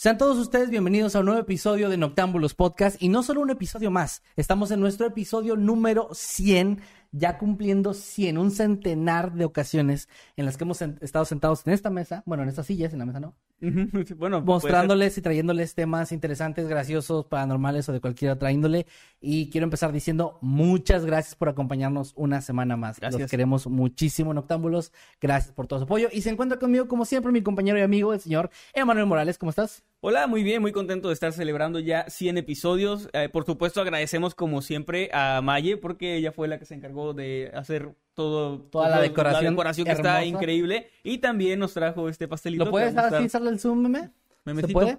Sean todos ustedes bienvenidos a un nuevo episodio de Noctámbulos Podcast y no solo un episodio más, estamos en nuestro episodio número 100, ya cumpliendo 100, un centenar de ocasiones en las que hemos sen- estado sentados en esta mesa, bueno, en estas sillas, en la mesa no, bueno, mostrándoles y trayéndoles temas interesantes, graciosos, paranormales o de cualquier otra índole. Y quiero empezar diciendo muchas gracias por acompañarnos una semana más. Gracias. Los queremos muchísimo, Noctámbulos. Gracias por todo su apoyo. Y se encuentra conmigo, como siempre, mi compañero y amigo, el señor Emanuel Morales. ¿Cómo estás? Hola, muy bien, muy contento de estar celebrando ya 100 episodios. Eh, por supuesto, agradecemos como siempre a Maye porque ella fue la que se encargó de hacer todo, Toda la decoración la decoración que está increíble y también nos trajo este pastelito. ¿Lo puedes así darle el zoom, meme? ¿Se Memecito. puede?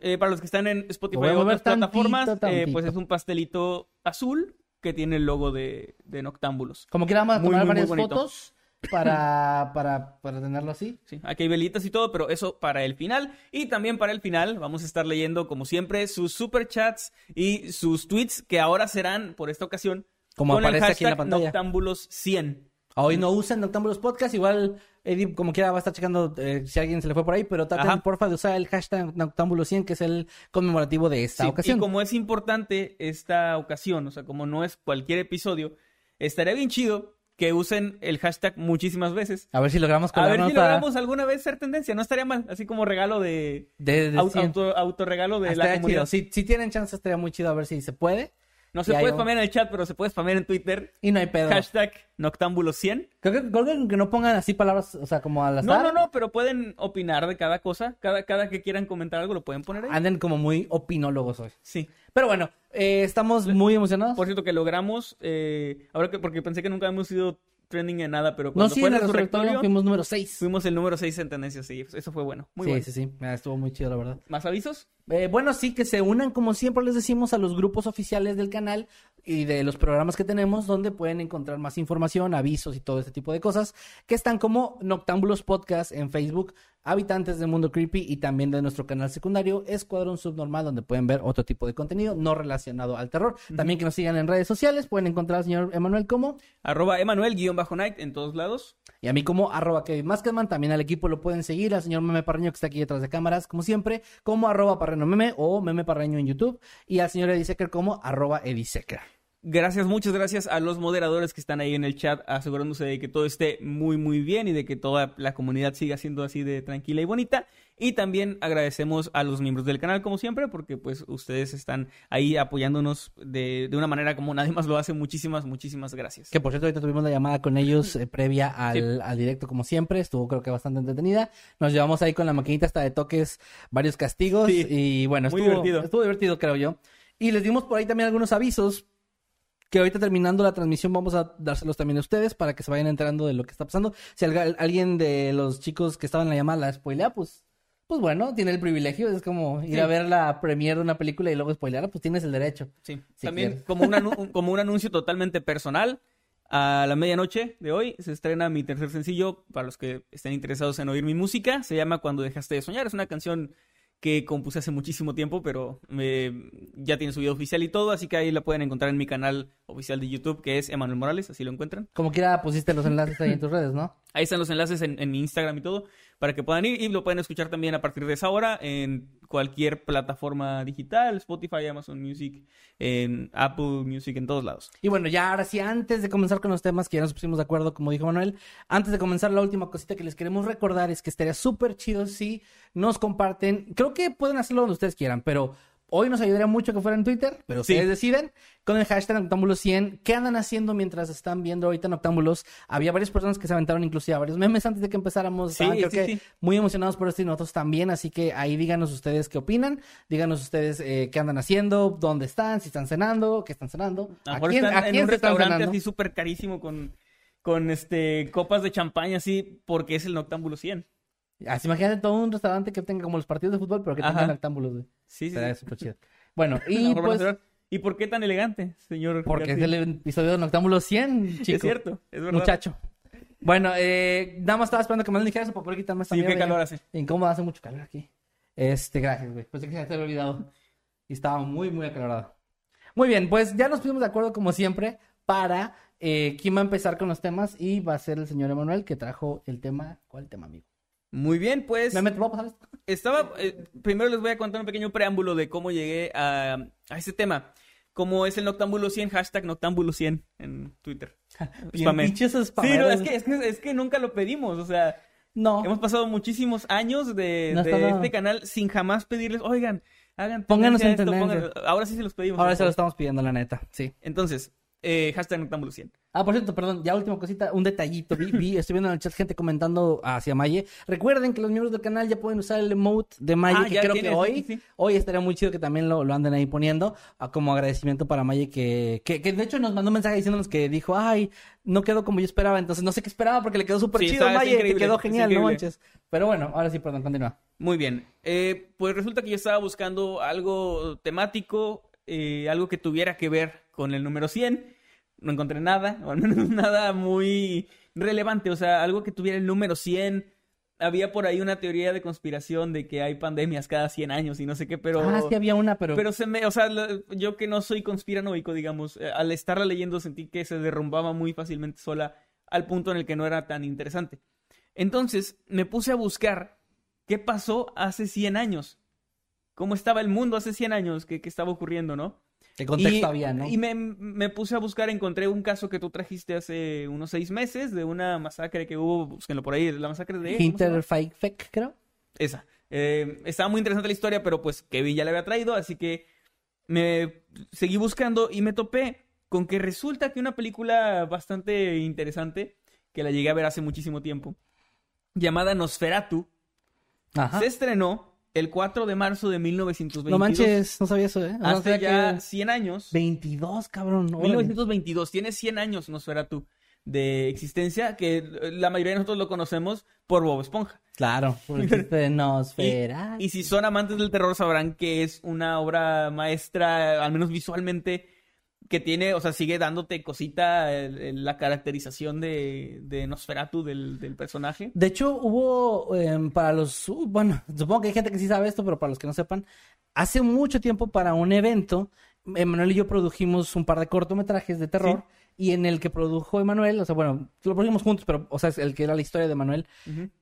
Eh, para los que están en Spotify y otras plataformas, tantito, eh, pues es un pastelito azul que tiene el logo de, de Noctámbulos. Como que vamos a Muy, tomar muy, varias fotos para, para, para tenerlo así. Sí, aquí hay velitas y todo, pero eso para el final. Y también para el final vamos a estar leyendo, como siempre, sus superchats y sus tweets que ahora serán, por esta ocasión, Como con el aparece aquí en la pantalla. Noctámbulos 100. Hoy no usan Noctámbulos Podcast, igual Eddie como quiera va a estar checando eh, si alguien se le fue por ahí, pero traten Ajá. porfa de usar el hashtag Noctámbulos 100, que es el conmemorativo de esta Sí, ocasión. Y como es importante esta ocasión, o sea, como no es cualquier episodio, estaría bien chido que usen el hashtag muchísimas veces. A ver si logramos A ver si a- logramos alguna vez ser tendencia, no estaría mal, así como regalo de... de, de au- 100. auto, autorregalo de la Estaría comunidad. chido. Si, si tienen chance, estaría muy chido a ver si se puede. No se puede vamos. spamear en el chat, pero se puede spamear en Twitter. Y no hay pedo. Hashtag Noctámbulos 100. Creo que, creo que- que no pongan así palabras, o sea, como al azar. No, no, no, pero pueden opinar de cada cosa. Cada, cada que quieran comentar algo lo pueden poner ahí. Anden como muy opinólogos hoy. Sí. Pero bueno, eh, estamos muy emocionados. Por cierto, que logramos. eh, ahora que, porque pensé que nunca hemos sido trending en nada, pero no, cuando sí, fue en el resurrectorio fuimos número 6. fuimos el número 6 en tendencias. Sí, eso fue bueno. Muy sí, bueno. sí, sí. Ah, Estuvo muy chido, la verdad. ¿Más avisos? Eh, bueno, sí, que se unan, como siempre les decimos, a los grupos oficiales del canal y de los programas que tenemos, donde pueden encontrar más información, avisos y todo este tipo de cosas, que están como Noctámbulos Podcast en Facebook, Habitantes del Mundo Creepy y también de nuestro canal secundario, Escuadrón Subnormal, donde pueden ver otro tipo de contenido no relacionado al terror. También que nos sigan en redes sociales, pueden encontrar al señor Emanuel como Arroba Emanuel-Night en todos lados. y a mí como arroba Kevin Maskedman, también al equipo lo pueden seguir, al señor Meme Parreño que está aquí detrás de cámaras, como siempre, como arroba Parreño Meme o Meme Parreño en YouTube, y al señor Edisecker como arroba Edisecker. Gracias, muchas gracias a los moderadores que están ahí en el chat, asegurándose de que todo esté muy, muy bien y de que toda la comunidad siga siendo así de tranquila y bonita. Y también agradecemos a los miembros del canal, como siempre, porque pues ustedes están ahí apoyándonos de, de una manera como nadie más lo hace. Muchísimas, muchísimas gracias. Que por cierto, ahorita tuvimos la llamada con ellos eh, previa al, al directo, como siempre. Estuvo, creo que bastante entretenida. Nos llevamos ahí con la maquinita hasta de toques varios castigos. Sí, y bueno, muy estuvo, divertido. estuvo divertido, creo yo. Y les dimos por ahí también algunos avisos. Que ahorita terminando la transmisión vamos a dárselos también a ustedes para que se vayan enterando de lo que está pasando. Si alguien de los chicos que estaban en la llamada la spoilea, pues, pues bueno, tiene el privilegio. Es como ir Sí. a ver la premiere de una película y luego spoilearla, pues tienes el derecho. Sí, Si también como un- como un anuncio totalmente personal. A la medianoche de hoy se estrena mi tercer sencillo para los que estén interesados en oír mi música. Se llama Cuando dejaste de soñar. Es una canción que compuse hace muchísimo tiempo, pero eh, ya tiene su video oficial y todo, así que ahí la pueden encontrar en mi canal oficial de YouTube, que es Emanuel Morales, así lo encuentran. Como quiera pusiste los enlaces ahí en tus redes, ¿no? Ahí están los enlaces en, en mi Instagram y todo, para que puedan ir y lo pueden escuchar también a partir de esa hora en cualquier plataforma digital, Spotify, Amazon Music, en Apple Music, en todos lados. Y bueno, ya ahora sí, antes de comenzar con los temas que ya nos pusimos de acuerdo, como dijo Manuel, antes de comenzar la última cosita que les queremos recordar es que estaría súper chido si nos comparten, creo que pueden hacerlo donde ustedes quieran, pero hoy nos ayudaría mucho que fuera en Twitter, pero Sí. ustedes deciden, con el hashtag Noctámbulos100, ¿qué andan haciendo mientras están viendo ahorita Noctámbulos? Había varias personas que se aventaron inclusive a varios memes antes de que empezáramos, Sí, estaban, creo sí, que sí. muy emocionados por esto y nosotros también, así que ahí díganos ustedes qué opinan, díganos ustedes eh, qué andan haciendo, dónde están, si están cenando, qué están cenando, A quién- están en quién un restaurante así súper carísimo con, con este copas de champaña así, porque es el Noctámbulo 100. Así imagínate todo un restaurante que tenga como los partidos de fútbol, pero que tenga Ajá. noctámbulos, güey. Sí, sí. Sí. súper chido. Bueno, y pues. ¿Y por qué tan elegante, señor? porque es el episodio de Noctámbulos 100, chico. Es cierto, es verdad. Muchacho. Bueno, eh, nada más estaba esperando que me lo dijeras para poder quitarme esta Sí, qué calor hace. Incómodo, hace mucho calor aquí. Este, gracias, güey. Pensé que se te había olvidado. Y estaba muy, muy acalorado. Muy bien, pues ya nos pusimos de acuerdo, como siempre, para eh, quién va a empezar con los temas. Y va a ser el señor Emanuel que trajo el tema. ¿Cuál tema, amigo? Muy bien, pues ¿Me meto? ¿Puedo pasar esto? estaba. eh, primero les voy a contar un pequeño preámbulo de cómo llegué a, a este tema. Como es el Noctámbulo 100, hashtag Noctámbulo 100 en Twitter. Bien Spamé. pinches Sí, no, es que, es, que, es que nunca lo pedimos, o sea, No. hemos pasado muchísimos años de, No de este canal sin jamás pedirles, oigan, hagan Pónganos en esto, pongan-". Ahora sí se los pedimos. Ahora se lo estamos pidiendo, la neta. Sí. Entonces, eh, hashtag Noctámbulo 100. Ah, por cierto, perdón, ya última cosita, un detallito. Vi, vi, estoy viendo en el chat gente comentando hacia Maye. Recuerden que los miembros del canal ya pueden usar el emote de Maye, Ah, que creo que hoy, sí, sí. hoy estaría muy chido que también lo, lo anden ahí poniendo ah, como agradecimiento para Maye, que, que, que de hecho nos mandó un mensaje diciéndonos que dijo, ay, no quedó como yo esperaba, entonces no sé qué esperaba porque le quedó súper Sí, chido está Maye, increíble, quedó genial, no manches. Pero bueno, ahora sí, perdón, continúa. Muy bien. Eh, pues resulta que yo estaba buscando algo temático, eh, algo que tuviera que ver con el número 100. No encontré nada, o al menos nada muy relevante. O sea, algo que tuviera el número 100. Había por ahí una teoría de conspiración de que hay pandemias cada 100 años y no sé qué, pero... ah, sí había una, pero... Pero se me, o sea, yo que no soy conspiranoico, digamos, eh, al estarla leyendo sentí que se derrumbaba muy fácilmente sola al punto en el que no era tan interesante. Entonces me puse a buscar qué pasó hace 100 años. ¿Cómo estaba el mundo hace 100 años? ¿Qué, estaba ocurriendo, no? ¿Qué contexto y, había, no? Y me, me puse a buscar, encontré un caso que tú trajiste hace unos seis meses de una masacre que hubo, búsquenlo por ahí, la masacre de... Hinterfake, creo. Esa. Eh, estaba muy interesante la historia, pero pues Kevin ya la había traído, así que me seguí buscando y me topé con que resulta que una película bastante interesante, que la llegué a ver hace muchísimo tiempo, llamada Nosferatu, Ajá. se estrenó el 4 de marzo de 1922. No manches, no sabía eso, ¿eh? No Hace ya que- 100 años. 22, cabrón. órale. 1922, tiene 100 años Nosferatu de existencia, que la mayoría de nosotros lo conocemos por Bob Esponja. Claro, por el chiste de Y, y si son amantes del terror sabrán que es una obra maestra, al menos visualmente, que tiene, o sea, sigue dándote cosita el- el- la caracterización de, de Nosferatu del, del personaje. De hecho, hubo em, para los, uh, bueno, supongo que hay gente que sí sabe esto, pero para los que no sepan, hace mucho tiempo para un evento, Emanuel y yo produjimos un par de cortometrajes de terror. Y en el que produjo Emanuel, o sea, bueno, lo produjimos juntos, pero, o sea, es el que era la historia de Emanuel,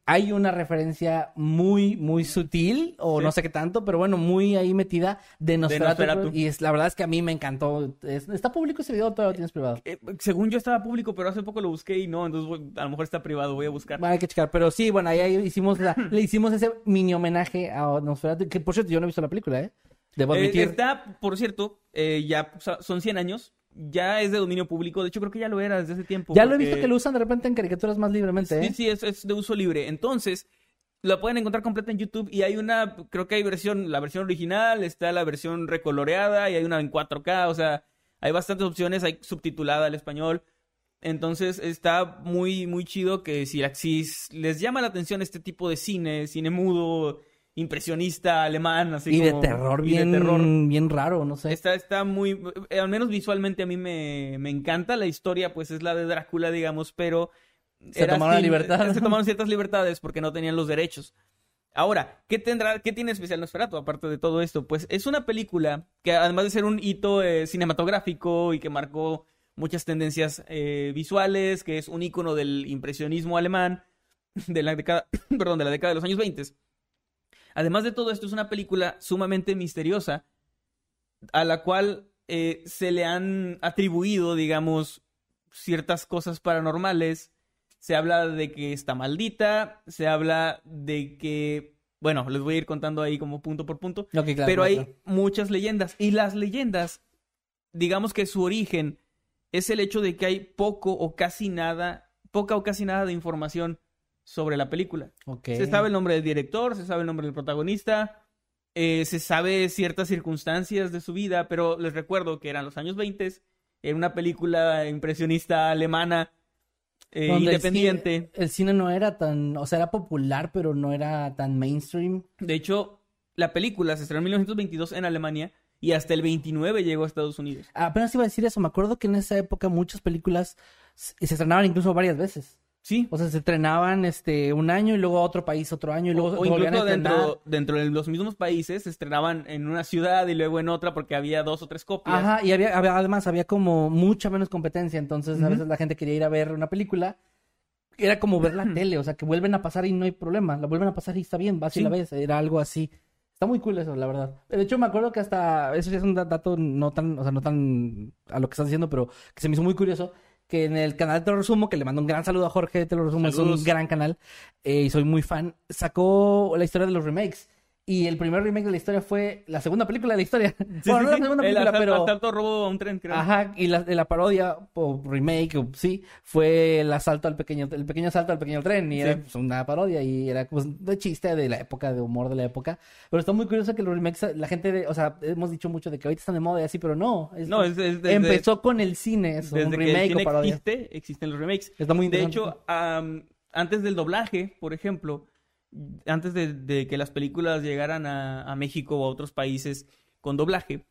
hay una referencia muy, muy sutil, o Sí. no sé qué tanto, pero bueno, muy ahí metida de Nosferatu. Nosferatu. Y es, la verdad es que a mí me encantó. Es- ¿Está público ese video o todavía lo tienes privado? Eh, según yo estaba público, pero hace poco lo busqué y no, entonces voy- a lo mejor está privado, voy a buscar. Bueno, hay que checar, pero sí, bueno, ahí, ahí hicimos la- le hicimos ese mini homenaje a Nosferatu, que por cierto yo no he visto la película, ¿eh? Debo Eh, admitir. está, por cierto, eh, ya son 100 años, ya es de dominio público, de hecho creo que ya lo era desde hace tiempo. Ya lo he visto que lo usan de repente en caricaturas más libremente, ¿eh? Sí, sí, es, es de uso libre. Entonces, la pueden encontrar completa en YouTube y hay una, creo que hay versión, la versión original, está la versión recoloreada y hay una en 4K, o sea, hay bastantes opciones, hay subtitulada al español. Entonces está muy, muy chido que si, si les llama la atención este tipo de cine, cine mudo, impresionista, alemán, así y de como- terror, y de bien, terror, bien raro, no sé. Está, está muy, eh, al menos visualmente a mí me, me encanta. La historia, pues es la de Drácula, digamos, pero... Se tomaron la libertad. Se tomaron ciertas libertades porque no tenían los derechos. Ahora, ¿qué tendrá, qué tiene especial Nosferatu aparte de todo esto? Pues es una película que además de ser un hito eh, cinematográfico y que marcó muchas tendencias eh, visuales, que es un icono del impresionismo alemán de la década, perdón, de la década de los años 20. Además de todo esto, es una película sumamente misteriosa a la cual eh, se le han atribuido, digamos, ciertas cosas paranormales. Se habla de que está maldita, se habla de que, bueno, les voy a ir contando ahí como punto por punto, claro, pero claro, hay muchas leyendas y las leyendas, digamos que su origen es el hecho de que hay poco o casi nada, poca o casi nada de información sobre la película. Se sabe el nombre del director, se sabe el nombre del protagonista, eh, se sabe ciertas circunstancias de su vida, pero les recuerdo que eran los años 20, era una película impresionista alemana, eh, Donde el independiente. cine- El cine no era tan, o sea, era popular, pero no era tan mainstream. De hecho, la película se estrenó en 1922 en Alemania y hasta el 29 llegó a Estados Unidos. Apenas iba a decir eso, me acuerdo que en esa época muchas películas se estrenaban incluso varias veces. Sí, O sea, se estrenaban este un año y luego a otro país otro año y luego o volvían a incluso estrenar. dentro, dentro de los mismos países se estrenaban en una ciudad y luego en otra porque había dos o tres copias. Ajá, y había, había- además había como mucha menos competencia, entonces a veces la gente quería ir a ver una película. Era como ver la tele, o sea, que vuelven a pasar y no hay problema, la vuelven a pasar y está bien, vas y Sí. la ves, era algo así. Está muy cool eso, la verdad. De hecho, me acuerdo que hasta, eso ya es un da- dato no tan, o sea, no tan a lo que estás diciendo, pero que se me hizo muy curioso, que en el canal de Te lo resumo, que le mando un gran saludo a Jorge de Te lo resumo, es un gran canal, eh, y soy muy fan, sacó la historia de los remakes. Y el primer remake de la historia fue la segunda película de la historia. Sí, bueno, no la segunda El película, asal- pero... asalto robo a un tren, creo. Ajá, y la, de la parodia o remake, o, sí, fue el asalto al pequeño, el pequeño asalto al pequeño tren, y Sí. era pues, una parodia, y era pues de chiste de la época, de humor de la época. Pero está muy curioso que los remakes, la gente, de- o sea, hemos dicho mucho de que ahorita están de moda y así, pero no. es- No, es, es desde, empezó con el cine, eso, desde un que el remake cine o parodia. existe, existen los remakes. Está muy De interesante. hecho, am, antes del doblaje, por ejemplo, antes de, de que las películas llegaran a, a México o a otros países con doblaje,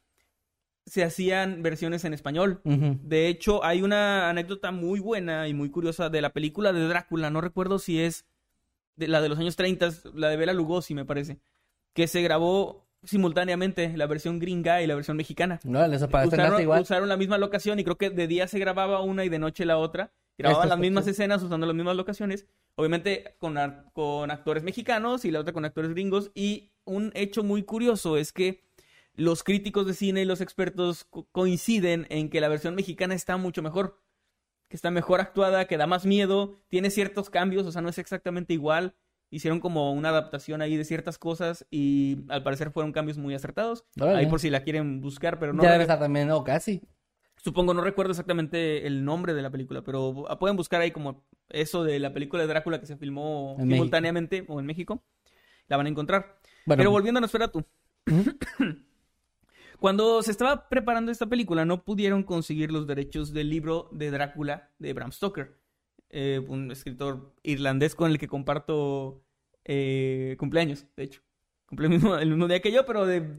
se hacían versiones en español. De hecho, hay una anécdota muy buena y muy curiosa de la película de Drácula. No recuerdo si es de la de los años 30, la de Bela Lugosi, me parece. Que se grabó simultáneamente la versión gringa y la versión mexicana. No, estrenarse Usaron, igual. usaron la misma locación y creo que de día se grababa una y de noche la otra. Grababan Esto las mismas escenas usando las mismas locaciones. Obviamente con, con actores mexicanos y la otra con actores gringos. Y un hecho muy curioso es que los críticos de cine y los expertos co- coinciden en que la versión mexicana está mucho mejor. Que está mejor actuada, que da más miedo, tiene ciertos cambios, o sea, no es exactamente igual. Hicieron como una adaptación ahí de ciertas cosas y al parecer fueron cambios muy acertados. Ahí por si la quieren buscar, pero no ya debe estar también, o casi. Supongo, no recuerdo exactamente el nombre de la película, pero pueden buscar ahí como eso de la película de Drácula que se filmó En México. simultáneamente o en México. La van a encontrar. Bueno, Pero volviendo a Nosferatu. Cuando se estaba preparando esta película, no pudieron conseguir los derechos del libro de Drácula de Bram Stoker, eh, un escritor irlandés con el que comparto eh, cumpleaños, de hecho. Cumple el mismo, el mismo día que yo, pero de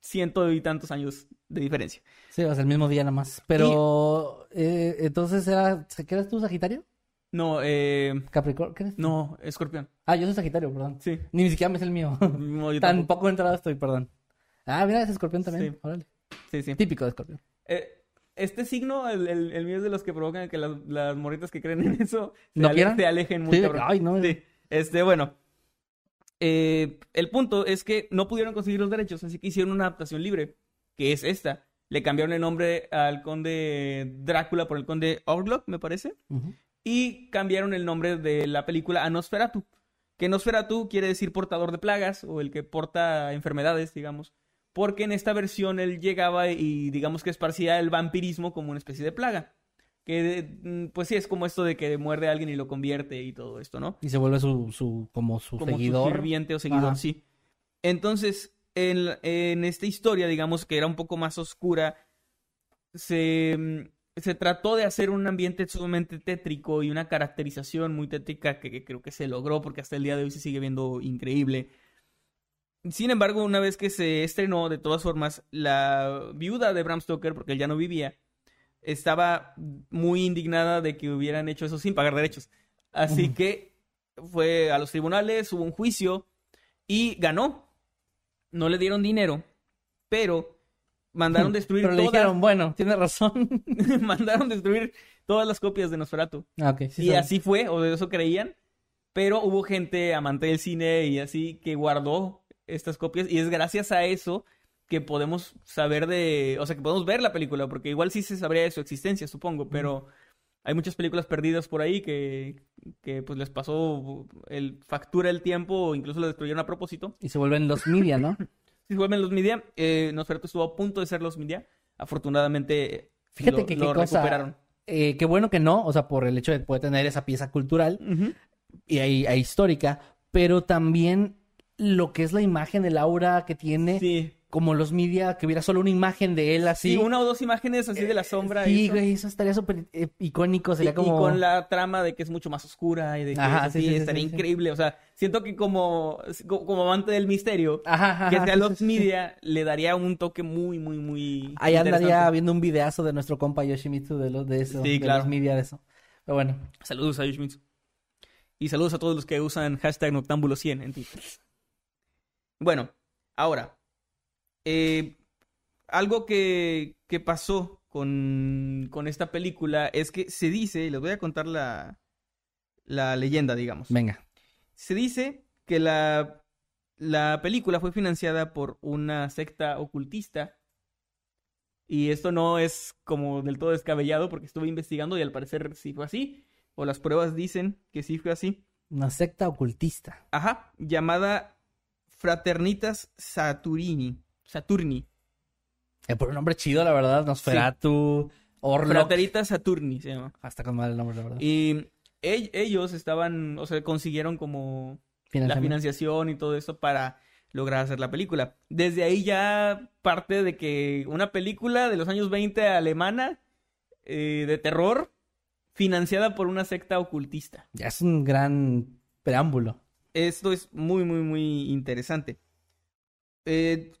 ciento y tantos años de diferencia. sí, o sea, el mismo día nada más. Pero, eh, entonces, era, ¿qué eres tú, Sagitario? No, eh, ¿Capricornio? ¿Qué eres? no, escorpión. Ah, yo soy Sagitario, perdón. Sí. Ni siquiera me sé el mío. No, yo tampoco. poco entrado estoy, perdón. Ah, mira, es escorpión también. Sí. Órale. Sí, sí. Típico de escorpión. Eh, este signo, el, el- el mío es de los que provocan que las, las morritas que creen en eso se, ¿No ale- se alejen muy Sí, ay, no. Sí. Este, bueno. Eh, el punto es que no pudieron conseguir los derechos, así que hicieron una adaptación libre, que es esta. Le cambiaron el nombre al conde Drácula por el conde Orlok, me parece. Y cambiaron el nombre de la película a Nosferatu. Que Nosferatu quiere decir portador de plagas o el que porta enfermedades, digamos. Porque en esta versión él llegaba y digamos que esparcía el vampirismo como una especie de plaga. Que mm, pues sí, es como esto de que muerde a alguien y lo convierte y todo esto, ¿no? Y se vuelve su, su como su como seguidor. su sirviente o seguidor, Ajá. sí. Entonces, en, en esta historia, digamos que era un poco más oscura, se, mm, se trató de hacer un ambiente sumamente tétrico y una caracterización muy tétrica que, que creo que se logró porque hasta el día de hoy se sigue viendo increíble. Sin embargo, una vez que se estrenó, de todas formas, la viuda de Bram Stoker, porque él ya no vivía, estaba muy indignada de que hubieran hecho eso sin pagar derechos. Así que fue a los tribunales, hubo un juicio y ganó. No le dieron dinero, pero mandaron destruir Pero le todas, dijeron, bueno, tiene razón. mandaron destruir todas las copias de Nosferatu. ah, ok. sí y sabe. así fue, o de eso creían. Pero hubo gente amante del cine y así que guardó estas copias y es gracias a eso que podemos saber de, o sea, que podemos ver la película, porque igual sí se sabría de su existencia, supongo, pero hay muchas películas perdidas por ahí que, que pues les pasó el factura el tiempo o incluso lo destruyeron a propósito. Y se vuelven los media, ¿no? Si se vuelven los media, eh, Nosferatu estuvo a punto de ser los media, afortunadamente Fíjate lo, que lo qué cosa. recuperaron. eh, qué bueno que no, o sea, por el hecho de poder tener esa pieza cultural y ahí- ahí histórica, pero también lo que es la imagen, el aura que tiene, Sí. Como los media, que hubiera solo una imagen de él así. Sí, una o dos imágenes así de la sombra. Sí, eso. güey, eso estaría súper eh, icónico, sería Y- como... Y con la trama de que es mucho más oscura y de que Ajá, es sí, así, sí, sí, estaría sí, sí. increíble. O sea, siento que como, co- como amante del misterio, Ajá, ajá, que sea sí, los sí, sí. media le daría un toque muy, muy, muy. Ahí andaría viendo un videazo de nuestro compa Yoshimitsu de, los, de eso, Sí, de claro. los media de eso. Pero bueno, Saludos a Yoshimitsu. Y saludos a todos los que usan hashtag Noctámbulo100 en Twitter. Bueno, ahora. Eh, algo que, que pasó con, con esta película es que se dice, y les voy a contar la, la leyenda, digamos. venga. Se dice que la, la película fue financiada por una secta ocultista. Y esto no es como del todo descabellado porque estuve investigando y al parecer sí fue así. O las pruebas dicen que sí fue así. Una secta ocultista. Ajá, llamada Fraternitas Saturni. Saturni. Eh, por un nombre chido, la verdad. Nosferatu, Orlok. Fraternitas Saturni se llama. Hasta con mal el nombre, la verdad. Y ell- ellos estaban, o sea, consiguieron como la financiación y todo eso para lograr hacer la película. Desde ahí ya parte de que una película de los años 20 alemana eh, de terror financiada por una secta ocultista. Ya es un gran preámbulo. Esto es muy, muy, muy interesante. Eh,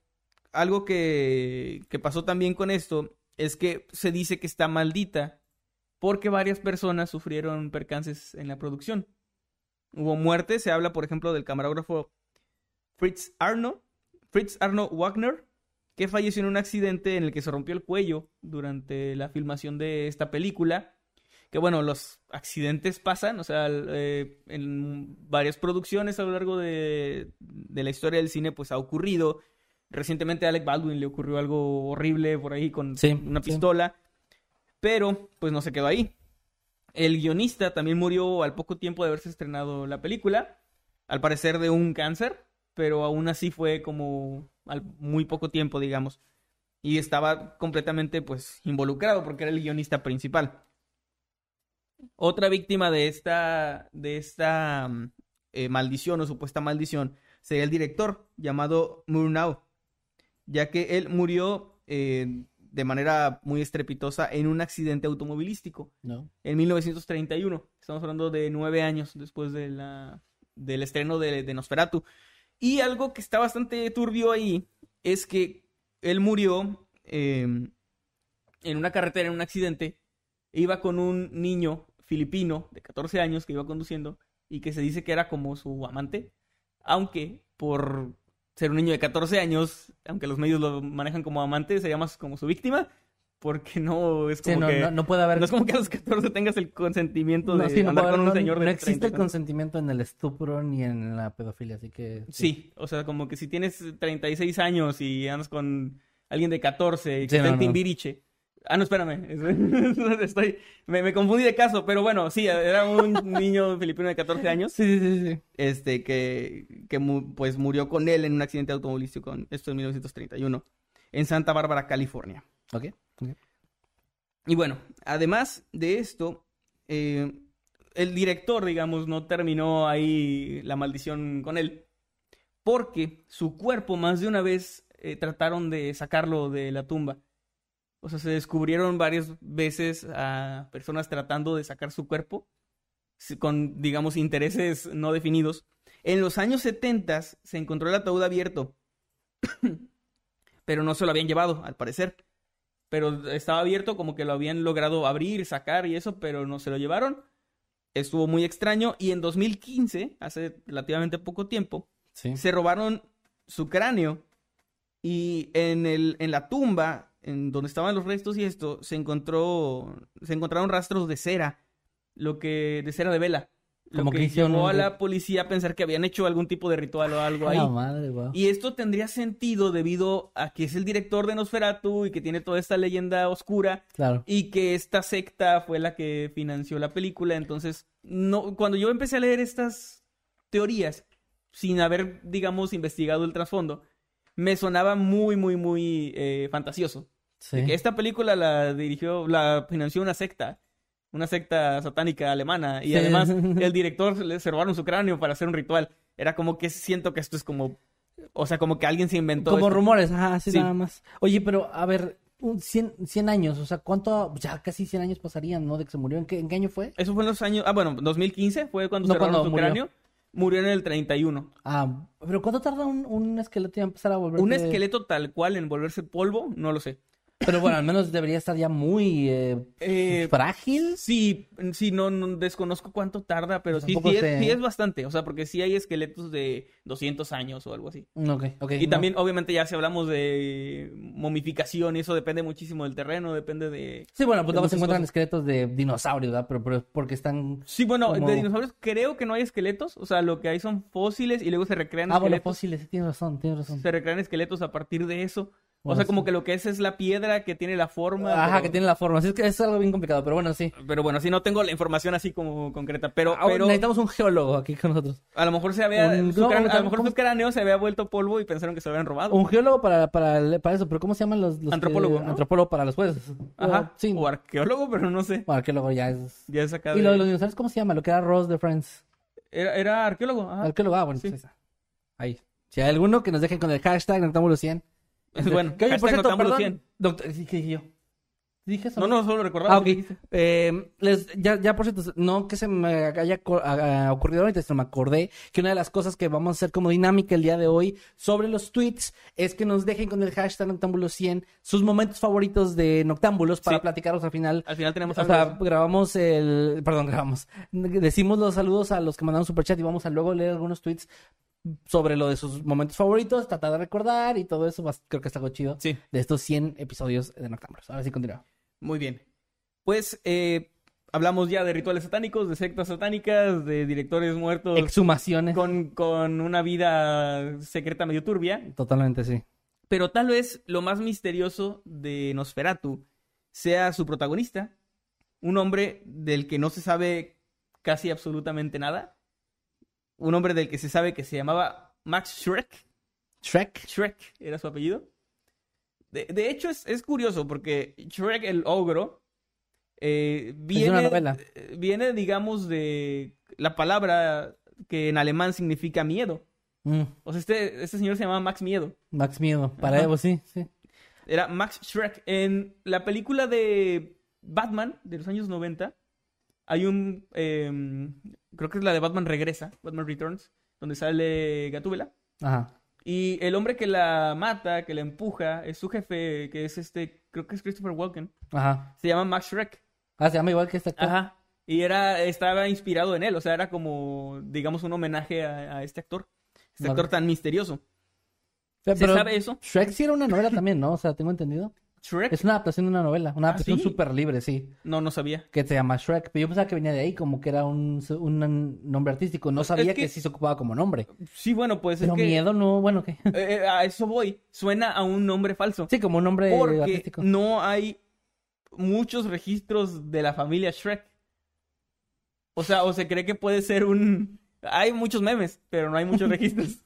algo que, que pasó también con esto es que se dice que está maldita porque varias personas sufrieron percances en la producción. Hubo muertes, se habla, por ejemplo, del camarógrafo Fritz Arno, Fritz Arno Wagner, que falleció en un accidente en el que se rompió el cuello durante la filmación de esta película. Que bueno, los accidentes pasan, o sea, eh, en varias producciones a lo largo de, de la historia del cine, pues ha ocurrido. Recientemente a Alec Baldwin le ocurrió algo horrible por ahí con Sí, una sí. pistola, pero pues no se quedó ahí. El guionista también murió al poco tiempo de haberse estrenado la película, al parecer de un cáncer, pero aún así fue como al muy poco tiempo, digamos. Y estaba completamente pues involucrado porque era el guionista principal. Otra víctima de esta, de esta mm, eh, maldición o supuesta maldición sería el director llamado Murnau, ya que él murió eh, de manera muy estrepitosa en un accidente automovilístico ¿No? en 1931. Estamos hablando de nueve años después de la, del estreno de, de Nosferatu. Y algo que está bastante turbio ahí es que él murió eh, en una carretera, en un accidente. Iba con un niño filipino de 14 años que iba conduciendo y que se dice que era como su amante. Aunque por ser un niño de 14 años, aunque los medios lo manejan como amante, sería más como su víctima. Porque no es Sí, como no, que... no, no puede haber... No es como que a los 14 tengas el consentimiento de sí, andar con un señor de no existe 30 el consentimiento en el estupro ni en la pedofilia, así que... Sí, o sea, como que si tienes 36 años y andas con alguien de 14 y que está en. Timbiriche. Ah, no, espérame. Estoy... Me, me confundí de caso, pero bueno, sí, era un niño filipino de 14 años. Sí, sí, sí, sí. Este, que, que mu- pues murió con él en un accidente automovilístico. Esto en 1931. En Santa Bárbara, California. Ok. ok. Y bueno, además de esto, eh, el director, digamos, no terminó ahí la maldición con él, porque su cuerpo más de una vez eh, trataron de sacarlo de la tumba. O sea, se descubrieron varias veces a personas tratando de sacar su cuerpo con, digamos, intereses no definidos. En los años 70 se encontró el ataúd abierto, pero no se lo habían llevado, al parecer pero estaba abierto, como que lo habían logrado abrir, sacar y eso, pero no se lo llevaron. Estuvo muy extraño y en 2015, hace relativamente poco tiempo, Sí. se robaron su cráneo y en el en la tumba en donde estaban los restos y esto se encontró se encontraron rastros de cera, lo que de cera de vela, Lo Como que que hicieron llevó un a la policía a pensar que habían hecho algún tipo de ritual o algo ahí. la madre, guau. Y esto tendría sentido debido a que es el director de Nosferatu y que tiene toda esta leyenda oscura Claro. y que esta secta fue la que financió la película. Entonces, no, cuando yo empecé a leer estas teorías, sin haber, digamos, investigado el trasfondo, me sonaba muy, muy, muy eh, fantasioso. Sí. De que esta película la dirigió, la financió una secta, una secta satánica alemana, y Sí. además el director le se robaron su cráneo para hacer un ritual. Era como que siento que esto es como, o sea, como que alguien se inventó. Como esto. rumores, ajá, sí, Sí. nada más. Oye, pero a ver, un 100, 100 años, o sea, ¿cuánto? Ya casi 100 años pasarían, ¿no? De que se murió. ¿En qué, en qué año fue? Eso fue en los años, ah, bueno, 2015 fue cuando No, se robaron cuando su murió. cráneo. Murió en el 31. Ah, pero ¿cuánto tarda un, un esqueleto en empezar a volver? Un esqueleto tal cual en volverse polvo, no lo sé. Pero bueno, al menos debería estar ya muy eh, Eh, frágil. Sí, sí, no, no desconozco cuánto tarda, pero sí, Tampoco sí es, sí es bastante. O sea, porque sí hay esqueletos de 200 años o algo así. Ok, ok. Y no. también, obviamente, ya si hablamos de momificación y eso depende muchísimo del terreno, depende de... Sí, bueno, pues luego se encuentran cosas. esqueletos de dinosaurios, ¿verdad? Pero, pero porque están... Sí, bueno, Como- de dinosaurios creo que no hay esqueletos. O sea, lo que hay son fósiles y luego se recrean Ah, bueno, esqueletos. fósiles, sí, tienes razón, tienes razón. Se recrean esqueletos a partir de eso. O sea, como que lo que es es la piedra que tiene la forma. Ajá, pero- que tiene la forma. Así es que es algo bien complicado, pero bueno, sí. Pero bueno, sí no tengo la información así como concreta. Pero, Ah, pero Necesitamos un geólogo aquí con nosotros. a lo mejor se había. Un- su no, cráneo- a ¿cómo- lo mejor su cráneo se había vuelto polvo y pensaron que se lo habían robado. Un geólogo para, para, para eso, pero ¿cómo se llaman los... los que- Antropólogo, ¿no? Antropólogo para los jueces. Ajá. Sí. O arqueólogo, pero no sé. Bueno, arqueólogo ya es... Ya es acá. ¿Y de- lo de los dinosaurios cómo se llama? Lo que era Ross de Friends. Era, era arqueólogo. Ajá. Arqueólogo, ah, bueno, Sí. pues ahí. Si hay alguno que nos dejen con el hashtag Noctámbulo 100. bueno, Que, oye, por cierto, Noctámbulo perdón. 100. Doctor, sí, ¿qué dije yo? ¿Dije eso? No, no, solo recordaba. Ah, ok. Eh, les, ya, ya, por cierto, no que se me haya ocurrido ahorita, sino me acordé que una de las cosas que vamos a hacer como dinámica el día de hoy sobre los tweets es que nos dejen con el hashtag Noctámbulo 100 sus momentos favoritos de Noctámbulos para Sí. platicarlos al final. Al final tenemos O sea, grabamos el. Perdón, grabamos. Decimos los saludos a los que mandaron superchat y vamos a luego leer algunos tweets sobre lo de sus momentos favoritos, tratar de recordar y todo eso. Creo que está algo chido Sí. de estos 100 episodios de Noctámbulos. Ahora sí, continúa. Muy bien. Pues eh, hablamos ya de rituales satánicos, de sectas satánicas, de directores muertos Exhumaciones. con, con una vida secreta medio turbia. Totalmente, sí. Pero tal vez lo más misterioso de Nosferatu sea su protagonista, un hombre del que no se sabe casi absolutamente nada, un hombre del que se sabe que se llamaba Max Schreck, Shrek. Shrek era su apellido. De, de hecho es, es curioso porque Shrek el ogro eh, viene, eh, viene, digamos, de la palabra que en alemán significa miedo. Mm, O sea, este, este señor se llamaba Max Miedo. Max Miedo. Para. Evo, sí, sí. Era Max Shrek. En la película de Batman de los años 90, hay un. em, creo que es la de Batman Regresa, Batman Returns, donde sale Gatúbela. Ajá. Y el hombre que la mata, que la empuja, es su jefe, que es este. Creo que es Christopher Walken. Ajá. Se llama Max Shrek. Ah, se llama igual que este actor. Ajá. Y era, estaba inspirado en él, o sea, era como, digamos, un homenaje a, a este actor. Este Vale. actor tan misterioso. Pero, ¿Se sabe eso? Shrek sí era una novela también, ¿no? O sea, tengo entendido. ¿Shrek? Es una adaptación de una novela. Una ¿Ah, adaptación sí? súper libre, sí. No, no sabía. Que se llama Shrek. Pero yo pensaba que venía de ahí, como que era un, un nombre artístico. No sabía que... que- sí se ocupaba como nombre. Sí, bueno, pues Pero es que... miedo no, bueno, ¿qué? Eh, eh, a eso voy. Suena a un nombre falso. Sí, como un nombre porque artístico. no hay muchos registros de la familia Shrek. O sea, o se cree que puede ser un... Hay muchos memes, pero no hay muchos registros.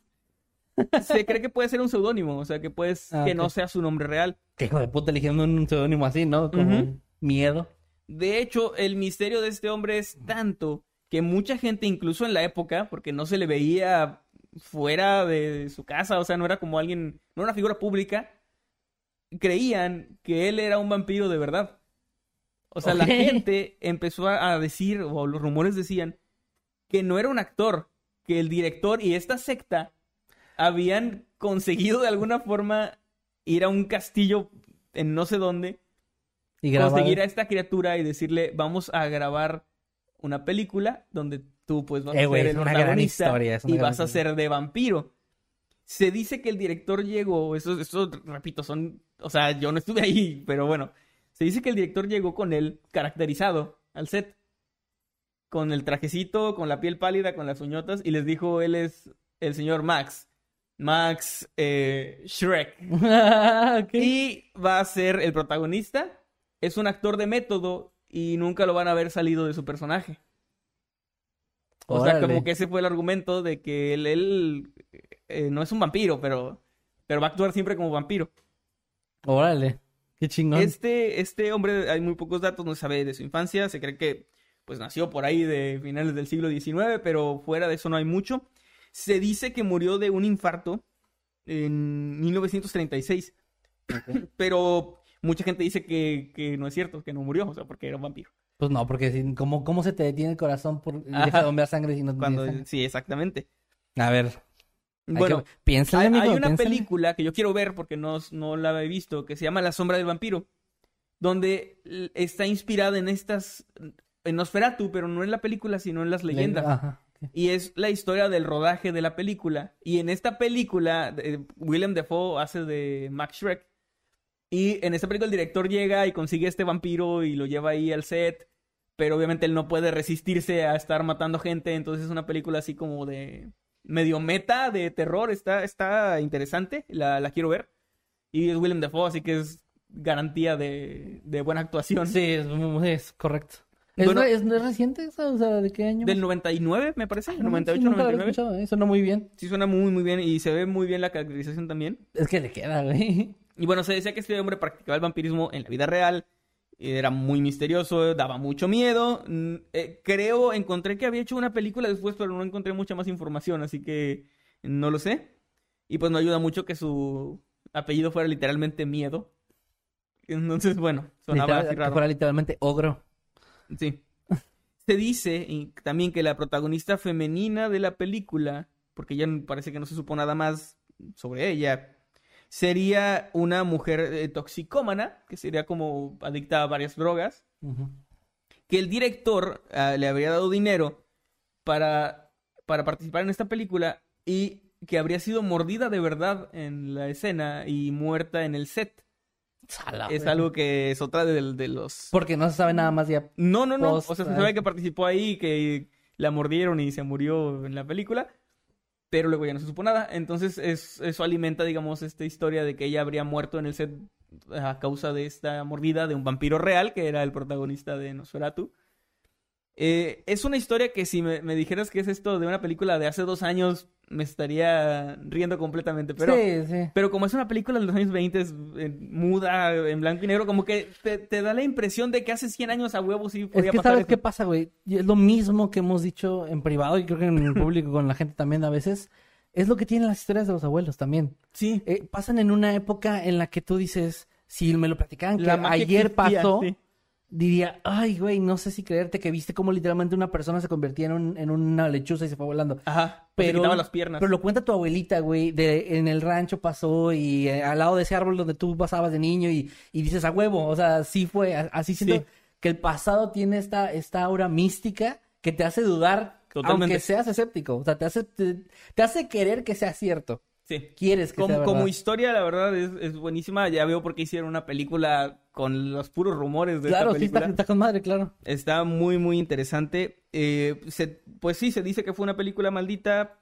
Se cree que puede ser un seudónimo, o sea, que puedes Ah, que no sea su nombre real. Qué hijo de puta eligiendo un seudónimo así, ¿no? Como miedo. De hecho, el misterio de este hombre es tanto que mucha gente, incluso en la época, porque no se le veía fuera de su casa, o sea, no era como alguien, no era una figura pública, creían que él era un vampiro de verdad. O sea, la gente empezó a decir, o los rumores decían, que no era un actor, que el director y esta secta habían conseguido de alguna forma ir a un castillo en no sé dónde Y conseguir a esta criatura y decirle, vamos a grabar una película donde tú pues vas Eh, a güey, ser el protagonista historia, y vas a ser de vampiro. Se dice que el director llegó, eso, eso, repito, son, o sea, yo no estuve ahí, pero bueno, se dice que el director llegó con él caracterizado al set. con el trajecito, con la piel pálida, con las uñotas, y les dijo, él es el señor Max. Max eh, Shrek. Y va a ser el protagonista. Es un actor de método y nunca lo van a ver salido de su personaje. O sea, como que ese fue el argumento de que él, él, eh, no es un vampiro, pero, pero va a actuar siempre como vampiro. Órale. Qué chingón. Este, este hombre, hay muy pocos datos, no se sabe de su infancia, se cree que pues nació por ahí de finales del siglo XIX, pero fuera de eso no hay mucho. Se dice que murió de un infarto en 1936, pero mucha gente dice que, que no es cierto, que no murió, o sea, porque era un vampiro. Pues no, porque ¿cómo, ¿cómo se te detiene el corazón por deja de bombear sangre si no Cuando, sangre? sí, exactamente. A ver. Bueno, piénsale, hay, amigo, hay una piénsale. película que yo quiero ver porque no, no la he visto, que se llama La sombra del vampiro, donde está inspirada en estas, en Nosferatu, pero no en la película, sino en las leyendas. Ajá. Y es la historia del rodaje de la película. Y en esta película, eh, Willem Dafoe hace de Max Shrek. Y en esta película el director llega y consigue a este vampiro y lo lleva ahí al set. Pero obviamente él no puede resistirse a estar matando gente. Entonces es una película así como de medio meta, de terror. Está, está interesante. La, quiero ver. Y es Willem Dafoe, así que es garantía de, de buena actuación. Sí, es correcto. ¿Es, Bueno- re- es, ¿es reciente esa? O sea, ¿de qué año? Del 99, me parece. Manches, 98, nunca la había 99. escuchado, ¿eh? Suena muy bien. Sí, suena muy, muy bien. Y se ve muy bien la caracterización también. Es que le queda, güey. Y bueno, se decía que este hombre practicaba el vampirismo en la vida real. Era muy misterioso, daba mucho miedo. Mm, eh, creo, encontré que había hecho una película después, pero no encontré mucha más información, así que no lo sé. Y pues no ayuda mucho que su apellido fuera literalmente miedo. Entonces, bueno, sonaba Literal- así que raro. fuera literalmente ogro. Sí. Se dice y también que la protagonista femenina de la película, porque ya parece que no se supo nada más sobre ella, sería una mujer eh, toxicómana, que sería como adicta a varias drogas, que el director ah, le habría dado dinero para, para participar en esta película y que habría sido mordida de verdad en la escena y muerta en el set. Sala, es güey. algo que es otra de, de los Porque no se sabe nada más ya. no, no, no. Post- o sea, se sabe que participó ahí, que la mordieron y se murió en la película. Pero luego ya no se supo nada. Entonces, es- eso alimenta, digamos, esta historia de que ella habría muerto en el set a causa de esta mordida de un vampiro real, que era el protagonista de Nosferatu. Eh, es una historia que si me, me dijeras que es esto de una película de hace dos años, me estaría riendo completamente. Pero, sí, sí. pero como es una película de los años 20, es, eh, muda, en blanco y negro, como que te, te da la impresión de que hace 100 años a huevo sí Es podía que pasar sabes eso. qué pasa, güey. Y es lo mismo que hemos dicho en privado y creo que en el público con la gente también a veces. Es lo que tienen las historias de los abuelos también. Sí. Eh, pasan en una época en la que tú dices, si me lo platicaban que ayer existía, pasó, sí. Diría, ay, güey, no sé si creerte que viste cómo literalmente una persona se convertía en, un- en una lechuza y se fue volando. Ajá. Pero, se quitaba las piernas. pero lo cuenta tu abuelita, güey, de en el rancho pasó y eh, al lado de ese árbol donde tú pasabas de niño y, y dices a huevo, o sea, sí fue, así siento Sí. que el pasado tiene esta, esta aura mística que te hace dudar, Totalmente. aunque seas escéptico, o sea, te hace, te, te hace querer que sea cierto, Sí. quieres que Como, como historia, la verdad, es, es buenísima. Ya veo por qué hicieron una película con los puros rumores de Claro, esta sí película. está, está con madre, claro. Está muy, muy interesante. Eh, se- pues sí, se dice que fue una película maldita.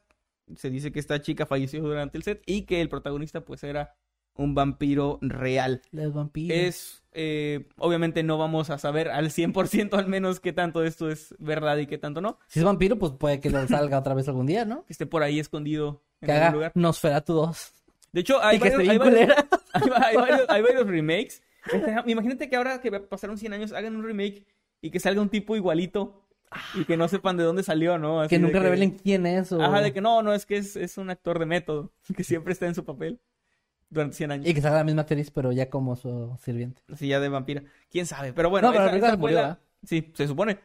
Se dice que esta chica falleció durante el set y que el protagonista pues era un vampiro real. Los vampiros. Es, eh, obviamente no vamos a saber al 100% al menos qué tanto esto es verdad y qué tanto no. Si es vampiro, pues puede que lo salga otra vez algún día, ¿no? Que esté por ahí escondido Que haga lugar. Nosferatu 2. De hecho, hay varios, hay, varios, culera. hay va- hay varios- hay varios remakes. Este, Imagínate que ahora que pasaron 100 años hagan un remake y que salga un tipo igualito y que no sepan de dónde salió, ¿no? Así Que nunca revelen quién es o... Ajá, de que no, no, es que es, es un actor de método, que siempre está en su papel durante 100 años. Y que salga la misma actriz, pero ya como su sirviente. Así ya de vampira. ¿Quién sabe? Pero bueno, No, pero esa, esa murió, la- ¿verdad? Sí, se supone.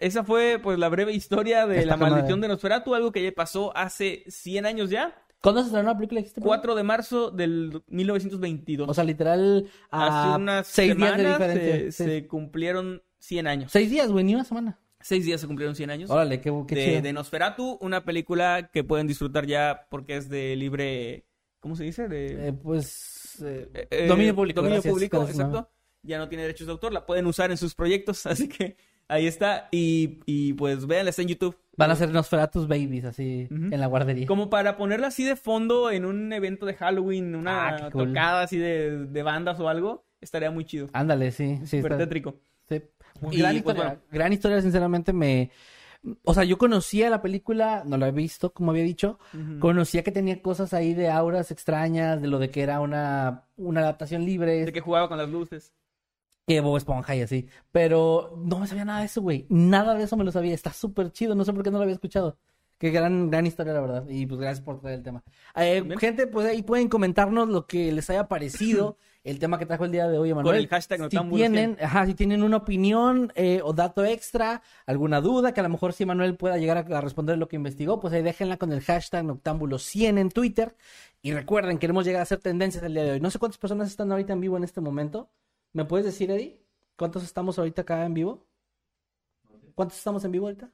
Esa fue pues la breve historia de Está la maldición madre. de Nosferatu, algo que ya pasó hace 100 años ya. ¿Cuándo se estrenó la película? dijiste, perdón? 4 de marzo del 1922. O sea, literal, a Hace unas seis días de semanas diferencia. se, Sí. se cumplieron 100 años. Seis días, güey, ni una semana. Seis días se cumplieron 100 años. Órale, qué, qué de, chido. de Nosferatu, una película que pueden disfrutar ya porque es de libre... ¿Cómo se dice? De... Eh, pues... eh, Eh, dominio público. Dominio gracias, público, gracias, exacto. Ya no tiene derechos de autor, la pueden usar en sus proyectos, así que Ahí está. Y, y pues véanla, está en YouTube. Van a ser Nosferatus Babies, así, en la guardería. Como para ponerla así de fondo en un evento de Halloween, una Ah, cool. tocada así de, de bandas o algo, estaría muy chido. Ándale, sí. sí Súper está- tétrico. sí. Y, gran, pues, historia, bueno. gran historia, sinceramente, me... O sea, yo conocía la película, no la he visto, como había dicho. Conocía que tenía cosas ahí de auras extrañas, de lo de que era una, una adaptación libre. De que jugaba con las luces. Que Bob Esponja y así. Pero no me sabía nada de eso, güey. Nada de eso me lo sabía. Está súper chido. No sé por qué no lo había escuchado. Qué gran, gran historia, la verdad. Y pues gracias por traer el tema. Eh, gente, pues ahí pueden comentarnos lo que les haya parecido el tema que trajo el día de hoy, Emanuel. Con el hashtag si Noctámbulos tienen, ajá, si tienen una opinión eh, o dato extra, alguna duda, que a lo mejor si Emanuel pueda llegar a, a responder lo que investigó, pues ahí déjenla con el hashtag Noctámbulos100 en Twitter. Y recuerden, queremos llegar a hacer tendencias el día de hoy. No sé cuántas personas están ahorita en vivo en este momento. ¿Me puedes decir, Eddie? ¿Cuántos estamos ahorita acá en vivo? ¿Cuántos estamos en vivo ahorita?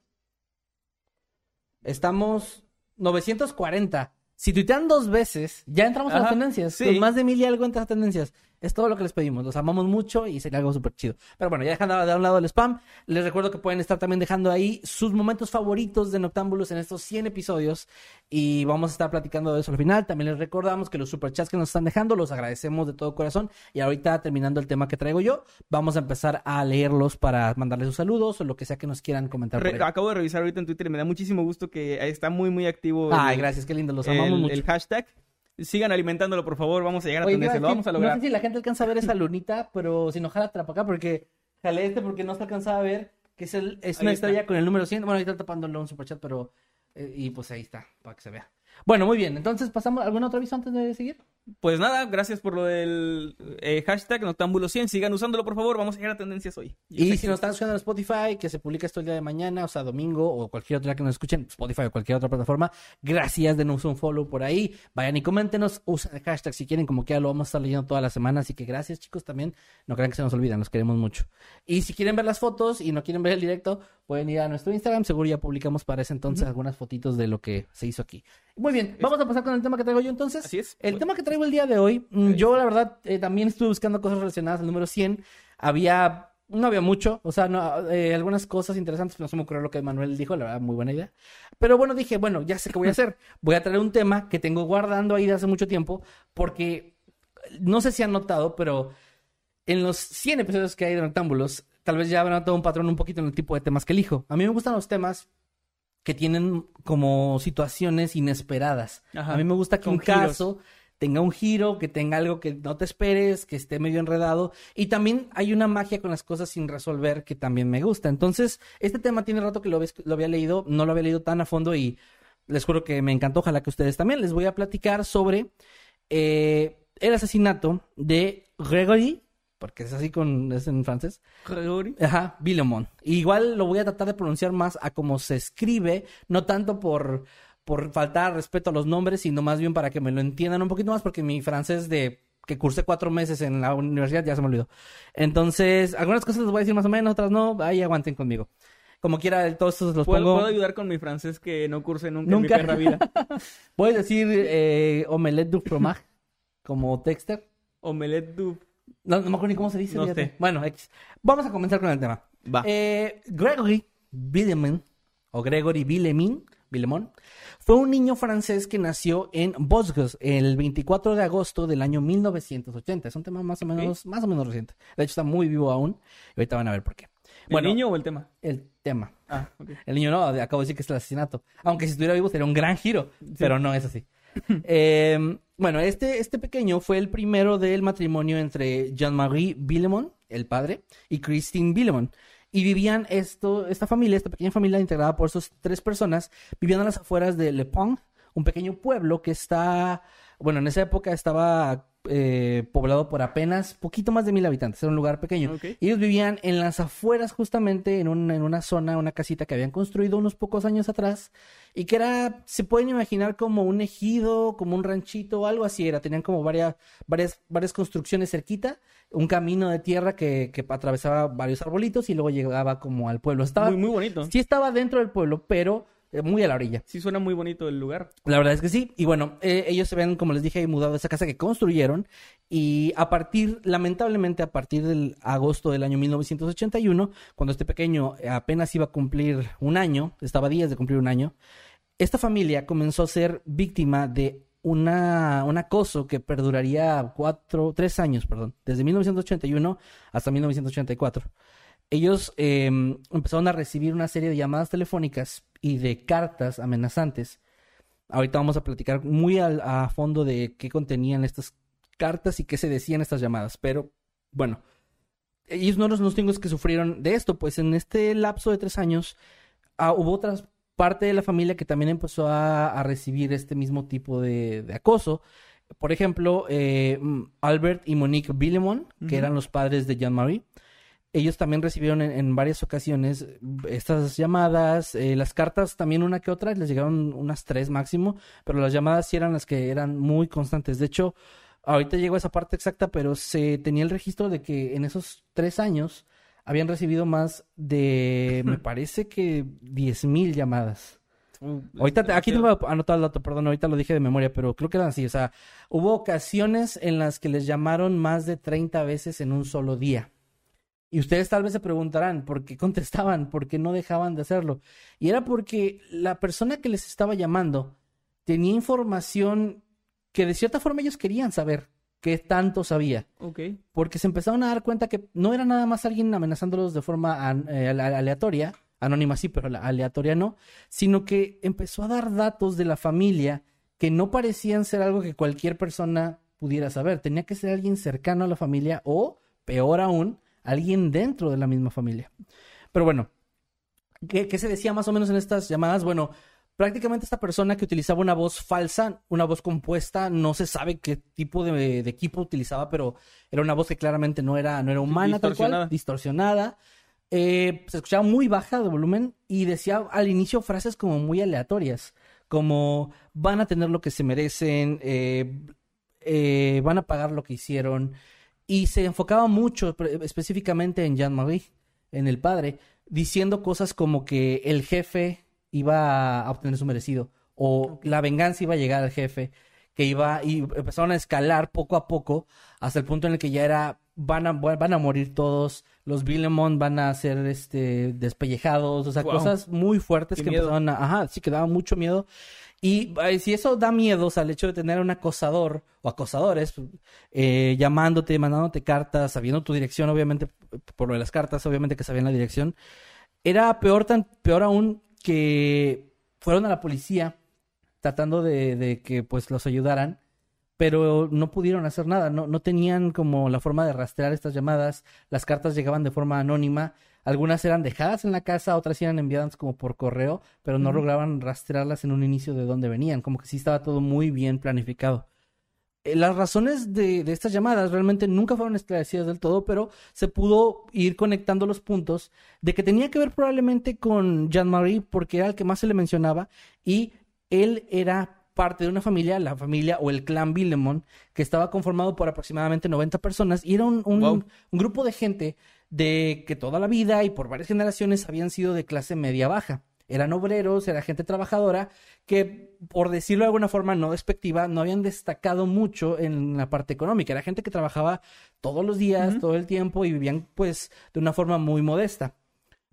Estamos 940. Si tuitean dos veces, ya entramos a las Ajá, tendencias. sí. Con más de mil y algo entras a tendencias. Es todo lo que les pedimos. Los amamos mucho y sería algo súper chido. Pero bueno, ya dejando de un lado el spam, les recuerdo que pueden estar también dejando ahí sus momentos favoritos de Noctámbulos en estos 100 episodios. Y vamos a estar platicando de eso al final. También les recordamos que los superchats que nos están dejando los agradecemos de todo corazón. Y ahorita, terminando el tema que traigo yo, vamos a empezar a leerlos para mandarles sus saludos o lo que sea que nos quieran comentar. por Re- ahí. acabo de revisar ahorita en Twitter y me da muchísimo gusto que está muy, muy activo. el- Ay, gracias, qué lindo. Los amamos el, mucho. el hashtag. Sigan alimentándolo, por favor. Vamos a llegar a Oye, tendencia. Lo vamos a lograr. No sé si la gente alcanza a ver esa lunita, pero si no, jala para acá porque jalé este porque no se alcanzaba a ver, que es, el, es Ahí una está. estrella con el número 100. Bueno, ahorita tapándolo un superchat, pero... eh, y pues ahí está, para que se vea. Bueno, muy bien. Entonces, ¿pasamos algún otro aviso antes de seguir? Pues nada, gracias por lo del eh, hashtag Noctámbulo100. Sigan usándolo, por favor. Vamos a llegar a tendencias hoy. Yo Y si que- nos están escuchando en Spotify, que se publica esto el día de mañana, o sea, domingo, o cualquier otra que nos escuchen, Spotify o cualquier otra plataforma, gracias, denos un follow por ahí, vayan y coméntenos, usen el hashtag si quieren, como quiera lo vamos a estar leyendo toda la semana, así que gracias chicos también, no crean que se nos olvidan, los queremos mucho. Y si quieren ver las fotos y no quieren ver el directo, pueden ir a nuestro Instagram, seguro ya publicamos para ese entonces algunas fotitos de lo que se hizo aquí. Muy bien, vamos a pasar con el tema que traigo yo entonces. Así es. El tema que traigo el día de hoy, mm, yo la verdad eh, también estuve buscando cosas relacionadas al número 100. Había, no había mucho, o sea, no, eh, algunas cosas interesantes, no se me ocurrió lo que Manuel dijo, la verdad, muy buena idea. Pero bueno, dije, bueno, ya sé qué voy a hacer. Voy a traer un tema que tengo guardando ahí de hace mucho tiempo, porque no sé si han notado, pero en los 100 episodios que hay de Noctámbulos, tal vez ya habrán notado un patrón un poquito en el tipo de temas que elijo. A mí me gustan los temas que tienen como situaciones inesperadas. Ajá, A mí me gusta que un giros. caso tenga un giro, que tenga algo que no te esperes, que esté medio enredado. Y también hay una magia con las cosas sin resolver que también me gusta. Entonces, este tema tiene rato que lo, había- lo había leído, no lo había leído tan a fondo y les juro que me encantó. Ojalá que ustedes también. Les voy a platicar sobre eh, el asesinato de Gregory, porque es así con, es en francés, Gregory. Ajá, Villemont. Igual lo voy a tratar de pronunciar más a como se escribe, no tanto por, por faltar respeto a los nombres, sino más bien para que me lo entiendan un poquito más, porque mi francés de que cursé cuatro meses en la universidad ya se me olvidó. Entonces, algunas cosas les voy a decir más o menos, otras no, ahí aguanten conmigo. Como quiera, todos estos los ¿Puedo, pongo. puedo ayudar con mi francés que no curse nunca, Nunca. en mi perra vida. Voy a decir eh, omelette du fromage, como Dexter. Omelette du... No, no me acuerdo ni cómo se dice. No sé. Bueno, X. Vamos a comenzar con el tema. Va. Eh, Gregory Villemin, o Gregory Villemin, Villemont, fue un niño francés que nació en Vosges el 24 de agosto del año 1980. Es un tema más o menos, más o menos reciente. De hecho, está muy vivo aún. Y ahorita van a ver por qué. ¿El niño o el tema? El tema. Ah. El niño no, acabo de decir que es el asesinato. Aunque si estuviera vivo sería un gran giro, pero no es así. Eh, bueno, este, este pequeño fue el primero del matrimonio entre Jean-Marie Villemont, el padre, y Christine Villemont. Y vivían esto, esta familia, esta pequeña familia integrada por esas tres personas, vivían a las afueras de Le Pont, un pequeño pueblo que está, bueno, en esa época estaba eh, poblado por apenas poquito más de mil habitantes, era un lugar pequeño. Ok. Y ellos vivían en las afueras justamente, en, un- en una zona, una casita que habían construido unos pocos años atrás y que era, se pueden imaginar como un ejido, como un ranchito o algo así era. Tenían como varias, varias, varias construcciones cerquita, un camino de tierra que, que atravesaba varios arbolitos y luego llegaba como al pueblo. Estaba, Muy, muy bonito. Sí estaba dentro del pueblo, pero eh, muy a la orilla. Sí suena muy bonito el lugar. La verdad es que sí. Y bueno, eh, ellos se ven, como les dije, mudado de esa casa que construyeron. Y a partir, lamentablemente, a partir del agosto del año 1981, cuando este pequeño apenas iba a cumplir un año, estaba a días de cumplir un año, esta familia comenzó a ser víctima de una, un acoso que perduraría cuatro, tres años, perdón, desde 1981 hasta 1984. Ellos eh, empezaron a recibir una serie de llamadas telefónicas y de cartas amenazantes. Ahorita vamos a platicar muy al- a, fondo de qué contenían estas cartas y qué se decían estas llamadas. Pero bueno, ellos no eran los únicos que sufrieron de esto, pues en este lapso de tres años ah, hubo otra parte de la familia que también empezó a, a recibir este mismo tipo de, de acoso. Por ejemplo, eh, mm, Albert y Monique Billemont, que eran los padres de Jean-Marie, ellos también recibieron en, en varias ocasiones estas llamadas, eh, las cartas también una que otra, les llegaron unas tres máximo, pero las llamadas sí eran las que eran muy constantes. De hecho, ahorita llegó a esa parte exacta, pero se tenía el registro de que en esos tres años habían recibido más de, me parece que 10.000 llamadas. Uh, Ahorita, te- aquí tengo anotado el dato, perdón, ahorita lo dije de memoria, pero creo que eran así. O sea, hubo ocasiones en las que les llamaron más de 30 veces en un solo día. Y ustedes tal vez se preguntarán por qué contestaban, por qué no dejaban de hacerlo. Y era porque la persona que les estaba llamando tenía información que de cierta forma ellos querían saber qué tanto sabía Ok. porque se empezaron a dar cuenta que no era nada más alguien amenazándolos de forma eh, ale- aleatoria, anónima sí, pero ale- aleatoria no, sino que empezó a dar datos de la familia que no parecían ser algo que cualquier persona pudiera saber. Tenía que ser alguien cercano a la familia o, peor aún, alguien dentro de la misma familia. Pero bueno, ¿qué, qué se decía más o menos en estas llamadas? Bueno, prácticamente esta persona que utilizaba una voz falsa, una voz compuesta, no se sabe qué tipo de, de equipo utilizaba, pero era una voz que claramente no era, no era humana, tal distorsionada. cual, distorsionada. Eh, se escuchaba muy baja de volumen y decía al inicio frases como muy aleatorias, como van a tener lo que se merecen, eh, eh, van a pagar lo que hicieron. Y se enfocaba mucho específicamente en Jean-Marie, en el padre, diciendo cosas como que el jefe iba a obtener su merecido o la venganza iba a llegar al jefe, que iba y empezaron a escalar poco a poco hasta el punto en el que ya era van a van a morir todos, los Villemont van a ser este despellejados, o sea, Wow. cosas muy fuertes Qué que miedo. empezaron a, ajá, sí que daba mucho miedo. Y eh, si eso da miedo, o sea, el hecho de tener un acosador o acosadores eh, llamándote, mandándote cartas, sabiendo tu dirección, obviamente, por lo de las cartas, obviamente que sabían la dirección, era peor, tan, peor aún que fueron a la policía tratando de, de que pues los ayudaran, pero no pudieron hacer nada, no, no tenían como la forma de rastrear estas llamadas, las cartas llegaban de forma anónima, algunas eran dejadas en la casa, otras eran enviadas como por correo, pero no lograban rastrearlas en un inicio de dónde venían, como que sí estaba todo muy bien planificado. Eh, Las razones de, de estas llamadas realmente nunca fueron esclarecidas del todo, pero se pudo ir conectando los puntos de que tenía que ver probablemente con Jean-Marie porque era el que más se le mencionaba y él era parte de una familia, la familia o el clan Villemont, que estaba conformado por aproximadamente 90 personas y era un, un- Wow. un grupo de gente de que toda la vida y por varias generaciones habían sido de clase media baja. Eran obreros, era gente trabajadora que, por decirlo de alguna forma no despectiva, no habían destacado mucho en la parte económica. Era gente que trabajaba todos los días, todo el tiempo y vivían pues de una forma muy modesta.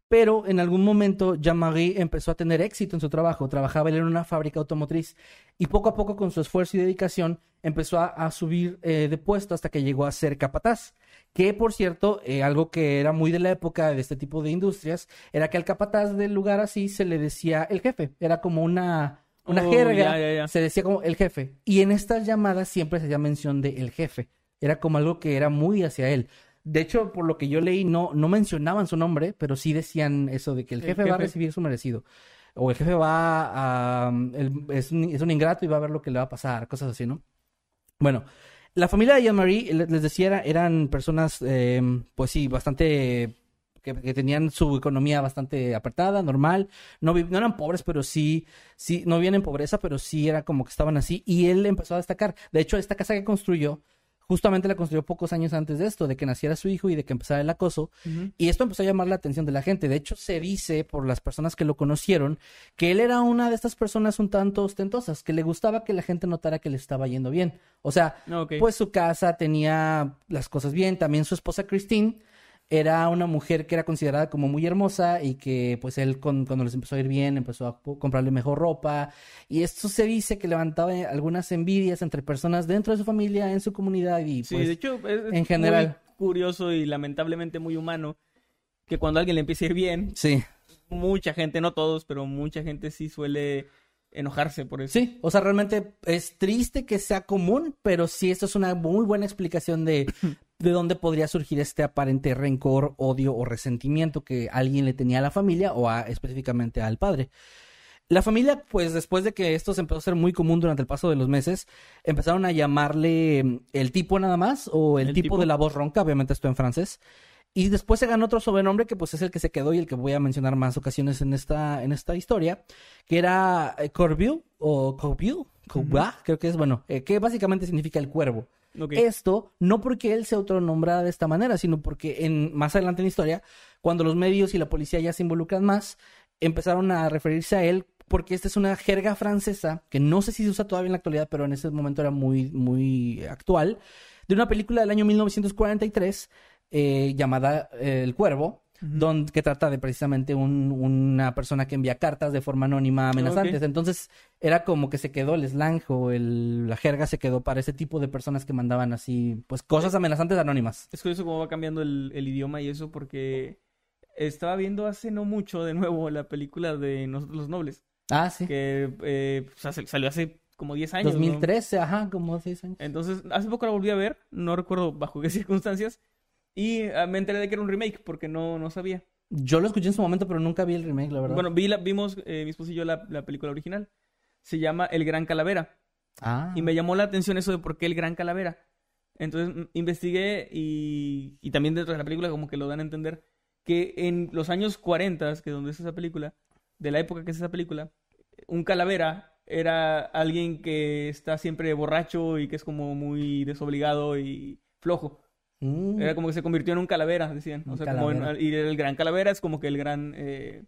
Pero en algún momento Jean-Marie empezó a tener éxito en su trabajo. Trabajaba él en una fábrica automotriz y poco a poco con su esfuerzo y dedicación empezó a, a subir eh, de puesto hasta que llegó a ser capataz. Que por cierto, eh, algo que era muy de la época de este tipo de industrias, era que al capataz del lugar así se le decía el jefe. Era como una, una Oh, jerga. Se decía como el jefe. Y en estas llamadas siempre se hacía mención de el jefe. Era como algo que era muy hacia él. De hecho, por lo que yo leí, no, no mencionaban su nombre, pero sí decían eso de que el El jefe, va a recibir su merecido. O el jefe va a... el- es, un, es un ingrato y va a ver lo que le va a pasar, cosas así, ¿no? Bueno, la familia de Jean-Marie, le- les decía, era- eran personas, eh, pues sí, bastante... Que, tenían su economía bastante apretada, normal. No, no eran pobres, pero sí, sí, no vivían en pobreza, pero sí era como que estaban así. Y él empezó a destacar. De hecho, esta casa que construyó justamente la construyó pocos años antes de esto, de que naciera su hijo y de que empezara el acoso. Y esto empezó a llamar la atención de la gente. De hecho, se dice por las personas que lo conocieron que él era una de estas personas un tanto ostentosas, que le gustaba que la gente notara que le estaba yendo bien. O sea, pues su casa tenía las cosas bien. También su esposa Christine era una mujer que era considerada como muy hermosa y que pues él con- cuando les empezó a ir bien empezó a comprarle mejor ropa y esto se dice que levantaba algunas envidias entre personas dentro de su familia, en su comunidad y Sí, pues de hecho, es, es en general. muy curioso y lamentablemente muy humano que cuando a alguien le empieza a ir bien, sí. mucha gente, no todos, pero mucha gente sí suele enojarse por eso. Sí, o sea, realmente es triste que sea común, pero sí, esto es una muy buena explicación de, de dónde podría surgir este aparente rencor, odio o resentimiento que alguien le tenía a la familia o a, específicamente al padre. La familia, pues después de que esto se empezó a ser muy común durante el paso de los meses, empezaron a llamarle mm, el tipo nada más o el, El tipo, tipo. de la voz ronca, obviamente esto en francés. Y después se ganó otro sobrenombre que pues es el que se quedó y el que voy a mencionar más ocasiones en esta, en esta historia, que era eh, Corbeau o Corbeau, Corbeau, creo que es, bueno, eh, que básicamente significa el cuervo. Esto no porque él se autonombrara de esta manera, sino porque en, más adelante en la historia, cuando los medios y la policía ya se involucran más, empezaron a referirse a él porque esta es una jerga francesa que no sé si se usa todavía en la actualidad, pero en ese momento era muy, muy actual, de una película del año 1943 eh, llamada eh, El Cuervo, don- que trata de precisamente un- una persona que envía cartas de forma anónima amenazantes. Entonces era como que se quedó el slang o el- la jerga se quedó para ese tipo de personas que mandaban así, pues cosas amenazantes anónimas. Es curioso cómo va cambiando el, el idioma y eso porque estaba viendo hace no mucho de nuevo la película de Nosotros los Nobles, Ah, sí. que eh, o sea, sal- salió hace como 10 años. ¿no? 2013, ajá, como seis años. Entonces, hace poco la volví a ver, no recuerdo bajo qué circunstancias, y ah, me enteré de que era un remake porque no, no sabía. Yo lo escuché en su momento, pero nunca vi el remake, la verdad. Bueno, vi la, vimos, eh, mi esposo y yo, la, la película original. Se llama El Gran Calavera. ah, Y me llamó la atención eso de por qué el Gran Calavera. Entonces investigué y, y también dentro de la película como que lo dan a entender que en los años 40, que es donde es esa película, de la época que es esa película, un calavera era alguien que está siempre borracho y que es como muy desobligado y flojo. Mm, Era como que se convirtió en un calavera, decían. O sea, como en- y el gran calavera es como que el gran eh,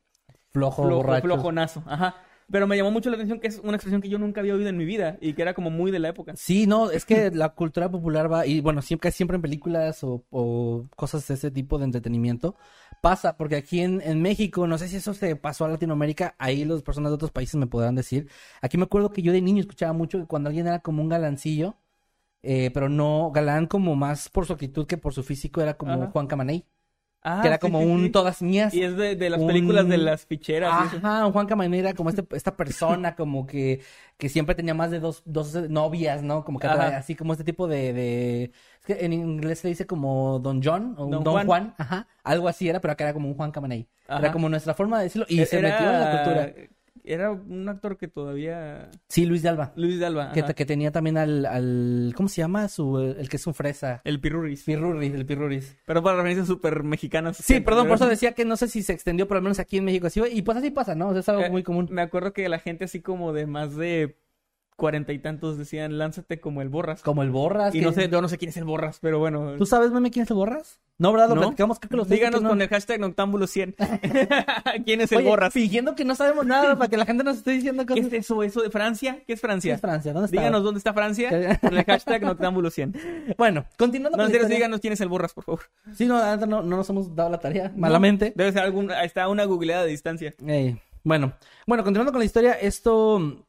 flojo, flojo, flojonazo. Ajá. Pero me llamó mucho la atención que es una expresión que yo nunca había oído en mi vida y que era como muy de la época. Sí, no, es que la cultura popular va, y bueno, siempre, siempre en películas o, o cosas de ese tipo de entretenimiento, pasa, porque aquí en, en México, no sé si eso se pasó a Latinoamérica, ahí las personas de otros países me podrán decir. Aquí me acuerdo que yo de niño escuchaba mucho que cuando alguien era como un galancillo, eh, pero no galán como más por su actitud que por su físico, era como Ajá. Juan Camaney, Ah, que era sí, como sí, un sí. todas mías. Y es de, de las un- películas de las ficheras. Ajá, un Juan Camaney era como este, esta persona como que, que siempre tenía más de dos, dos novias, ¿no? Como que Ajá. así como este tipo de, de... Es que en inglés se dice como Don John o Don Don, Juan. Juan. ajá. Algo así era, pero acá era como un Juan Camaney. Era como nuestra forma de decirlo y se Era- metió en la cultura. Era un actor que todavía... Sí, Luis de Alba. Luis de Alba. Que, tenía también al, al... ¿Cómo se llama? Su, el que es un fresa. El Pirurris. Pirurris, el Pirurris. Pero para referencias súper mexicanas. Sí, perdón, por eso decía que no sé si se extendió, pero al menos aquí en México así. Y pues así pasa, ¿no? O sea, es algo Eh, muy común. Me acuerdo que la gente así como de más de cuarenta y tantos decían, lánzate como el Borras. Como el Borras. Y que- no sé, yo no sé quién es el Borras, pero bueno. ¿Tú sabes, meme, quién es el Borras? No, ¿verdad? Lo ¿No? platicamos, creo que los Díganos no. con el hashtag Noctámbulo100. ¿Quién es el Oye, Borras? fingiendo que no sabemos nada para que la gente nos esté diciendo ¿Qué cosas. es eso? ¿Eso de Francia? ¿Qué es ¿Qué Francia? es Francia? ¿Dónde está? Díganos dónde está Francia con el hashtag Noctámbulo100. Bueno, continuando No, con serio, díganos quién es el Borras, por favor. Sí, no, no, no nos hemos dado la tarea, malamente. Debe ser algún... Está una googleada de distancia. Eh, bueno, bueno, continuando con la historia, esto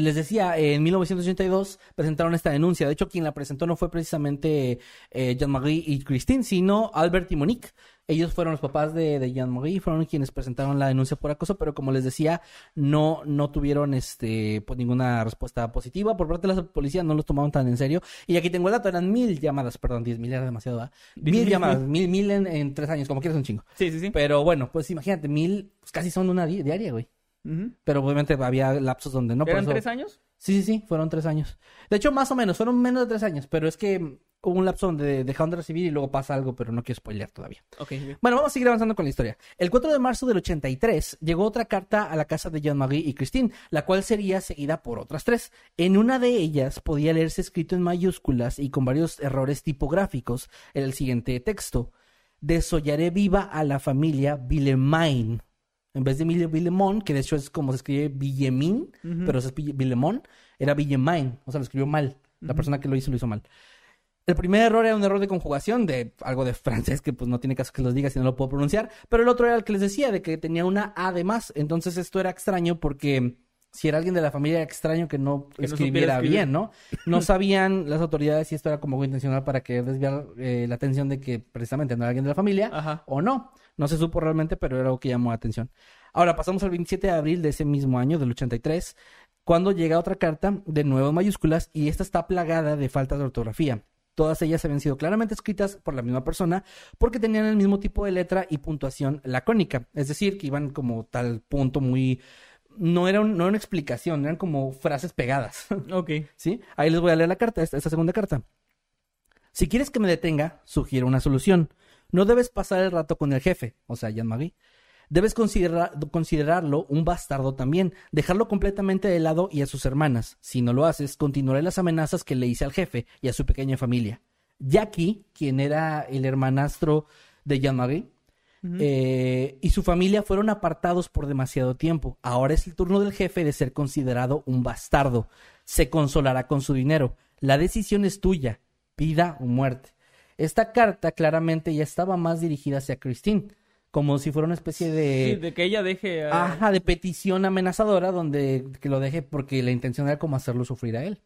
les decía, eh, en 1982 presentaron esta denuncia. De hecho, quien la presentó no fue precisamente eh, Jean-Marie y Christine, sino Albert y Monique. Ellos fueron los papás de, de Jean-Marie, fueron quienes presentaron la denuncia por acoso, pero como les decía, no, no tuvieron este, pues, ninguna respuesta positiva por parte de la policía, no los tomaron tan en serio. Y aquí tengo el dato, eran mil llamadas, perdón, diez mil era demasiado, ¿verdad? Mil mil. llamadas, mil, mil en, en tres años, como quieras un chingo. Sí, sí, sí. Pero bueno, pues imagínate, mil, pues casi son una di- diaria, güey. Pero obviamente había lapsos donde no. por ¿Eran eso- tres años? Sí, sí, sí, fueron tres años. De hecho, más o menos, fueron menos de tres años, pero es que hubo un lapso donde dejaron de recibir y luego pasa algo, pero no quiero spoilear todavía. Bueno, vamos a seguir avanzando con la historia. El 4 de marzo del 83 llegó otra carta a la casa de Jean-Marie y Christine, la cual sería seguida por otras tres. En una de ellas podía leerse escrito en mayúsculas y con varios errores tipográficos el siguiente texto. Desollaré viva a la familia Villemain. En vez de Emilio Villemón, que de hecho es como se escribe Villemín, pero se escribe Villemón, era Villemain. O sea, lo escribió mal. La persona que lo hizo lo hizo mal. El primer error era un error de conjugación de algo de francés que pues no tiene caso que los diga si no lo puedo pronunciar, pero el otro era el que les decía de que tenía una A de más, entonces esto era extraño porque si era alguien de la familia extraño que no Que escribiera bien, ¿no? No sabían las autoridades si esto era como intencional para que desviar eh, la atención de que precisamente no era alguien de la familia Ajá. o no. No se supo realmente, pero era algo que llamó la atención. Ahora pasamos al 27 de abril de ese mismo año, del 83, cuando llega otra carta, de nuevo en mayúsculas, y esta está plagada de faltas de ortografía. Todas ellas habían sido claramente escritas por la misma persona porque tenían el mismo tipo de letra y puntuación lacónica. Es decir, que iban como tal punto muy... No era, un- no era una explicación, eran como frases pegadas. Ok. ¿Sí? Ahí les voy a leer la carta, esta, esta segunda carta. Si quieres que me detenga, sugiero una solución. No debes pasar el rato con el jefe, o sea, Jean-Marie. Debes considerar- considerarlo un bastardo también, dejarlo completamente de lado y a sus hermanas. Si no lo haces, continuaré las amenazas que le hice al jefe y a su pequeña familia. Jackie, quien era el hermanastro de Jean-Marie, eh, y su familia fueron apartados por demasiado tiempo. Ahora es el turno del jefe de ser considerado un bastardo. Se consolará con su dinero. La decisión es tuya, vida o muerte. Esta carta claramente ya estaba más dirigida hacia Christine, como si fuera una especie de... Sí, de que ella deje a... Ajá, de petición amenazadora donde que lo deje porque la intención era como hacerlo sufrir a él.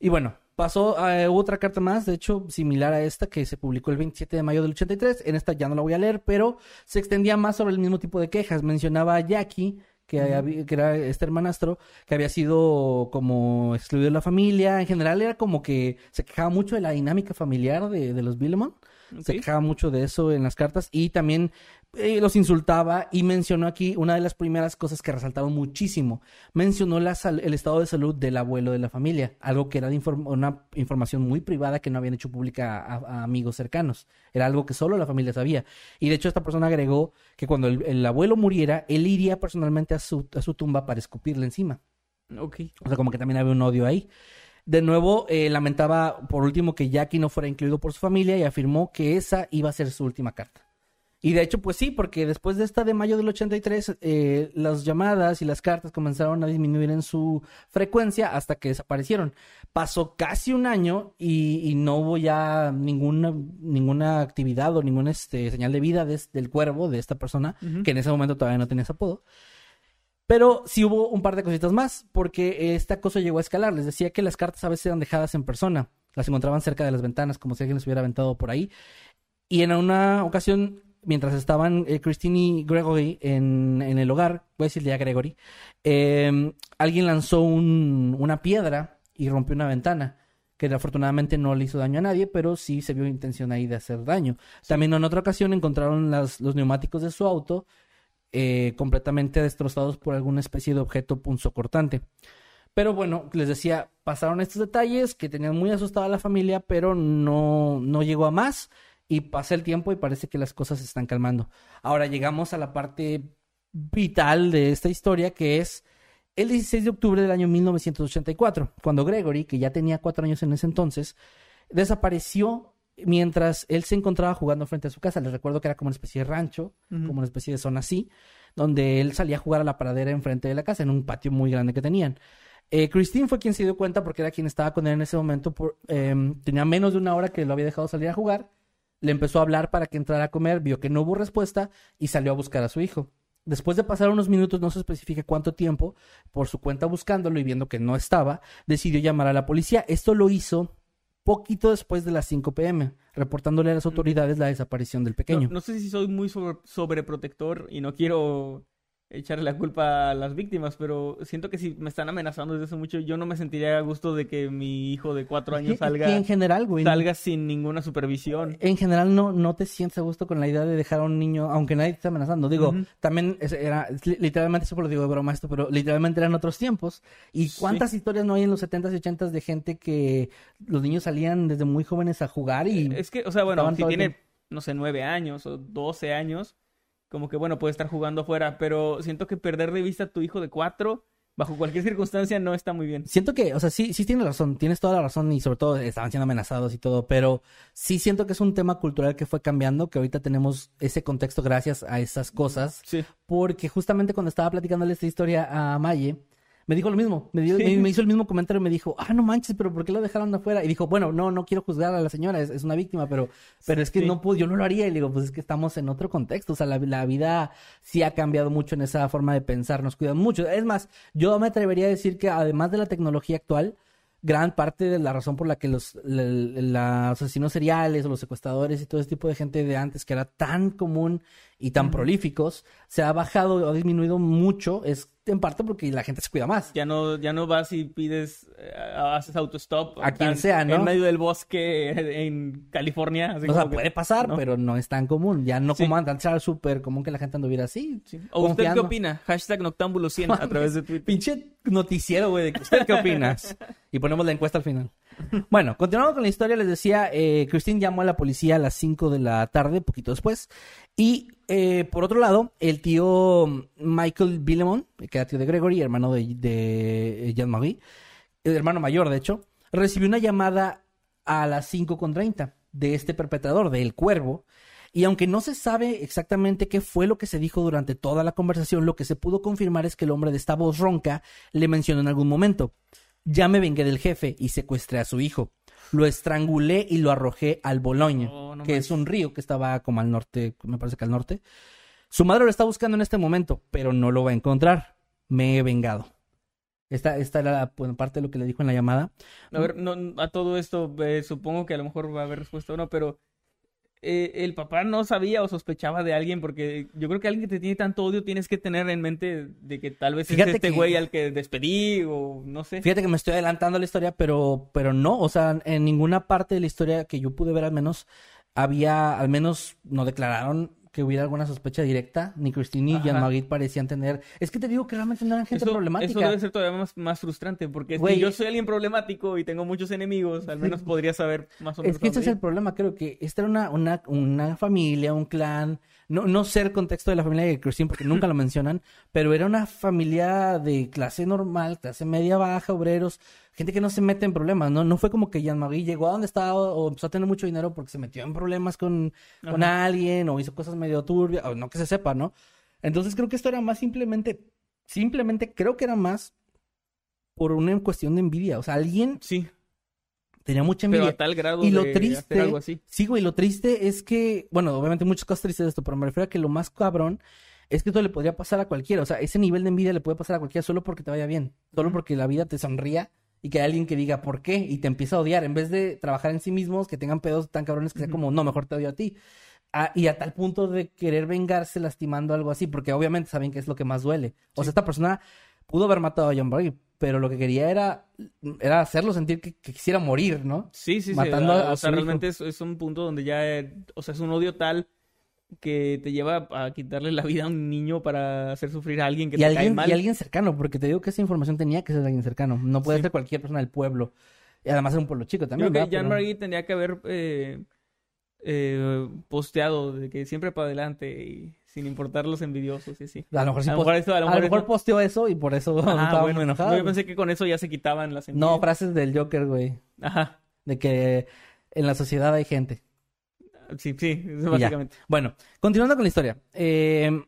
Y bueno, pasó a otra carta más, de hecho, similar a esta que se publicó el 27 de mayo del 83. En esta ya no la voy a leer, pero se extendía más sobre el mismo tipo de quejas. Mencionaba a Jackie, que, había- que era este hermanastro, que había sido como excluido de la familia. En general era como que se quejaba mucho de la dinámica familiar de, de los Billemont. Se quejaba mucho de eso en las cartas y también eh, los insultaba y mencionó aquí una de las primeras cosas que resaltaron muchísimo. Mencionó la el estado de salud del abuelo de la familia, algo que era inform- una información muy privada que no habían hecho pública a, a amigos cercanos. Era algo que solo la familia sabía. Y de hecho esta persona agregó que cuando el, el abuelo muriera, él iría personalmente a su, a su tumba para escupirle encima. Ok. O sea, como que también había un odio ahí. De nuevo, eh, lamentaba por último que Jackie no fuera incluido por su familia y afirmó que esa iba a ser su última carta. Y de hecho, pues sí, porque después de esta de mayo del 83, eh, las llamadas y las cartas comenzaron a disminuir en su frecuencia hasta que desaparecieron. Pasó casi un año y, y no hubo ya ninguna, ninguna actividad o ninguna este, señal de vida des- del cuervo de esta persona, que en ese momento todavía no tenía ese apodo. Pero sí hubo un par de cositas más, porque esta cosa llegó a escalar. Les decía que las cartas a veces eran dejadas en persona. Las encontraban cerca de las ventanas, como si alguien las hubiera aventado por ahí. Y en una ocasión, mientras estaban eh, Christine y Gregory en, en el hogar, voy a decirle a Gregory, eh, alguien lanzó un- una piedra y rompió una ventana. Que afortunadamente no le hizo daño a nadie, pero sí se vio intención ahí de hacer daño. También en otra ocasión encontraron las- los neumáticos de su auto eh, completamente destrozados por alguna especie de objeto punzocortante. Pero bueno, les decía, pasaron estos detalles que tenían muy asustada a la familia, pero no, no llegó a más. Y pasa el tiempo y parece que las cosas se están calmando. Ahora llegamos a la parte vital de esta historia, que es el 16 de octubre del año 1984, cuando Gregory, que ya tenía cuatro años en ese entonces, desapareció mientras él se encontraba jugando frente a su casa. Les recuerdo que era como una especie de rancho, como una especie de zona así, donde él salía a jugar a la pradera enfrente de la casa, en un patio muy grande que tenían. Eh, Christine fue quien se dio cuenta porque era quien estaba con él en ese momento. Por, eh, tenía menos de una hora que lo había dejado salir a jugar. Le empezó a hablar para que entrara a comer, vio que no hubo respuesta y salió a buscar a su hijo. Después de pasar unos minutos, no se especifica cuánto tiempo, por su cuenta buscándolo y viendo que no estaba, decidió llamar a la policía. Esto lo hizo poquito después de las 5 pm, reportándole a las autoridades la desaparición del pequeño. No, no sé si soy muy sobre- sobreprotector y no quiero echarle la culpa a las víctimas, pero siento que si me están amenazando desde hace mucho, yo no me sentiría a gusto de que mi hijo de cuatro años salga, en general, güey. salga sin ninguna supervisión. En general no, no te sientes a gusto con la idea de dejar a un niño, aunque nadie te esté amenazando. Digo, también era, literalmente, eso lo digo de broma esto, pero literalmente eran otros tiempos. ¿Y cuántas historias no hay en los 70s y 80s de gente que los niños salían desde muy jóvenes a jugar y... Es que, o sea, bueno, si tiene, no sé, nueve años o doce años, como que, bueno, puede estar jugando afuera, pero siento que perder de vista a tu hijo de cuatro, bajo cualquier circunstancia, no está muy bien. Siento que, o sea, sí, sí tienes razón, tienes toda la razón y sobre todo estaban siendo amenazados y todo, pero sí siento que es un tema cultural que fue cambiando, que ahorita tenemos ese contexto gracias a esas cosas, Sí. porque justamente cuando estaba platicándole esta historia a Maye, me dijo lo mismo, me, dio- Sí. me, me hizo el mismo comentario, me dijo, ah, no manches, pero ¿por qué lo dejaron afuera? Y dijo, bueno, no, no quiero juzgar a la señora, es, es una víctima, pero, pero es que Sí. no puedo, yo no lo haría. Y le digo, pues es que estamos en otro contexto, o sea, la, la vida sí ha cambiado mucho en esa forma de pensar, nos cuidan mucho. Es más, yo me atrevería a decir que además de la tecnología actual, gran parte de la razón por la que los, la- la- los asesinos seriales o los secuestradores y todo ese tipo de gente de antes que era tan común y tan prolíficos se ha bajado o ha disminuido mucho es en parte porque la gente se cuida más. Ya no, ya no vas y pides, eh, haces autostop. A quien sea, ¿no? En medio del bosque en California. así O sea, que- puede pasar, ¿no? pero no es tan común. Ya no Sí. como antes era súper común que la gente anduviera así. Sí. ¿O usted qué opina? Hashtag Noctámbulo 100 a través de Twitter. Pinche noticiero, güey, de usted qué opinas. y ponemos la encuesta al final. Bueno, continuando con la historia, les decía, eh, Christine llamó a la policía a las 5 de la tarde, poquito después. Y eh, por otro lado, el tío Michael Billemon, que era tío de Gregory, hermano de, de Jean-Marie, el hermano mayor, de hecho, recibió una llamada a las 5.30 de este perpetrador, del cuervo. Y aunque no se sabe exactamente qué fue lo que se dijo durante toda la conversación, lo que se pudo confirmar es que el hombre de esta voz ronca le mencionó en algún momento, ya me vengué del jefe y secuestré a su hijo. Lo estrangulé y lo arrojé al Boloño, Oh, no que es un río que estaba como al norte, me parece que al norte. Su madre lo está buscando en este momento, pero no lo va a encontrar. Me he vengado. Esta, esta era bueno, parte de lo que le dijo en la llamada. A ver, no, a todo esto eh, supongo que a lo mejor va a haber respuesta o no, pero eh, el papá no sabía o sospechaba de alguien porque yo creo que alguien que te tiene tanto odio tienes que tener en mente de que tal vez Fíjate es este que- güey al que despedí o no sé. Fíjate que me estoy adelantando a la historia, pero, pero no, o sea, en ninguna parte de la historia que yo pude ver al menos había, al menos no declararon que hubiera alguna sospecha directa, ni Christine ni. Jean-Marie parecían tener. Es que te digo que realmente no eran gente Eso, problemática. eso debe ser todavía más, más frustrante porque Güey, si yo soy alguien problemático y tengo muchos enemigos, al menos podría saber más o menos. Es que ese es el problema, creo que esta era una, una, una familia, un clan, no, no sé el contexto de la familia de Christine porque nunca lo mencionan, pero era una familia de clase normal, clase media baja, obreros, gente que no se mete en problemas, ¿no? No fue como que Jean-Marie llegó a donde estaba o, o empezó a tener mucho dinero porque se metió en problemas con, con alguien o hizo cosas medio turbias, o no que se sepa, ¿no? Entonces creo que esto era más simplemente, simplemente creo que era más por una cuestión de envidia, o sea, alguien Sí, tenía mucha pero envidia. a tal grado Y lo de triste, hacer algo así. sí, güey, lo triste es que, bueno, obviamente muchas cosas tristes de esto, pero me refiero a que lo más cabrón es que esto le podría pasar a cualquiera. O sea, ese nivel de envidia le puede pasar a cualquiera solo porque te vaya bien, solo porque la vida te sonría y que hay alguien que diga por qué y te empieza a odiar en vez de trabajar en sí mismos, que tengan pedos tan cabrones que sea como, no, mejor te odio a ti. Ah, y a tal punto de querer vengarse lastimando algo así, porque obviamente saben que es lo que más duele. O sea, esta persona pudo haber matado a John Barry, pero lo que quería era, era hacerlo sentir que, que quisiera morir, ¿no? Sí, sí, sí. matando a- a o sea, realmente es, es un punto donde ya, eh, o sea, es un odio tal que te lleva a quitarle la vida a un niño para hacer sufrir a alguien que y te cae alguien, mal. y alguien cercano, porque te digo que esa información tenía que ser de alguien cercano. No puede Sí. ser cualquier persona del pueblo. Y además era un pueblo chico Yo también. creo que tendría que haber eh, eh, posteado de que siempre para adelante y sin importar los envidiosos y así. A lo mejor sí A lo mejor eso- a lo a mejor lo mejor eso- posteó eso y por eso Ah, estaba bueno, muy enojado. Yo pensé que con eso ya se quitaban las No, envidias. frases del Joker, güey. Ajá. De que en la sociedad hay gente. Sí, sí, eso básicamente. Bueno, continuando con la historia. Eh,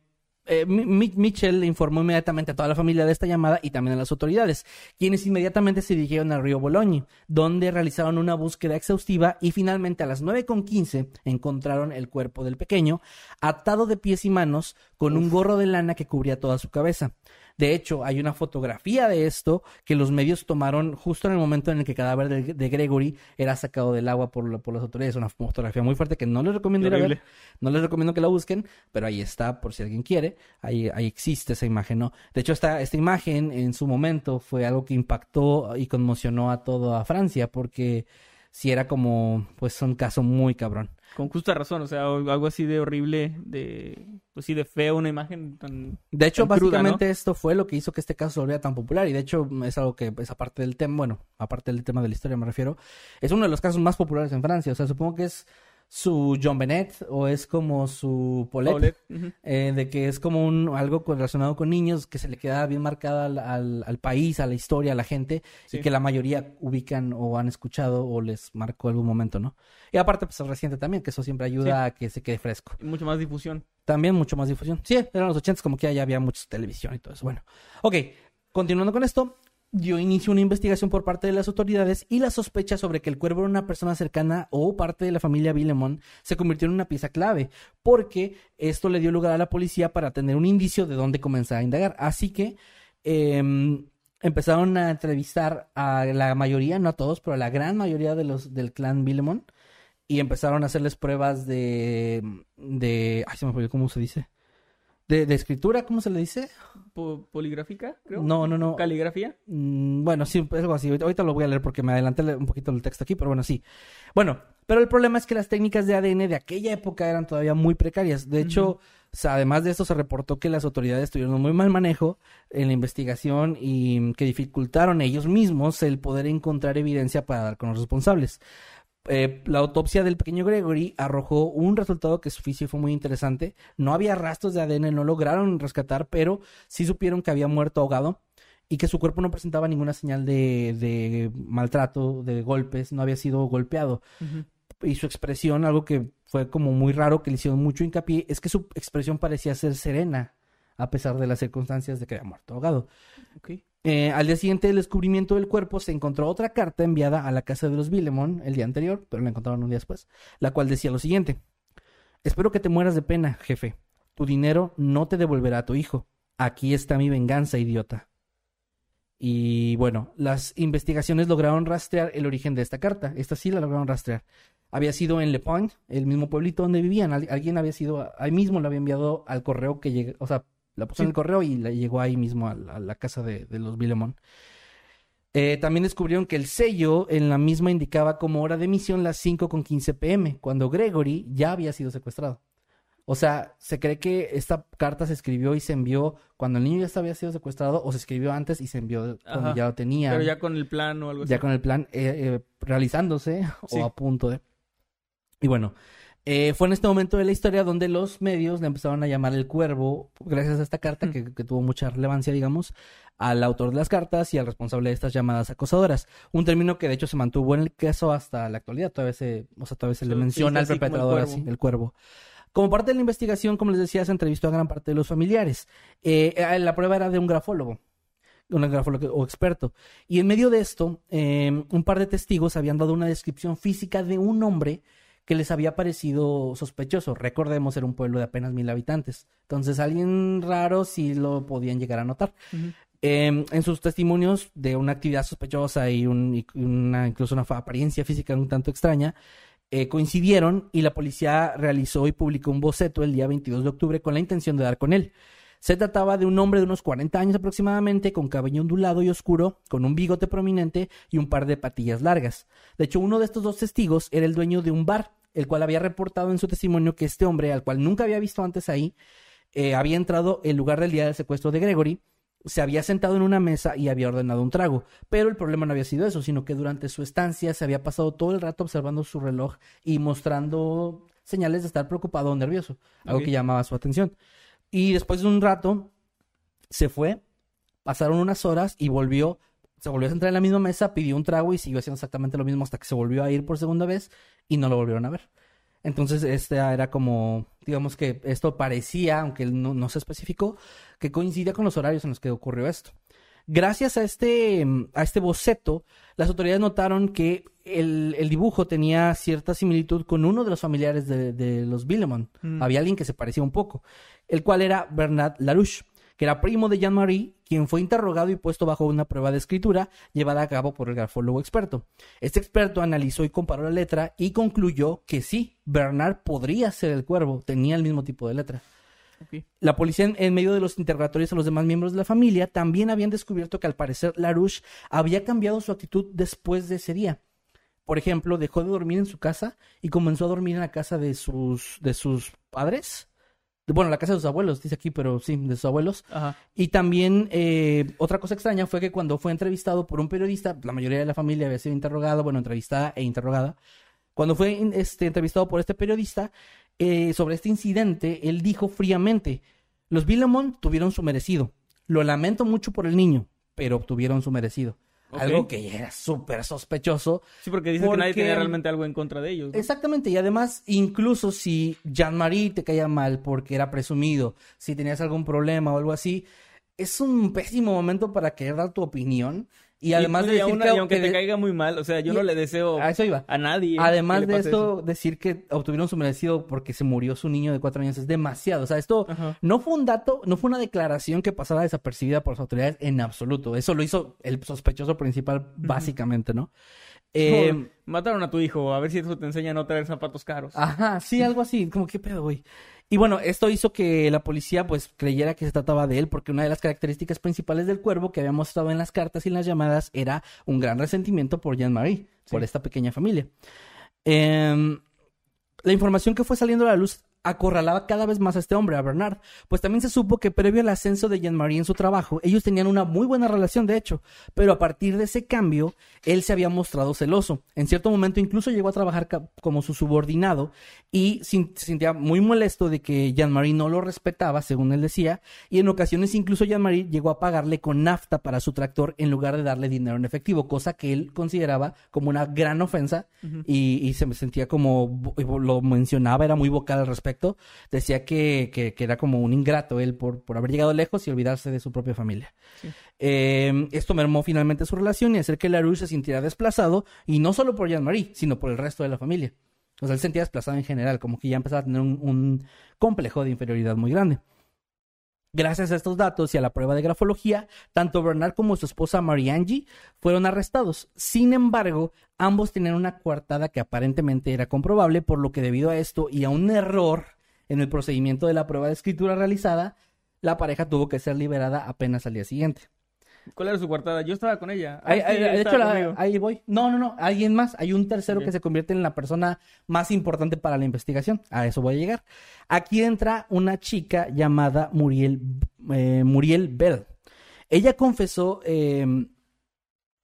eh, Mi- Mi- Mitchell le informó inmediatamente a toda la familia de esta llamada y también a las autoridades, quienes inmediatamente se dirigieron al río Bologne, donde realizaron una búsqueda exhaustiva y finalmente a las 9.15 encontraron el cuerpo del pequeño, atado de pies y manos, con un gorro de lana que cubría toda su cabeza. De hecho, hay una fotografía de esto que los medios tomaron justo en el momento en el que el cadáver de, de Gregory era sacado del agua por, por las autoridades. Una fotografía muy fuerte que no les recomiendo ir a ver. No les recomiendo que la busquen, pero ahí está por si alguien quiere. Ahí, ahí existe esa imagen, ¿no? De hecho, esta, esta imagen en su momento fue algo que impactó y conmocionó a toda Francia porque si era como, pues, un caso muy cabrón. Con justa razón, o sea, algo así de horrible, de, pues sí, de feo, una imagen tan... De hecho, Tan cruda, básicamente esto fue lo que hizo que este caso se volviera tan popular. Y de hecho, es algo que es aparte del tema, bueno, aparte del tema de la historia me refiero, es uno de los casos más populares en Francia. O sea, supongo que es su John Bennett o es como su Paulette. Eh, de que es como un algo relacionado con niños que se le queda bien marcada al, al- al país, a la historia, a la gente, Sí. y que la mayoría ubican o han escuchado o les marcó algún momento, ¿no? Y aparte, pues es reciente también, que eso siempre ayuda a que se quede fresco. Y mucha más difusión. También mucho más difusión. Sí, eran los ochentas, como que ya había mucha televisión y todo eso. Bueno, ok, continuando con esto, dio inicio una investigación por parte de las autoridades y la sospecha sobre que el cuervo era una persona cercana o parte de la familia Villemont se convirtió en una pieza clave, porque esto le dio lugar a la policía para tener un indicio de dónde comenzar a indagar. Así que em, empezaron a entrevistar a la mayoría, no a todos, pero a la gran mayoría de los del clan Villemont y empezaron a hacerles pruebas de de ay se me olvidó cómo se dice de, de escritura cómo se le dice Po- ¿Poligráfica, creo? no no no ¿Caligrafía? Mm, bueno sí algo así ahorita, ahorita lo voy a leer porque me adelanté un poquito el texto aquí pero bueno sí bueno pero el problema es que las técnicas de ADN de aquella época eran todavía muy precarias de hecho Ujú. o sea, además de esto se reportó que las autoridades tuvieron un muy mal manejo en la investigación y que dificultaron ellos mismos el poder encontrar evidencia para dar con los responsables eh, la autopsia del pequeño Gregory arrojó un resultado que su oficio fue muy interesante. No había rastros de ADN, no lograron rescatar, pero sí supieron que había muerto ahogado y que su cuerpo no presentaba ninguna señal de, de maltrato, de golpes, no había sido golpeado. Y su expresión, algo que fue como muy raro, que le hicieron mucho hincapié, es que su expresión parecía ser serena, a pesar de las circunstancias de que había muerto ahogado. Eh, al día siguiente del descubrimiento del cuerpo se encontró otra carta enviada a la casa de los Villemont el día anterior, pero la encontraron un día después, la cual decía lo siguiente. Espero que te mueras de pena, jefe. Tu dinero no te devolverá a tu hijo. Aquí está mi venganza, idiota. Y bueno, las investigaciones lograron rastrear el origen de esta carta. Esta sí la lograron rastrear. Había sido en Le Point, el mismo pueblito donde vivían. Al- alguien había sido, ahí mismo la había enviado al correo que llegó, o sea, la puso en el correo y la llegó ahí mismo a la, a la casa de, de los Villemont. Eh, también descubrieron que el sello en la misma indicaba como hora de emisión las 5 con 15 pm, cuando Gregory ya había sido secuestrado. O sea, se cree que esta carta se escribió y se envió cuando el niño ya había sido secuestrado o se escribió antes y se envió cuando Ajá. ya lo tenía Pero ya con el plan o algo así. ya con el plan eh, eh, realizándose Sí. o a punto de. Y bueno, eh, fue en este momento de la historia donde los medios le empezaron a llamar el cuervo, gracias a esta carta Mm. que, que tuvo mucha relevancia, digamos, al autor de las cartas y al responsable de estas llamadas acosadoras. Un término que de hecho se mantuvo en el caso hasta la actualidad, todavía se, o sea, todavía se le menciona perpetrador así, el cuervo. Como parte de la investigación, como les decía, se entrevistó a gran parte de los familiares. Eh, eh, la prueba era de un grafólogo un grafólogo o experto. Y en medio de esto, eh, un par de testigos habían dado una descripción física de un hombre que les había parecido sospechoso. Recordemos, era un pueblo de apenas mil habitantes. Entonces, alguien raro sí lo podían llegar a notar. Eh, en sus testimonios de una actividad sospechosa y, un- y una, incluso una apariencia física un tanto extraña, eh, coincidieron y la policía realizó y publicó un boceto el día 22 de octubre con la intención de dar con él. Se trataba de un hombre de unos 40 años aproximadamente, con cabello ondulado y oscuro, con un bigote prominente y un par de patillas largas. De hecho, uno de estos dos testigos era el dueño de un bar, el cual había reportado en su testimonio que este hombre, al cual nunca había visto antes ahí, eh, había entrado en lugar del día del secuestro de Gregory, se había sentado en una mesa y había ordenado un trago. Pero el problema no había sido eso, sino que durante su estancia se había pasado todo el rato observando su reloj y mostrando señales de estar preocupado o nervioso, algo que llamaba su atención. Y después de un rato se fue, pasaron unas horas y volvió, se volvió a sentar en la misma mesa, pidió un trago y siguió haciendo exactamente lo mismo hasta que se volvió a ir por segunda vez y no lo volvieron a ver. Entonces, este era como, digamos que esto parecía, aunque no, no se especificó, que coincidía con los horarios en los que ocurrió esto. Gracias a este, a este boceto, las autoridades notaron que el, el dibujo tenía cierta similitud con uno de los familiares de, de los Billemont. Había alguien que se parecía un poco, el cual era Bernard Larouche, que era primo de Jean-Marie, quien fue interrogado y puesto bajo una prueba de escritura llevada a cabo por el grafólogo experto. Este experto analizó y comparó la letra y concluyó que sí, Bernard podría ser el cuervo, tenía el mismo tipo de letra. La policía, en, en medio de los interrogatorios a los demás miembros de la familia, también habían descubierto que al parecer LaRouche había cambiado su actitud después de ese día. Por ejemplo, dejó de dormir en su casa y comenzó a dormir en la casa de sus, de sus padres. Bueno, la casa de sus abuelos, dice aquí, pero sí, de sus abuelos. Ajá. Y también eh, otra cosa extraña fue que cuando fue entrevistado por un periodista, la mayoría de la familia había sido interrogada, bueno, entrevistada e interrogada. Cuando fue este, entrevistado por este periodista eh, sobre este incidente, él dijo fríamente, los Villamon tuvieron su merecido. Lo lamento mucho por el niño, pero obtuvieron su merecido. Algo que ya era súper sospechoso. Sí, porque dice que nadie tenía realmente algo en contra de ellos. ¿no? Exactamente, y además, incluso si Jean-Marie te caía mal porque era presumido, si tenías algún problema o algo así, es un pésimo momento para querer dar tu opinión. Y además de decir que, y aunque que te caiga muy mal, o sea, yo no le deseo a eso iba. a nadie. Además de esto, eso. decir que obtuvieron su merecido porque se murió su niño de cuatro años es demasiado. O sea, esto Ajá. no fue un dato, no fue una declaración que pasara desapercibida por las autoridades en absoluto. Eso lo hizo el sospechoso principal, básicamente, ¿no? Eh, Como, Mataron a tu hijo, a ver si eso te enseña a no traer zapatos caros. Ajá, sí, algo así, como qué pedo, güey. Y bueno, esto hizo que la policía pues creyera que se trataba de él, porque una de las características principales del cuervo que había mostrado en las cartas y en las llamadas era un gran resentimiento por Jean-Marie, por esta pequeña familia. Em, la información que fue saliendo a la luz acorralaba cada vez más a este hombre, a Bernard, pues también se supo que previo al ascenso de Jean-Marie en su trabajo, ellos tenían una muy buena relación, de hecho, pero a partir de ese cambio, él se había mostrado celoso. En cierto momento incluso llegó a trabajar como su subordinado y se sentía muy molesto de que Jean-Marie no lo respetaba, según él decía, y en ocasiones incluso Jean-Marie llegó a pagarle con nafta para su tractor en lugar de darle dinero en efectivo, cosa que él consideraba como una gran ofensa y, y se sentía como, lo mencionaba, era muy vocal al respecto, decía que, que- que era como un ingrato él por, por haber llegado lejos y olvidarse de su propia familia. Eh, esto mermó finalmente su relación y hacer que LaRouche se sintiera desplazado, y no solo por Jean-Marie, sino por el resto de la familia. O sea, él se sentía desplazado en general, como que ya empezaba a tener un, un complejo de inferioridad muy grande. Gracias a estos datos y a la prueba de grafología, tanto Bernard como su esposa Mariangie fueron arrestados. Sin embargo, ambos tenían una coartada que aparentemente era comprobable, por lo que debido a esto y a un error en el procedimiento de la prueba de escritura realizada, la pareja tuvo que ser liberada apenas al día siguiente. ¿Cuál era su coartada? Yo estaba con ella. Ah, sí, de hecho, la- ahí voy. No, no, no. Alguien más. Hay un tercero que se convierte en la persona más importante para la investigación. A eso voy a llegar. Aquí entra una chica llamada Muriel, eh, Muriel Bell. Ella confesó, eh,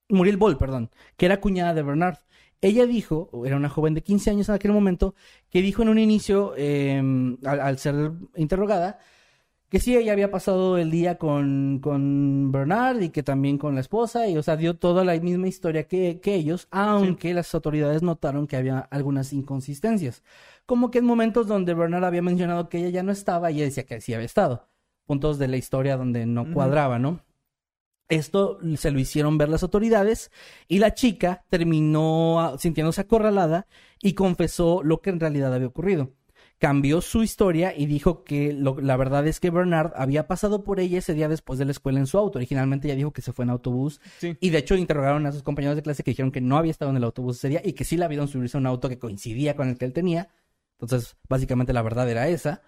Muriel Ball, perdón, que era cuñada de Bernard. Ella dijo, era una joven de 15 años en aquel momento, que dijo en un inicio, eh, al, al ser interrogada, que sí, ella había pasado el día con, con Bernard y que también con la esposa, y o sea, dio toda la misma historia que, que ellos, aunque las autoridades notaron que había algunas inconsistencias. Como que en momentos donde Bernard había mencionado que ella ya no estaba, ella decía que sí había estado. Puntos de la historia donde no cuadraba, ¿no? Esto se lo hicieron ver las autoridades y la chica terminó ah, sintiéndose acorralada y confesó lo que en realidad había ocurrido. Cambió su historia y dijo que lo- la verdad es que Bernard había pasado por ella ese día después de la escuela en su auto. Originalmente ella dijo que se fue en autobús Sí. y de hecho interrogaron a sus compañeros de clase que dijeron que no había estado en el autobús ese día y que sí la vieron subirse a un auto que coincidía con el que él tenía. Entonces, básicamente la verdad era esa.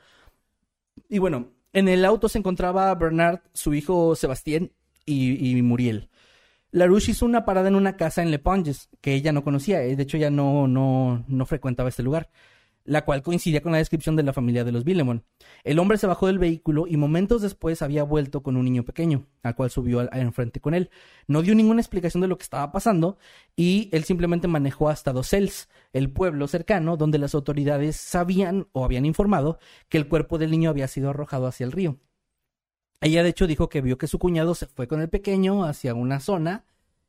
Y bueno, en el auto se encontraba Bernard, su hijo Sebastián y, y Muriel. Larouche hizo una parada en una casa en Le Ponges, que ella no conocía, eh, de hecho ya no, no, no frecuentaba este lugar, la cual coincidía con la descripción de la familia de los Villemon. El hombre se bajó del vehículo y momentos después había vuelto con un niño pequeño, al cual subió al- enfrente con él. No dio ninguna explicación de lo que estaba pasando y él simplemente manejó hasta Dosels, el pueblo cercano donde las autoridades sabían o habían informado que el cuerpo del niño había sido arrojado hacia el río. Ella de hecho dijo que vio que su cuñado se fue con el pequeño hacia una zona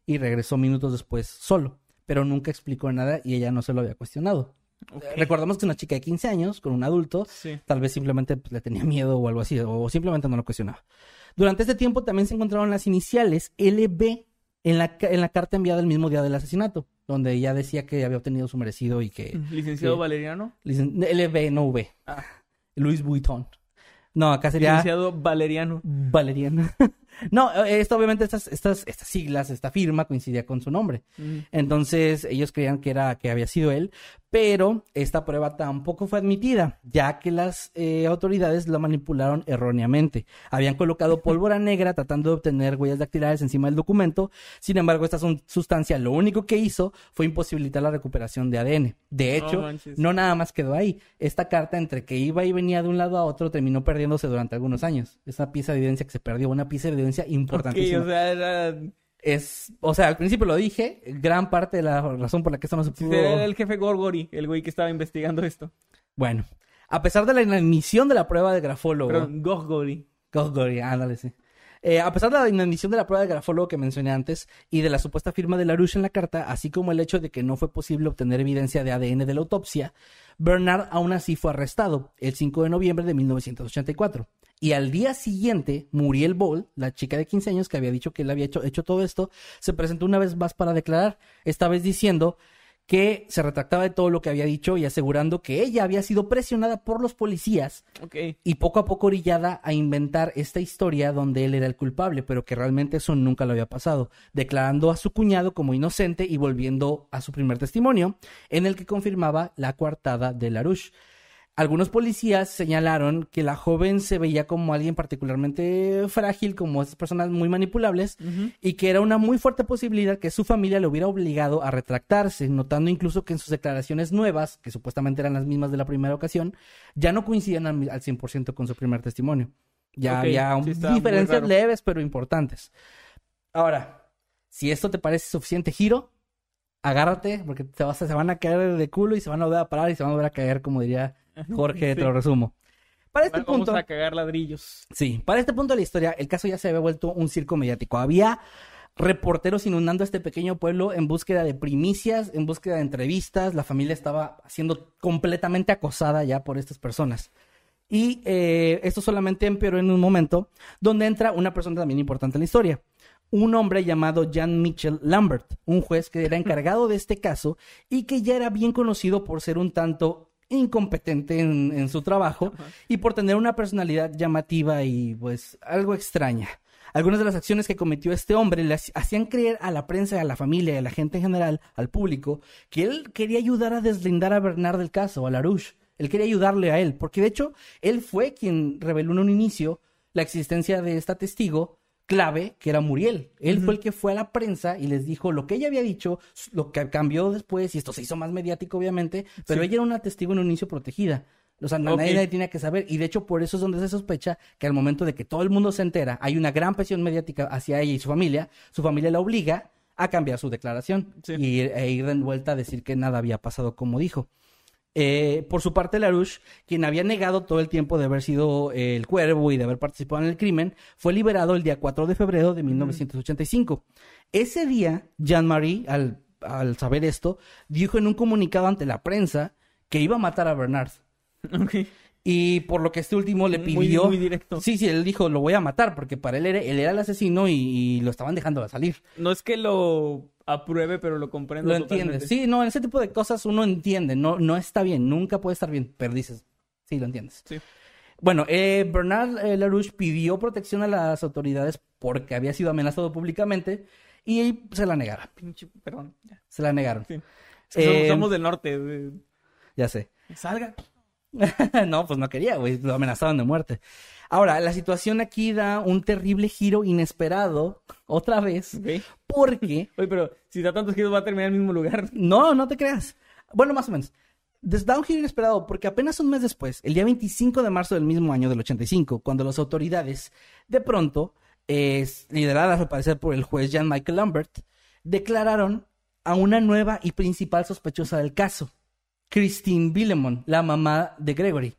y regresó minutos después solo, pero nunca explicó nada y ella no se lo había cuestionado. Ok. Recordamos que una chica de 15 años con un adulto Sí. tal vez simplemente pues, le tenía miedo o algo así, o simplemente no lo cuestionaba. Durante este tiempo también se encontraron las iniciales LB en la, en la carta enviada el mismo día del asesinato, donde ella decía que había obtenido su merecido y que... Licenciado Sí. Valeriano. Licen- LB, no V. Ah. Luis Vuitton. No, acá sería Licenciado Valeriano. Valeriana. no, eh, esto obviamente estas, estas, estas siglas, esta firma coincidía con su nombre. Mm. Entonces ellos creían que era que había sido él, pero esta prueba tampoco fue admitida, ya que las eh, autoridades lo manipularon erróneamente. Habían colocado pólvora negra tratando de obtener huellas dactilares encima del documento. Sin embargo, esta sustancia lo único que hizo fue imposibilitar la recuperación de ADN. De hecho, no nada más quedó ahí. Esta carta entre que iba y venía de un lado a otro terminó perdiéndose durante algunos años. Es una pieza de evidencia que se perdió, una pieza de evidencia Ok, importantísima o sea, era, es, o sea, al principio lo dije, gran parte de la razón por la que esto no se pudo. era el jefe Gorgori, el güey que estaba investigando esto. Bueno, a pesar de la inadmisión de la prueba de grafólogo, Perdón, Gorgori. Gorgory, ándale, sí. Eh, a pesar de la inadmisión de la prueba de grafólogo que mencioné antes y de la supuesta firma de LaRouche en la carta, así como el hecho de que no fue posible obtener evidencia de ADN de la autopsia, Bernard aún así fue arrestado el 5 de noviembre de 1984. Y al día siguiente, Muriel Ball, la chica de 15 años que había dicho que él había hecho, hecho todo esto, se presentó una vez más para declarar, esta vez diciendo que se retractaba de todo lo que había dicho y asegurando que ella había sido presionada por los policías y poco a poco orillada a inventar esta historia donde él era el culpable, pero que realmente eso nunca lo había pasado, declarando a su cuñado como inocente y volviendo a su primer testimonio, en el que confirmaba la coartada de Larouche. Algunos policías señalaron que la joven se veía como alguien particularmente frágil, como esas personas muy manipulables, y que era una muy fuerte posibilidad que su familia le hubiera obligado a retractarse, notando incluso que en sus declaraciones nuevas, que supuestamente eran las mismas de la primera ocasión, ya no coincidían al, al 100% con su primer testimonio. Ya había un- sí diferencias leves pero importantes. Ahora, si esto te parece suficiente giro, agárrate, porque te vas a- se van a caer de culo y se van a volver a parar y se van a volver a caer, como diría Jorge, te lo resumo. Para este Vamos punto, a cagar ladrillos. sí, para este punto de la historia, el caso ya se había vuelto un circo mediático. Había reporteros inundando este pequeño pueblo en búsqueda de primicias, en búsqueda de entrevistas. La familia estaba siendo completamente acosada ya por estas personas. Y eh, esto solamente empeoró en un momento donde entra una persona también importante en la historia. Un hombre llamado Jan Mitchell Lambert, un juez que era encargado de este caso y que ya era bien conocido por ser un tanto incompetente en, en su trabajo y por tener una personalidad llamativa y pues algo extraña. Algunas de las acciones que cometió este hombre le hac- hacían creer a la prensa, a la familia a la gente en general, al público, que él quería ayudar a deslindar a Bernard del caso, a Larouche. Él quería ayudarle a él, porque de hecho él fue quien reveló en un inicio la existencia de esta testigo clave, que era Muriel. Él fue el que fue a la prensa y les dijo lo que ella había dicho, lo que cambió después, y esto se hizo más mediático, obviamente, pero ella era una testigo en un inicio protegida. O sea, na- Ok. nadie, nadie tenía que saber. Y de hecho, por eso es donde se sospecha que al momento de que todo el mundo se entera, hay una gran presión mediática hacia ella y su familia, su familia la obliga a cambiar su declaración Sí. y, e ir de vuelta a decir que nada había pasado como dijo. Eh, por su parte, Larouche, quien había negado todo el tiempo de haber sido eh, el cuervo y de haber participado en el crimen, fue liberado el día 4 de febrero de 1985. Ese día, Jean-Marie, al, al saber esto, dijo en un comunicado ante la prensa que iba a matar a Bernard. Y por lo que este último le pidió. muy directo. Sí, sí, él dijo, lo voy a matar, porque para él era, él era el asesino y, y lo estaban dejando salir. No es que lo apruebe, pero lo comprendo Lo entiendes. totalmente. Sí, no, en ese tipo de cosas uno entiende. No, no está bien, nunca puede estar bien, pero dices, sí, lo entiendes. Sí. Bueno, eh, Bernard eh, Larouche pidió protección a las autoridades porque había sido amenazado públicamente y se la negaron. Pinche, perdón. Se la negaron. Sí. Es que somos, Eh, somos del norte. Ya sé. Salga. no, pues no quería, güey. Lo amenazaban de muerte. Ahora, la situación aquí da un terrible giro inesperado, otra vez, Ok. porque... Oye, pero si da tantos giros va a terminar en el mismo lugar. No, no te creas. Bueno, más o menos. Da un giro inesperado porque apenas un mes después, el día 25 de marzo del mismo año del 85, cuando las autoridades, de pronto, eh, lideradas al parecer por el juez Jean Michael Lambert, declararon a una nueva y principal sospechosa del caso, Christine Billemon, la mamá de Gregory.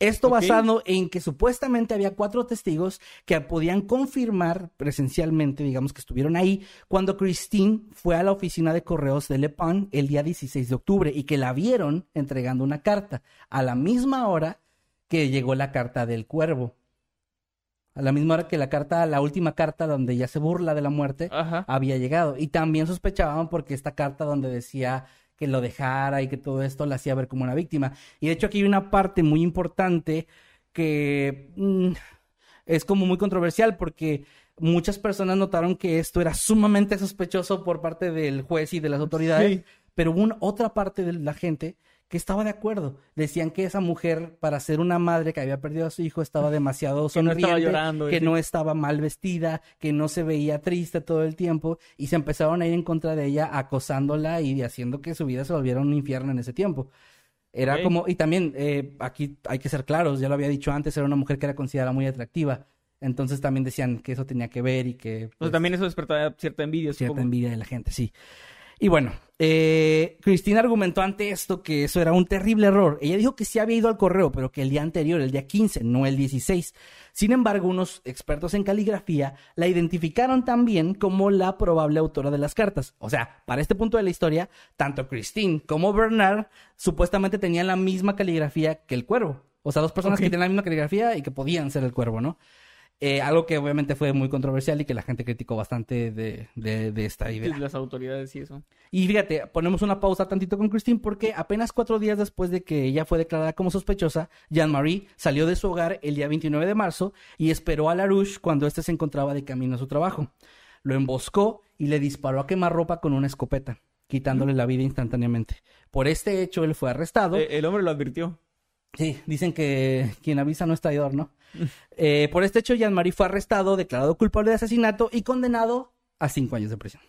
Esto basado en que supuestamente había cuatro testigos que podían confirmar presencialmente, digamos que estuvieron ahí, cuando Christine fue a la oficina de correos de Le Pen el día 16 de octubre y que la vieron entregando una carta a la misma hora que llegó la carta del cuervo. A la misma hora que la carta, la última carta donde ya se burla de la muerte, Ajá. había llegado. Y también sospechaban porque esta carta donde decía que lo dejara y que todo esto la hacía ver como una víctima. Y de hecho aquí hay una parte muy importante que mm, es como muy controversial porque muchas personas notaron que esto era sumamente sospechoso por parte del juez y de las autoridades, Sí. pero hubo una- otra parte de la gente que estaba de acuerdo. Decían que esa mujer, para ser una madre que había perdido a su hijo, estaba demasiado Que no sonriente, estaba llorando, que no estaba mal vestida, que no se veía triste todo el tiempo, y se empezaron a ir en contra de ella, acosándola y haciendo que su vida se volviera un infierno en ese tiempo. Era como, y también, eh, aquí hay que ser claros, ya lo había dicho antes, era una mujer que era considerada muy atractiva. Entonces también decían que eso tenía que ver y que... O sea, pues, también eso despertaba cierta envidia, cierta supongo. envidia de la gente, sí. Y bueno, eh, Cristina argumentó ante esto que eso era un terrible error. Ella dijo que sí había ido al correo, pero que el día anterior, el día 15, no el 16. Sin embargo, unos expertos en caligrafía la identificaron también como la probable autora de las cartas. O sea, para este punto de la historia, tanto Christine como Bernard supuestamente tenían la misma caligrafía que el cuervo. O sea, dos personas que tenían la misma caligrafía y que podían ser el cuervo, ¿no? Eh, algo que obviamente fue muy controversial y que la gente criticó bastante de, de- de esta idea. Las autoridades y eso. Y fíjate, ponemos una pausa tantito con Christine porque apenas cuatro días después de que ella fue declarada como sospechosa, Jean-Marie salió de su hogar el día 29 de marzo y esperó a LaRouche cuando éste se encontraba de camino a su trabajo. Lo emboscó y le disparó a quemarropa con una escopeta, quitándole la vida instantáneamente. Por este hecho, él fue arrestado. Eh, el hombre lo advirtió. Sí, dicen que quien avisa no es traidor, ¿no? Eh, por este hecho, Jean-Marie fue arrestado, declarado culpable de asesinato y condenado a cinco años de prisión.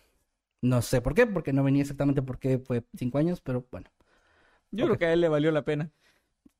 No sé por qué, porque no venía exactamente por qué fue cinco años, pero bueno. Yo creo que a él le valió la pena.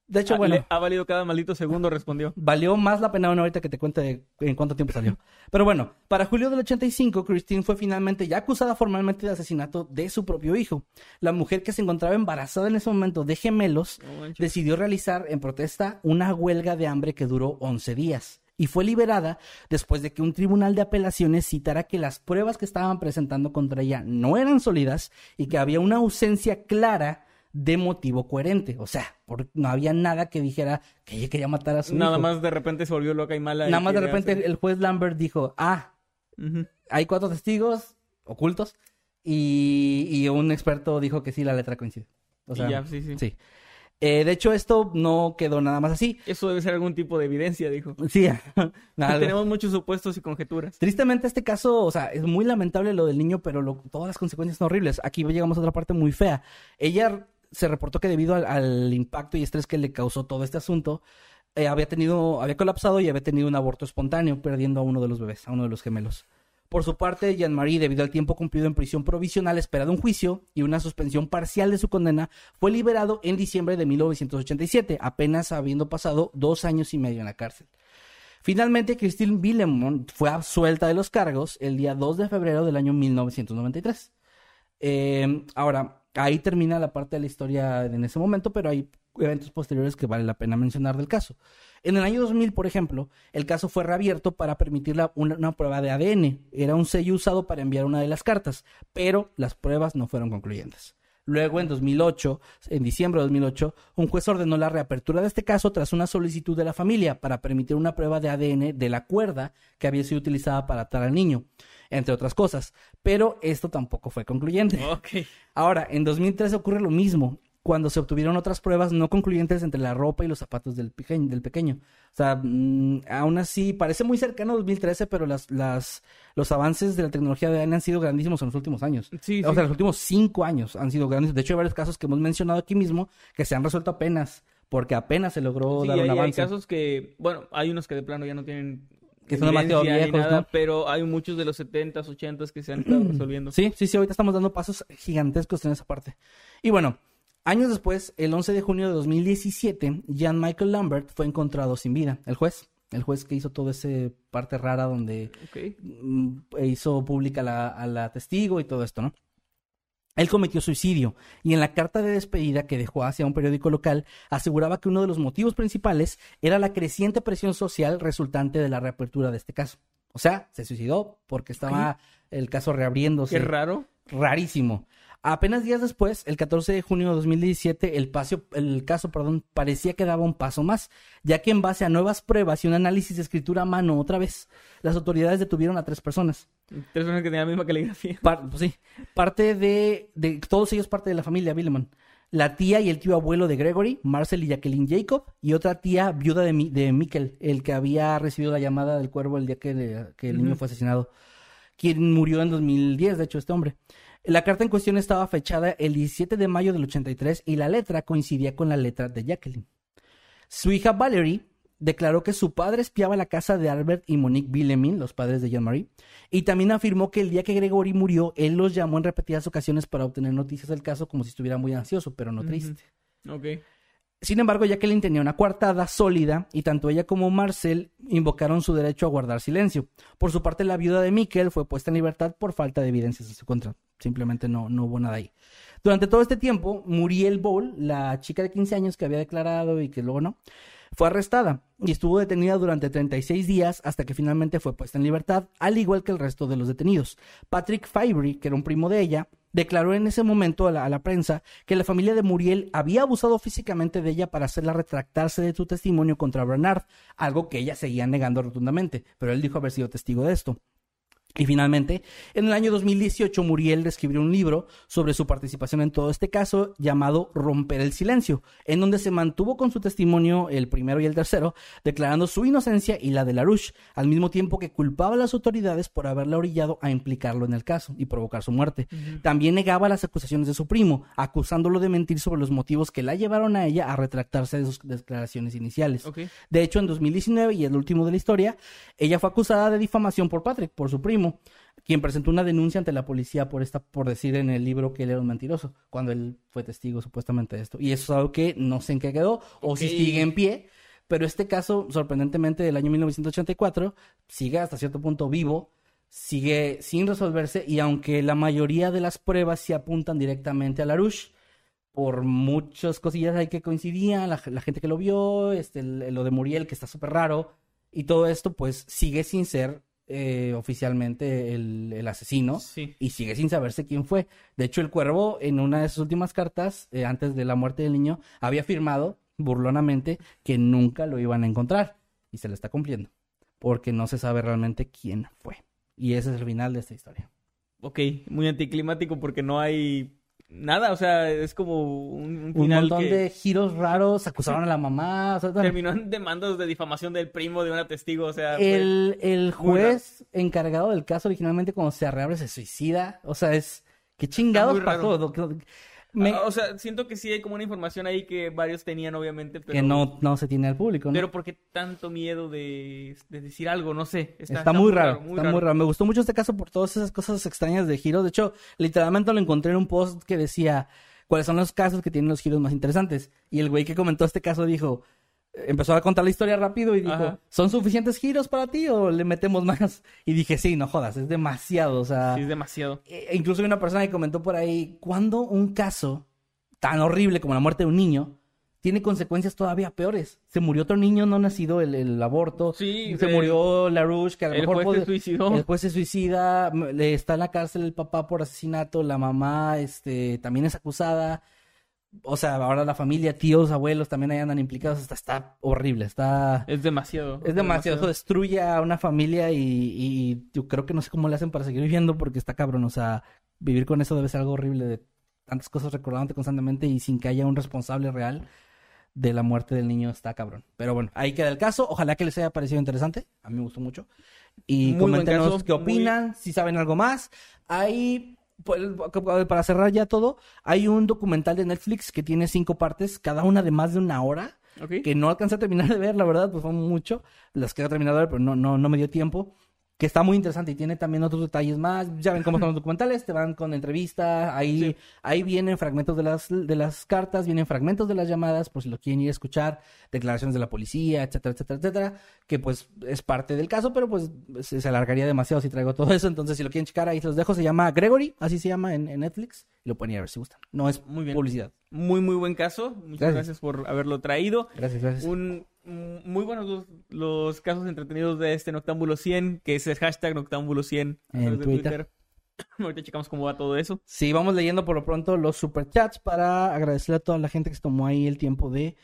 De hecho, Ah, bueno, le ha valido cada maldito segundo, respondió. valió más la pena bueno, ahorita que te cuente de- en cuánto tiempo salió. Pero bueno, para julio del 85, Christine fue finalmente ya acusada formalmente de asesinato de su propio hijo. La mujer que se encontraba embarazada en ese momento de gemelos decidió realizar en protesta una huelga de hambre que duró 11 días y fue liberada después de que un tribunal de apelaciones citara que las pruebas que estaban presentando contra ella no eran sólidas y que había una ausencia clara de motivo coherente. O sea, por- no había nada que dijera que ella quería matar a su Nada hijo. más de repente se volvió loca y mala. y Nada más de repente hacer- el juez Lambert dijo, ah, hay cuatro testigos ocultos y, y un experto dijo que sí, la letra coincide. O sea, ya, sí, sí. Eh, de hecho, esto no quedó nada más así. Eso debe ser algún tipo de evidencia, dijo. Sí, nada, Tenemos muchos supuestos y conjeturas. Tristemente este caso, o sea, es muy lamentable lo del niño, pero lo- todas las consecuencias son horribles. Aquí llegamos a otra parte muy fea. Ella se reportó que debido al, impacto y estrés que le causó todo este asunto, eh, había tenido, había colapsado y había tenido un aborto espontáneo, perdiendo a uno de los bebés, a uno de los gemelos. Por su parte, Jean-Marie, debido al tiempo cumplido en prisión provisional, esperado un juicio y una suspensión parcial de su condena, fue liberado en diciembre de 1987, apenas habiendo pasado dos años y medio en la cárcel. Finalmente, Christine Villemont fue absuelta de los cargos el día 2 de febrero del año 1993. Eh, ahora, ahí termina la parte de la historia en ese momento, pero hay eventos posteriores que vale la pena mencionar del caso. En el año 2000, por ejemplo, el caso fue reabierto para permitir una prueba de ADN. Era un sello usado para enviar una de las cartas, pero las pruebas no fueron concluyentes. Luego, en 2008, en diciembre de 2008, un juez ordenó la reapertura de este caso tras una solicitud de la familia para permitir una prueba de ADN de la cuerda que había sido utilizada para atar al niño, entre otras cosas. Pero esto tampoco fue concluyente. Ahora, en 2013 ocurre lo mismo, cuando se obtuvieron otras pruebas no concluyentes entre la ropa y los zapatos del pequeño. Del pequeño. O sea, mm, aún así, parece muy cercano a 2013, pero las, las, los avances de la tecnología de ADN han sido grandísimos en los últimos años. Sí, O sí. sea, los últimos cinco años han sido grandes. De hecho, hay varios casos que hemos mencionado aquí mismo que se han resuelto apenas, porque apenas se logró Sí, dar hay, un hay avance. casos que, bueno, hay unos que de plano ya no tienen Que son demasiado viejos, nada, ¿no? pero hay muchos de los 70s, 80s que se han estado resolviendo. Sí, sí, sí, ahorita estamos dando pasos gigantescos en esa parte. Y bueno, años después, el 11 de junio de 2017, Jan Michael Lambert fue encontrado sin vida. El juez, el juez que hizo toda esa parte rara donde mm, hizo pública la- a la testigo y todo esto, ¿no? Él cometió suicidio y en la carta de despedida que dejó hacia un periódico local aseguraba que uno de los motivos principales era la creciente presión social resultante de la reapertura de este caso. O sea, se suicidó porque estaba el caso reabriéndose Qué raro. rarísimo. Apenas días después, el 14 de junio de 2017, el, pasio- el caso perdón, parecía que daba un paso más, ya que en base a nuevas pruebas y un análisis de escritura a mano otra vez, las autoridades detuvieron a tres personas. Tres personas que tenían la misma caligrafía. Par- pues sí, parte de, de todos ellos parte de la familia Bileman. La tía y el tío abuelo de Gregory, Marcel y Jacqueline Jacob, y otra tía viuda de, Mi- de Mikkel, el que había recibido la llamada del cuervo el día que el niño fue asesinado, quien murió en 2010, de hecho, este hombre. La carta en cuestión estaba fechada el 17 de mayo del 83 y la letra coincidía con la letra de Jacqueline. Su hija Valerie declaró que su padre espiaba la casa de Albert y Monique Villemin, los padres de Jean-Marie, y también afirmó que el día que Gregory murió, él los llamó en repetidas ocasiones para obtener noticias del caso como si estuviera muy ansioso, pero no triste. Ok. Sin embargo, Jacqueline tenía una coartada sólida y tanto ella como Marcel invocaron su derecho a guardar silencio. Por su parte, la viuda de Mikkel fue puesta en libertad por falta de evidencias en su contra. Simplemente no, no hubo nada ahí. Durante todo este tiempo, Muriel Ball, la chica de 15 años que había declarado y que luego no, fue arrestada y estuvo detenida durante 36 días hasta que finalmente fue puesta en libertad, al igual que el resto de los detenidos. Patrick Fibry, que era un primo de ella, declaró en ese momento a la, prensa que la familia de Muriel había abusado físicamente de ella para hacerla retractarse de su testimonio contra Bernard, algo que ella seguía negando rotundamente, pero él dijo haber sido testigo de esto. Y finalmente, en el año 2018, Muriel escribió un libro sobre su participación en todo este caso llamado Romper el Silencio, en donde se mantuvo con su testimonio el primero y el tercero, declarando su inocencia y la de Larouche, al mismo tiempo que culpaba a las autoridades por haberla orillado a implicarlo en el caso y provocar su muerte. También negaba las acusaciones de su primo, acusándolo de mentir sobre los motivos que la llevaron a ella a retractarse de sus declaraciones iniciales. De hecho, en 2019, y el último de la historia, ella fue acusada de difamación por Patrick, por su primo, quien presentó una denuncia ante la policía por esta, por decir en el libro que él era un mentiroso, cuando él fue testigo supuestamente de esto. Y eso es algo que no sé en qué quedó, o si sigue en pie, pero este caso, sorprendentemente, del año 1984, sigue hasta cierto punto vivo, sigue sin resolverse, y aunque la mayoría de las pruebas se apuntan directamente a Larouche, por muchas cosillas hay que coincidían, la, la gente que lo vio, este, el- lo de Muriel, que está súper raro, y todo esto, pues sigue sin ser eh, oficialmente el, el asesino Sí. y sigue sin saberse quién fue. De hecho, el cuervo, en una de sus últimas cartas, eh, antes de la muerte del niño, había afirmado burlonamente que nunca lo iban a encontrar, y se lo está cumpliendo, porque no se sabe realmente quién fue. Y ese es el final de esta historia. Ok, muy anticlimático porque no hay nada, o sea, es como un, un Un final montón que de giros raros, acusaron a la mamá. o sea, bueno, terminó en demandas de difamación del primo de una testigo, o sea, el, el juez encargado del caso originalmente cuando se reabre se suicida. O sea, es... ¿Qué chingados pasó? Me- Ah, o sea, siento que sí hay como una información ahí que varios tenían, obviamente, pero... que no, no se tiene al público, ¿no? Pero ¿por qué tanto miedo de, de decir algo? No sé. Está, Está, muy raro, está muy raro. Me gustó mucho este caso por todas esas cosas extrañas de giros. De hecho, literalmente lo encontré en un post que decía cuáles son los casos que tienen los giros más interesantes. Y el güey que comentó este caso dijo, empezó a contar la historia rápido y dijo, Ajá. ¿son suficientes giros para ti o le metemos más? Y dije, sí, no jodas, es demasiado. O sea, Sí, es demasiado. e- incluso hay una persona que comentó por ahí, ¿cuándo un caso tan horrible como la muerte de un niño tiene consecuencias todavía peores? Se murió otro niño no nacido, el, el aborto. Sí, se el- murió LaRouche, que a lo el mejor juez se suicidó. El juez se suicida, está en la cárcel el papá por asesinato, la mamá este, también es acusada. O sea, ahora la familia, tíos, abuelos también ahí andan implicados. Está, está horrible, está... Es demasiado. Es demasiado, eso destruye a una familia y, y yo creo que no sé cómo le hacen para seguir viviendo porque está cabrón, o sea, vivir con eso debe ser algo horrible de tantas cosas recordándote constantemente y sin que haya un responsable real de la muerte del niño está cabrón. Pero bueno, ahí queda el caso, ojalá que les haya parecido interesante, a mí me gustó mucho. Y Muy coméntenos caso, qué opinan, si saben algo más. Hay, para cerrar ya todo, hay un documental de Netflix que tiene cinco partes, cada una de más de una hora que no alcancé a terminar de ver, la verdad, pues fue mucho. Las quería terminar de ver, pero no, no, no me dio tiempo. Que está muy interesante y tiene también otros detalles más. Ya ven cómo son los documentales, te van con entrevistas, ahí, Sí. ahí vienen fragmentos de las, de las cartas, vienen fragmentos de las llamadas, por si lo quieren ir a escuchar, declaraciones de la policía, etcétera, etcétera, etcétera, que pues es parte del caso, pero pues se, se alargaría demasiado si traigo todo eso. Entonces, si lo quieren checar, ahí se los dejo. Se llama Gregory, así se llama en, en Netflix, y lo pueden ir a ver si gustan. No es Muy bien. publicidad. Muy, muy buen caso. Muchas Gracias. gracias, por haberlo traído. Gracias, gracias. Un- muy buenos los, los casos entretenidos de este Noctámbulo 100, que es el hashtag Noctámbulo 100 a En Twitter. Ahorita checamos cómo va todo eso. Sí, vamos leyendo por lo pronto los superchats para agradecerle a toda la gente que se tomó ahí el tiempo de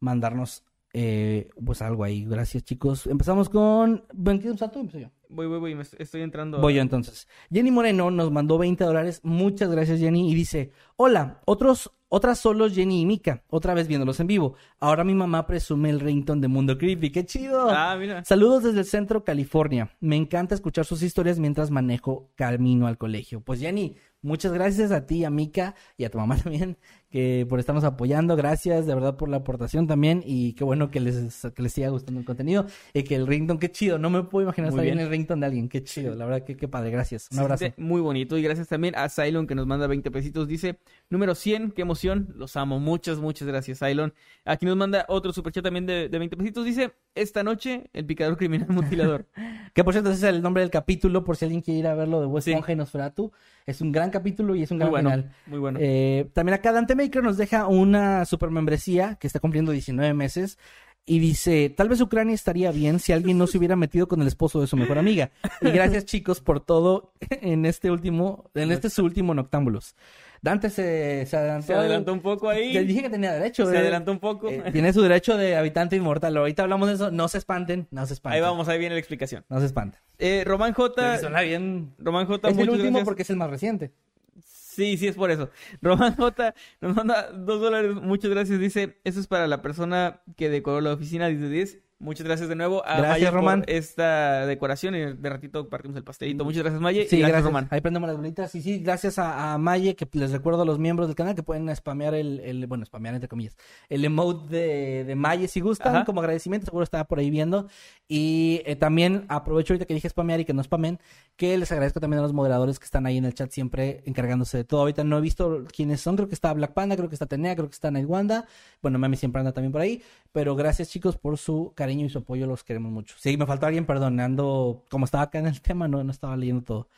mandarnos eh, pues algo ahí. Gracias, chicos. Empezamos con. ¿Ven qué yo. Voy, voy, voy, me est- estoy entrando. Voy yo entonces. Jenny Moreno nos mandó 20 dólares. Muchas gracias, Jenny. Y dice: Hola, otros, otras solos Jenny y Mika. Otra vez viéndolos en vivo. Ahora mi mamá presume el rington de Mundo Creepy. ¡Qué chido! Ah, mira. Saludos desde el centro, California. Me encanta escuchar sus historias mientras manejo camino al colegio. Pues Jenny, muchas gracias a ti, a Mika y a tu mamá también, que por estarnos apoyando. Gracias de verdad por la aportación también y qué bueno que les, que les siga gustando el contenido y que el rington, qué chido. No me puedo imaginar Muy estar bien el rington de alguien. Qué chido, la verdad que qué padre. Gracias. Un abrazo. Muy bonito. Y gracias también a Cylon que nos manda 20 pesitos. Dice, número 100, qué emoción. Los amo. Muchas, muchas gracias, Cylon. Aquí nos manda otro superchat también de, de 20 pesitos. Dice, esta noche, el picador criminal mutilador. Que por cierto, ese es el nombre del capítulo, por si alguien quiere ir a verlo de West Sí. Esponja y Nosferatu. Es un gran capítulo y es un Muy gran bueno. final. Muy bueno. Eh, también acá Dante Maker nos deja una super membresía que está cumpliendo 19 meses. Y dice, tal vez Ucrania estaría bien si alguien no se hubiera metido con el esposo de su mejor amiga. Y gracias chicos por todo en este último, en este su último Noctámbulos. Dante se, se adelantó. Se adelantó un poco ahí. Te dije que tenía derecho. Se eh. adelantó un poco. Eh, tiene su derecho de habitante inmortal. Ahorita hablamos de eso. No se espanten, no se espanten. Ahí vamos, ahí viene la explicación. No se espanten. Eh, Román J. Suena bien. Román J. Es el último gracias. porque es el más reciente. Sí, sí, es por eso. Román J nos manda dos dólares. Muchas gracias. Dice, eso es para la persona que decoró la oficina 10 de 10. Muchas gracias de nuevo a Gracias, Maya Román. por esta decoración y de ratito partimos el pastelito. Muchas gracias, Maye. Sí, y gracias. Román. Ahí prendemos las bolitas. Y sí, gracias a, a Maye, que les recuerdo a los miembros del canal que pueden spamear el, el- bueno, spamear entre comillas, el emote de, de Maye si gustan, Ajá. como agradecimiento, seguro está por ahí viendo. Y eh, también aprovecho ahorita que dije spamear y que no spamen, que les agradezco también a los moderadores que están ahí en el chat siempre encargándose de todo. Ahorita no he visto quiénes son, creo que está Black Panda, creo que está Tenea, creo que está Night Wanda. Bueno, Mami siempre anda también por ahí. Pero gracias chicos por su cariño y su apoyo, los queremos mucho. Sí, me faltó alguien, perdón, ando, como estaba acá en el tema, no, no estaba leyendo todo.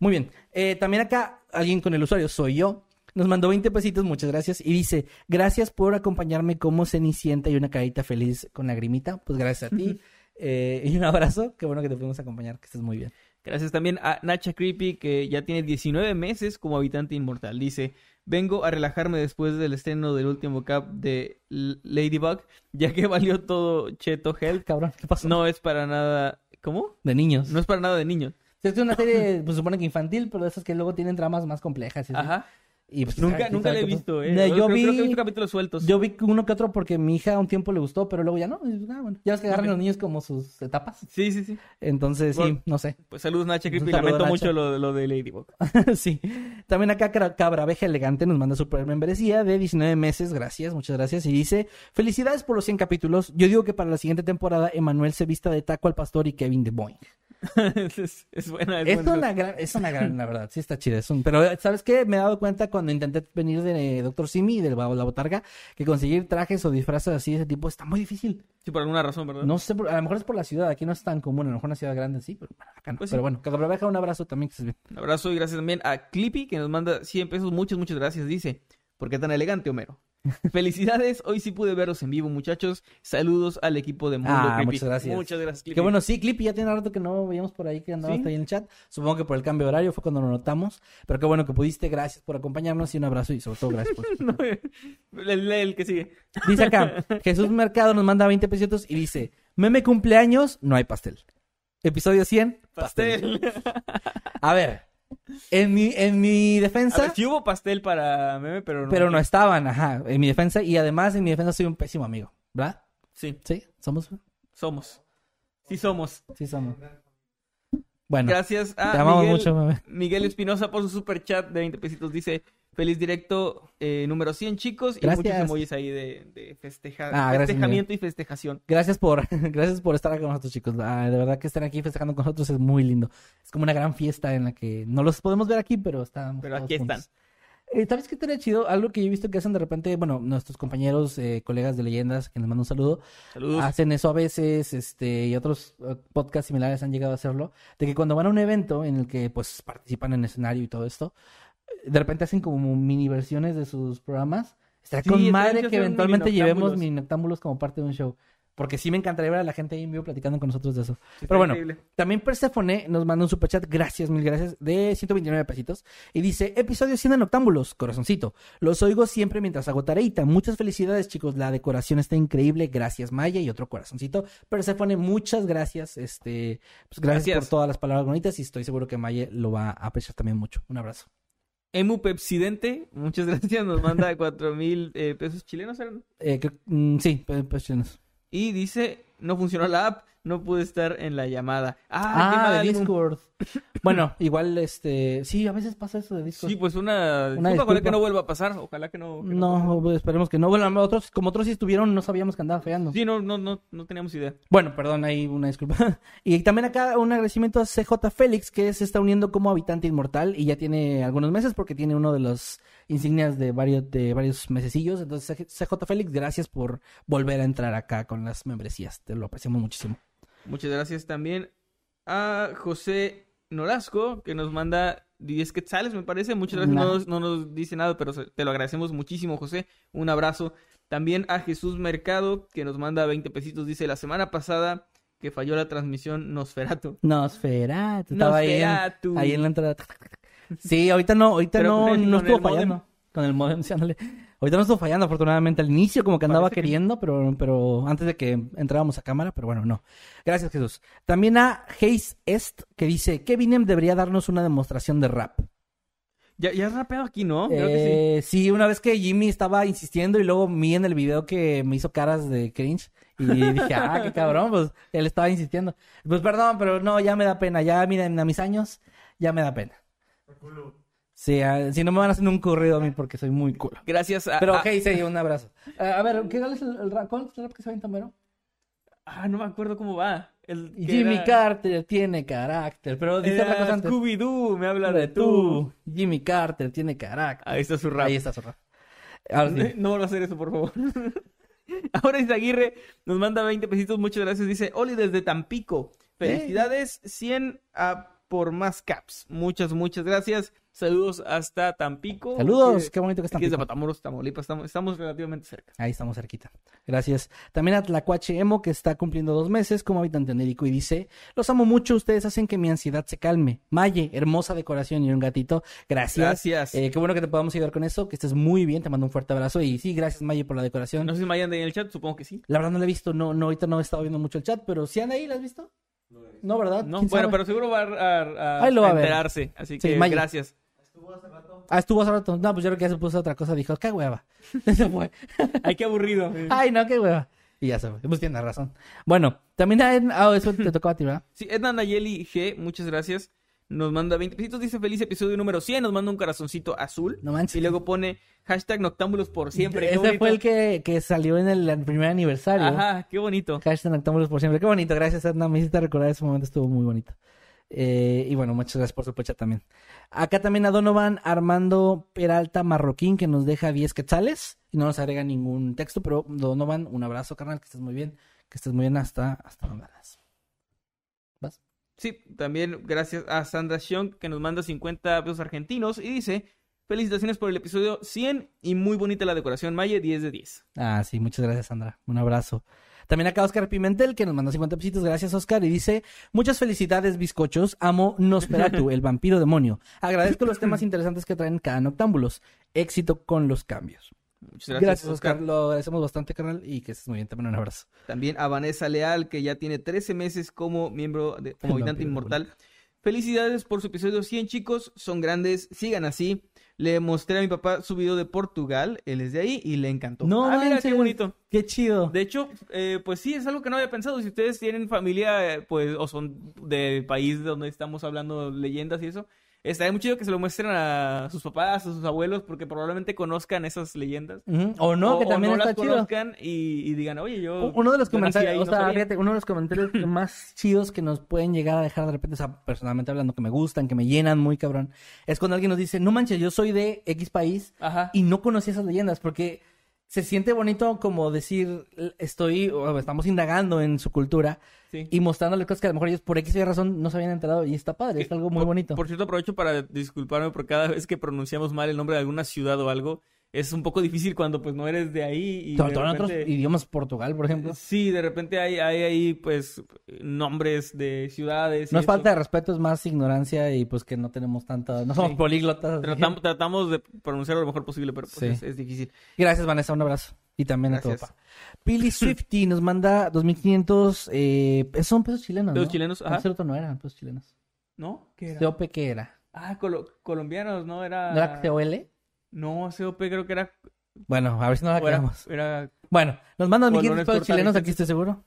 Muy bien, Eh, también acá alguien con el usuario, soy yo. Nos mandó 20 pesitos, muchas gracias. Y dice, gracias por acompañarme como Cenicienta y una carita feliz con lagrimita. Pues gracias a ti. Eh, y un abrazo, qué bueno que te pudimos acompañar, que estés muy bien. Gracias también a Nacha Creepy, que ya tiene 19 meses como habitante inmortal. Dice, vengo a relajarme después del estreno del último cap de L- Ladybug, ya que valió todo Cheto Hell. Cabrón, ¿qué pasó? No es para nada... ¿Cómo? De niños. No es para nada de niños. Es una serie, pues supone que infantil, pero de esas que luego tienen tramas más complejas. y así. Ajá. Y pues, Nunca, ¿quién nunca la he visto, eh. Yo creo, vi... creo que he visto capítulos sueltos. Yo vi uno que otro porque mi hija un tiempo le gustó, pero luego ya no. Ah, bueno, ya ves que agarran los niños como sus etapas. Sí, sí, sí. Entonces, sí, no sé. Pues saludos Nacha Creepy, lamento Nacha. mucho lo, lo de Ladybug. sí. También acá Cabra- Cabraveja Elegante nos manda su membresía de 19 meses. Gracias, muchas gracias. Y dice, felicidades por los 100 capítulos. Yo digo que para la siguiente temporada Emanuel se vista de taco al pastor y Kevin de Boy. es, es buena. Es Es buena. una gran, es una gran, la verdad, sí está chida. es un- pero, ¿sabes qué? Me he dado cuenta cuando intenté venir de Doctor Simi y del La Botarga, que conseguir trajes o disfraces así de ese tipo está muy difícil. Sí, por alguna razón, ¿verdad? No sé, a lo mejor es por la ciudad, aquí no es tan común, a lo mejor una ciudad grande sí, pero bueno, acá no. Pues sí. Pero bueno, Cabraveja, un abrazo también, que estés bien. Un abrazo y gracias también a Clippy que nos manda 100 pesos. Muchas, muchas gracias. Dice, ¿por qué tan elegante, Homero? Felicidades, hoy sí pude verlos en vivo, muchachos. Saludos al equipo de Mundo Ah, Creepy. muchas gracias. Muchas gracias, Clippy. Qué bueno, sí, Clippy, ya tiene rato que no veíamos por ahí que andabas ¿Sí? ahí en el chat. Supongo que por el cambio de horario fue cuando lo notamos. Pero qué bueno que pudiste, gracias por acompañarnos y un abrazo y sobre todo gracias por No, el, el que sigue. Dice acá, Jesús Mercado nos manda 20 pesitos y dice, meme cumpleaños, no hay pastel. Episodio 100, pastel. Pastel. A ver, en mi, en mi A defensa, ver, sí hubo pastel para meme, pero no. pero no estaban, ajá, en mi defensa. Y además en mi defensa soy un pésimo amigo, ¿verdad? Sí, Sí, somos. somos. Sí somos. Sí, somos. Bueno, Gracias a te amamos Miguel, mucho, meme. Miguel Espinosa por su super chat de 20 pesitos. Dice, feliz directo eh, número 100, chicos. Y Gracias. muchos emojis ahí de, de festeja- Ah, gracias, festejamiento y festejación. Gracias por, gracias por estar con nosotros, chicos. Ah, de verdad que estar aquí festejando con nosotros es muy lindo. Es como una gran fiesta en la que no los podemos ver aquí, pero estamos Pero aquí juntos. están. Eh, ¿Sabes qué estaría chido? Algo que yo he visto que hacen de repente, bueno, nuestros compañeros, eh, colegas de leyendas, que nos mandan un saludo, Saludos. hacen eso a veces, este, y otros eh, podcasts similares han llegado a hacerlo, de que cuando van a un evento en el que, pues, participan en escenario y todo esto, de repente hacen como mini versiones de sus programas. Estaría Sí, con madre que eventualmente llevemos mini noctámbulos como parte de un show. Porque sí me encantaría ver a la gente ahí en vivo platicando con nosotros de eso. está Pero bueno, increíble. también Persephone nos manda un superchat, gracias, mil gracias, de 129 pesitos. Y dice, episodio 100 de Noctámbulos, corazoncito. Los oigo siempre mientras hago tareita. Muchas felicidades, chicos. La decoración está increíble. Gracias, Maya. Y otro corazoncito. Persephone, muchas gracias. Este, pues gracias, Gracias. por todas las palabras bonitas. Y estoy seguro que Maya lo va a apreciar también mucho. Un abrazo. Emu Pepsidente, muchas gracias, nos manda cuatro mil eh, pesos chilenos. ¿eran? Eh, mm, sí, pe- pues, chilenos. Y dice, no funcionó la app, no pude estar en la llamada. Ah, Ah, de. Discord. bueno, igual, este, sí, a veces pasa eso de Discord. Sí, pues una, Una disculpa, ojalá que no vuelva a pasar, ojalá que no. que No, pues, esperemos que no. Bueno, otros, como otros sí estuvieron, no sabíamos que andaba fallando. Sí, no, no, no, no teníamos idea. Bueno, perdón, ahí una disculpa. y también acá un agradecimiento a CJ Félix, que se está uniendo como habitante inmortal y ya tiene algunos meses porque tiene uno de los insignias de varios, de varios mesecillos. Entonces, CJ Félix, gracias por volver a entrar acá con las membresías. Te lo apreciamos muchísimo. Muchas gracias también a José Norasco, que nos manda 10 quetzales, me parece. Muchas gracias, no nos, no nos dice nada, pero te lo agradecemos muchísimo, José. Un abrazo. También a Jesús Mercado, que nos manda 20 pesitos. Dice, la semana pasada que falló la transmisión Nosferatu. Nosferatu. Estaba ahí en, Nosferatu. ahí en la entrada. Sí, ahorita no, ahorita Pero no, no estuvo modem. Con el modem, sí, ándale. Ahorita no estuvo fallando, afortunadamente. Al inicio como que andaba Parece que- queriendo, pero, pero antes de que entrábamos a cámara, pero bueno, no. Gracias, Jesús. También a Hayes Est, que dice, Kevin debería darnos una demostración de rap. Ya, ya has rapeado aquí, ¿no? Creo que Eh, sí, una vez que Jimmy estaba insistiendo y luego vi en el video que me hizo caras de cringe y dije, ah, qué cabrón, pues él estaba insistiendo. Pues perdón, pero no, ya me da pena, ya miren, a mis años, ya me da pena. Ah, si no me van a hacer un corrido a mí porque soy muy culo. sí. Gracias a... Pero a- ok, sí, un abrazo. Ah, a ver, ¿qué tal es el, el rap? ¿Cuál es el rap que se va Mero? Ah, no me acuerdo cómo va. El Jimmy era- Carter tiene carácter, pero dice otra Era cosa antes. Scooby-Doo, me habla de tú. tú. Jimmy Carter tiene carácter. Ahí está su rap. Ahí está su rap. Ahora sí. No vuelva a hacer eso, por favor. Ahora Isaguirre nos manda 20 pesitos, muchas gracias. Dice, Oli desde Tampico. Felicidades, 100 a por más caps. Muchas, muchas gracias. Saludos hasta Tampico. Saludos, Que- qué bonito que están. que es de Matamoros, Tamaulipas. Estamos, estamos relativamente cerca. Ahí estamos cerquita. Gracias. También a Tlacuache Emo, que está cumpliendo dos meses como habitante médico y dice, los amo mucho, ustedes hacen que mi ansiedad se calme. Maye, hermosa decoración y un gatito. Gracias. Gracias. Eh, qué bueno que te podamos ayudar con eso, que estés muy bien, te mando un fuerte abrazo y sí, gracias Maye por la decoración. No sé si me hayan de ahí en el chat, supongo que sí. La verdad no la he visto, no, no, ahorita no he estado viendo mucho el chat, pero si anda ahí, ¿la has visto? No, ¿verdad? No, ¿Quién bueno, sabe? pero seguro va a, a- a- Ahí lo va a a ver. enterarse. Así Sí, Maya. gracias. Ah, estuvo hace rato. No, pues yo creo que ya se puso otra cosa, dijo, qué hueva. se fue. Ay, qué aburrido. Ay, no, qué hueva. Y ya se fue. Pues tiene razón. Bueno, también a Ed- Ah, eso te tocó a ti, ¿verdad? Sí, Edna Nayeli G, muchas gracias. Nos manda 20 pesitos, dice feliz episodio número 100, nos manda un corazoncito azul. No manches. Y luego pone hashtag noctámbulos por siempre. qué Ese bonito. fue el que, que salió en el, el primer aniversario. Ajá, qué bonito. Hashtag Noctámbulos por siempre. Qué bonito. Gracias, Edna. Me hiciste recordar ese momento. Estuvo muy bonito. Eh, y bueno, muchas gracias por su pecha también. Acá también a Donovan Armando Peralta Marroquín, que nos deja 10 quetzales. Y no nos agrega ningún texto, pero Donovan, un abrazo, carnal. Que estés muy bien. Que estés muy bien hasta, hasta donde andas. ¿Vas? Sí, también gracias a Sandra Xiong que nos manda 50 pesos argentinos y dice felicitaciones por el episodio 100 y muy bonita la decoración Maye, 10 de 10. Ah, sí, muchas gracias, Sandra. Un abrazo. También acá Oscar Pimentel, que nos mandó 50 pesitos. Gracias, Oscar. Y dice, muchas felicidades, bizcochos. Amo Nosferatu, el vampiro demonio. Agradezco los temas interesantes que traen cada Noctámbulos. Éxito con los cambios. Muchas Gracias, gracias, Oscar. Oscar. Lo agradecemos bastante, carnal. Y que estés muy bien. También un abrazo. También a Vanessa Leal que ya tiene 13 meses como miembro de como habitante inmortal. Felicidades por su episodio 100, chicos. Son grandes, sigan así. Le mostré a mi papá su video de Portugal, él es de ahí y le encantó. No, ah, mira qué bonito. Qué chido. De hecho, eh, pues sí, es algo que no había pensado. Si ustedes tienen familia, eh, pues, o son del país donde estamos hablando leyendas y eso, estaría muy chido que se lo muestren a sus papás, a sus abuelos, porque probablemente conozcan esas leyendas. O no, o, que o también no está las chido. conozcan y, y digan, oye, yo. Uno de los comentarios, ahí, o sea, sabía". fíjate, uno de los comentarios más chidos que nos pueden llegar a dejar de repente, o sea, personalmente hablando, que me gustan, que me llenan muy cabrón, es cuando alguien nos dice, no manches, yo soy de X país Ajá. y no conocí esas leyendas, porque se siente bonito como decir, estoy, o estamos indagando en su cultura Sí. y mostrándoles cosas que a lo mejor ellos por X y razón no se habían enterado y está padre, es algo muy Por- bonito. Por cierto, aprovecho para disculparme por cada vez que pronunciamos mal el nombre de alguna ciudad o algo. Es un poco difícil cuando pues no eres de ahí y Sobre de todo en otros idiomas, Portugal, por ejemplo. Sí, de repente hay, hay ahí pues nombres de ciudades. No es eso. falta de respeto, es más ignorancia y pues que no tenemos tanta... No somos Sí. políglotas. Tratamos, tratamos de pronunciarlo lo mejor posible, pero pues Sí. es, es difícil. Gracias, Vanessa. Un abrazo. Y también a tu papá. Pili Swifty nos manda 2.500... Eh, son pesos chilenos, Pesos ¿no? chilenos, ajá. No eran pesos chilenos. ¿No? ¿Qué era? ¿qué era? Ah, colo- colombianos, ¿no? Era... ¿No era COL? No, COP creo que era... Bueno, a ver si no la era, quedamos. era Bueno, nos mandan 1.500 Colones pesos chilenos, aquí estoy seguro.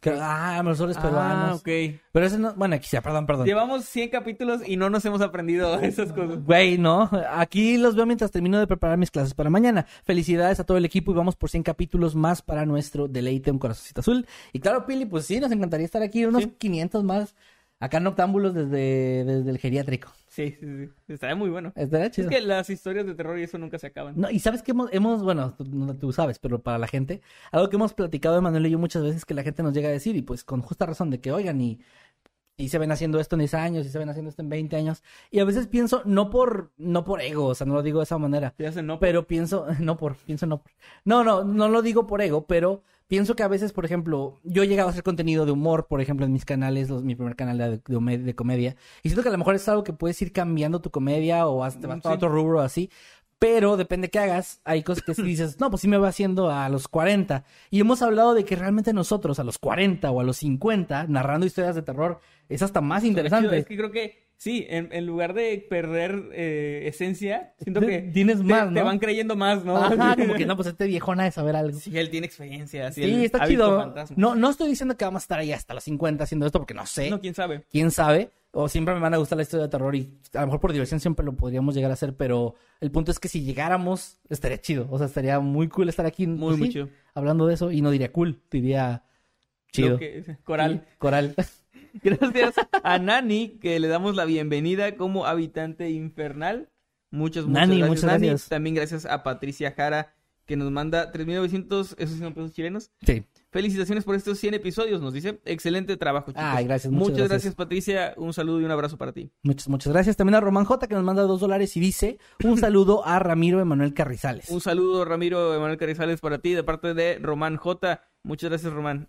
Que- ah, los soles Ah, peruanos. ok. Pero ese no... Bueno, aquí sí, perdón, perdón. Llevamos 100 capítulos y no nos hemos aprendido esas cosas. Güey, no. Aquí los veo mientras termino de preparar mis clases para mañana. Felicidades a todo el equipo y vamos por 100 capítulos más para nuestro deleite un corazoncito azul. Y claro, Pili, pues sí, nos encantaría estar aquí unos Sí. 500 más. Acá en Octámbulos desde, desde el geriátrico. Sí, sí, sí. Estaría muy bueno. Estaría Es chido. que las historias de terror y eso nunca se acaban. No, y sabes que hemos, hemos bueno, tú, no- tú sabes, pero para la gente, algo que hemos platicado Emanuel y yo muchas veces que la gente nos llega a decir, y pues con justa razón, de que oigan, y, y se ven haciendo esto en 10 años, y se ven haciendo esto en 20 años, y a veces pienso, no por, no por ego, o sea, no lo digo de esa manera, no. pero pienso, no por, pienso no por. No, no, no lo digo por ego, pero pienso que a veces, por ejemplo, yo he llegado a hacer contenido de humor, por ejemplo, en mis canales, los- mi primer canal de, de, home- de comedia, y siento que a lo mejor es algo que puedes ir cambiando tu comedia o hasta te vas para sí. otro rubro así. Pero depende qué hagas, hay cosas que si dices, no, pues sí me va haciendo a los 40. Y hemos hablado de que realmente nosotros a los 40 o a los 50, narrando historias de terror, es hasta más interesante. Es que creo que sí, en, en lugar de perder eh, esencia, siento Te- que tienes te, más, te ¿no? van creyendo más, ¿no? Ajá, como que no, pues este viejona de saber algo. Sí, él tiene experiencia. Sí, Sí, está chido. No, no estoy diciendo que vamos a estar ahí hasta los 50 haciendo esto porque no sé. No, quién sabe. quién sabe. O siempre me van a gustar la historia de terror y a lo mejor por diversión siempre lo podríamos llegar a hacer, pero el punto es que si llegáramos, estaría chido. O sea, estaría muy cool estar aquí. Muy, pues muy sí, chido. Hablando de eso, y no diría cool, diría chido. Que- coral. Sí, coral. Gracias a Nani, que le damos la bienvenida como habitante infernal. Muchas, muchas Nani, gracias, muchas Nani. gracias. También gracias a Patricia Jara, que nos manda 3.900, esos son pesos chilenos. Sí. Felicitaciones por estos 100 episodios, nos dice. Excelente trabajo, chicos. Ay, gracias, muchas Muchas gracias. gracias, Patricia. Un saludo y un abrazo para ti. Muchas, muchas gracias. También a Román J, que nos manda dos dólares y dice un saludo a Ramiro Emanuel Carrizales. Un saludo, Ramiro Emanuel Carrizales, para ti, de parte de Román J. Muchas gracias, Román.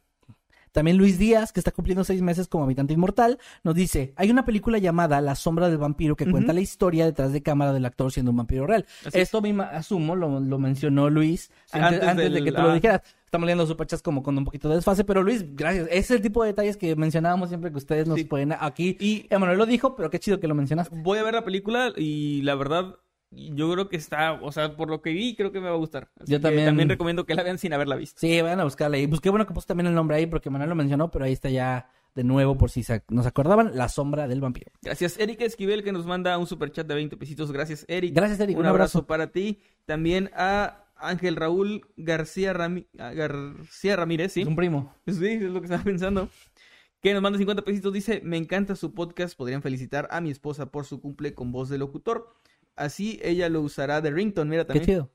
También Luis Díaz, que está cumpliendo seis meses como habitante inmortal, nos dice, hay una película llamada La sombra del vampiro que cuenta la historia detrás de cámara del actor siendo un vampiro real. Así. Esto me asumo, lo, lo mencionó Luis Sí, antes, antes antes de que tú lo ah. dijeras. Estamos leyendo superchats como con un poquito de desfase, pero Luis, gracias. Es el tipo de detalles que mencionábamos siempre que ustedes nos Sí. pueden aquí. Y- Emanuel lo dijo, pero qué chido que lo mencionaste. Voy a ver la película y la verdad, yo creo que está, o sea, por lo que vi, creo que me va a gustar. Así Yo también- También recomiendo que la vean sin haberla visto. Sí, vayan a buscarla. Y busqué bueno que puse también el nombre ahí porque Manuel lo mencionó, pero ahí está ya de nuevo por si se- nos acordaban, La sombra del vampiro. Gracias, Erika Esquivel, que nos manda un super chat de 20 pesitos. Gracias, Eric. Gracias, Eric. Un, Un abrazo. abrazo. para ti. También a Ángel Raúl García, Rami- ah, García Ramírez, ¿sí? Es un primo. Sí, es lo que estaba pensando. Que nos manda 50 pesitos. Dice: Me encanta su podcast. Podrían felicitar a mi esposa por su cumple con voz de locutor. Así ella lo usará de rington. Mira Qué también. chido.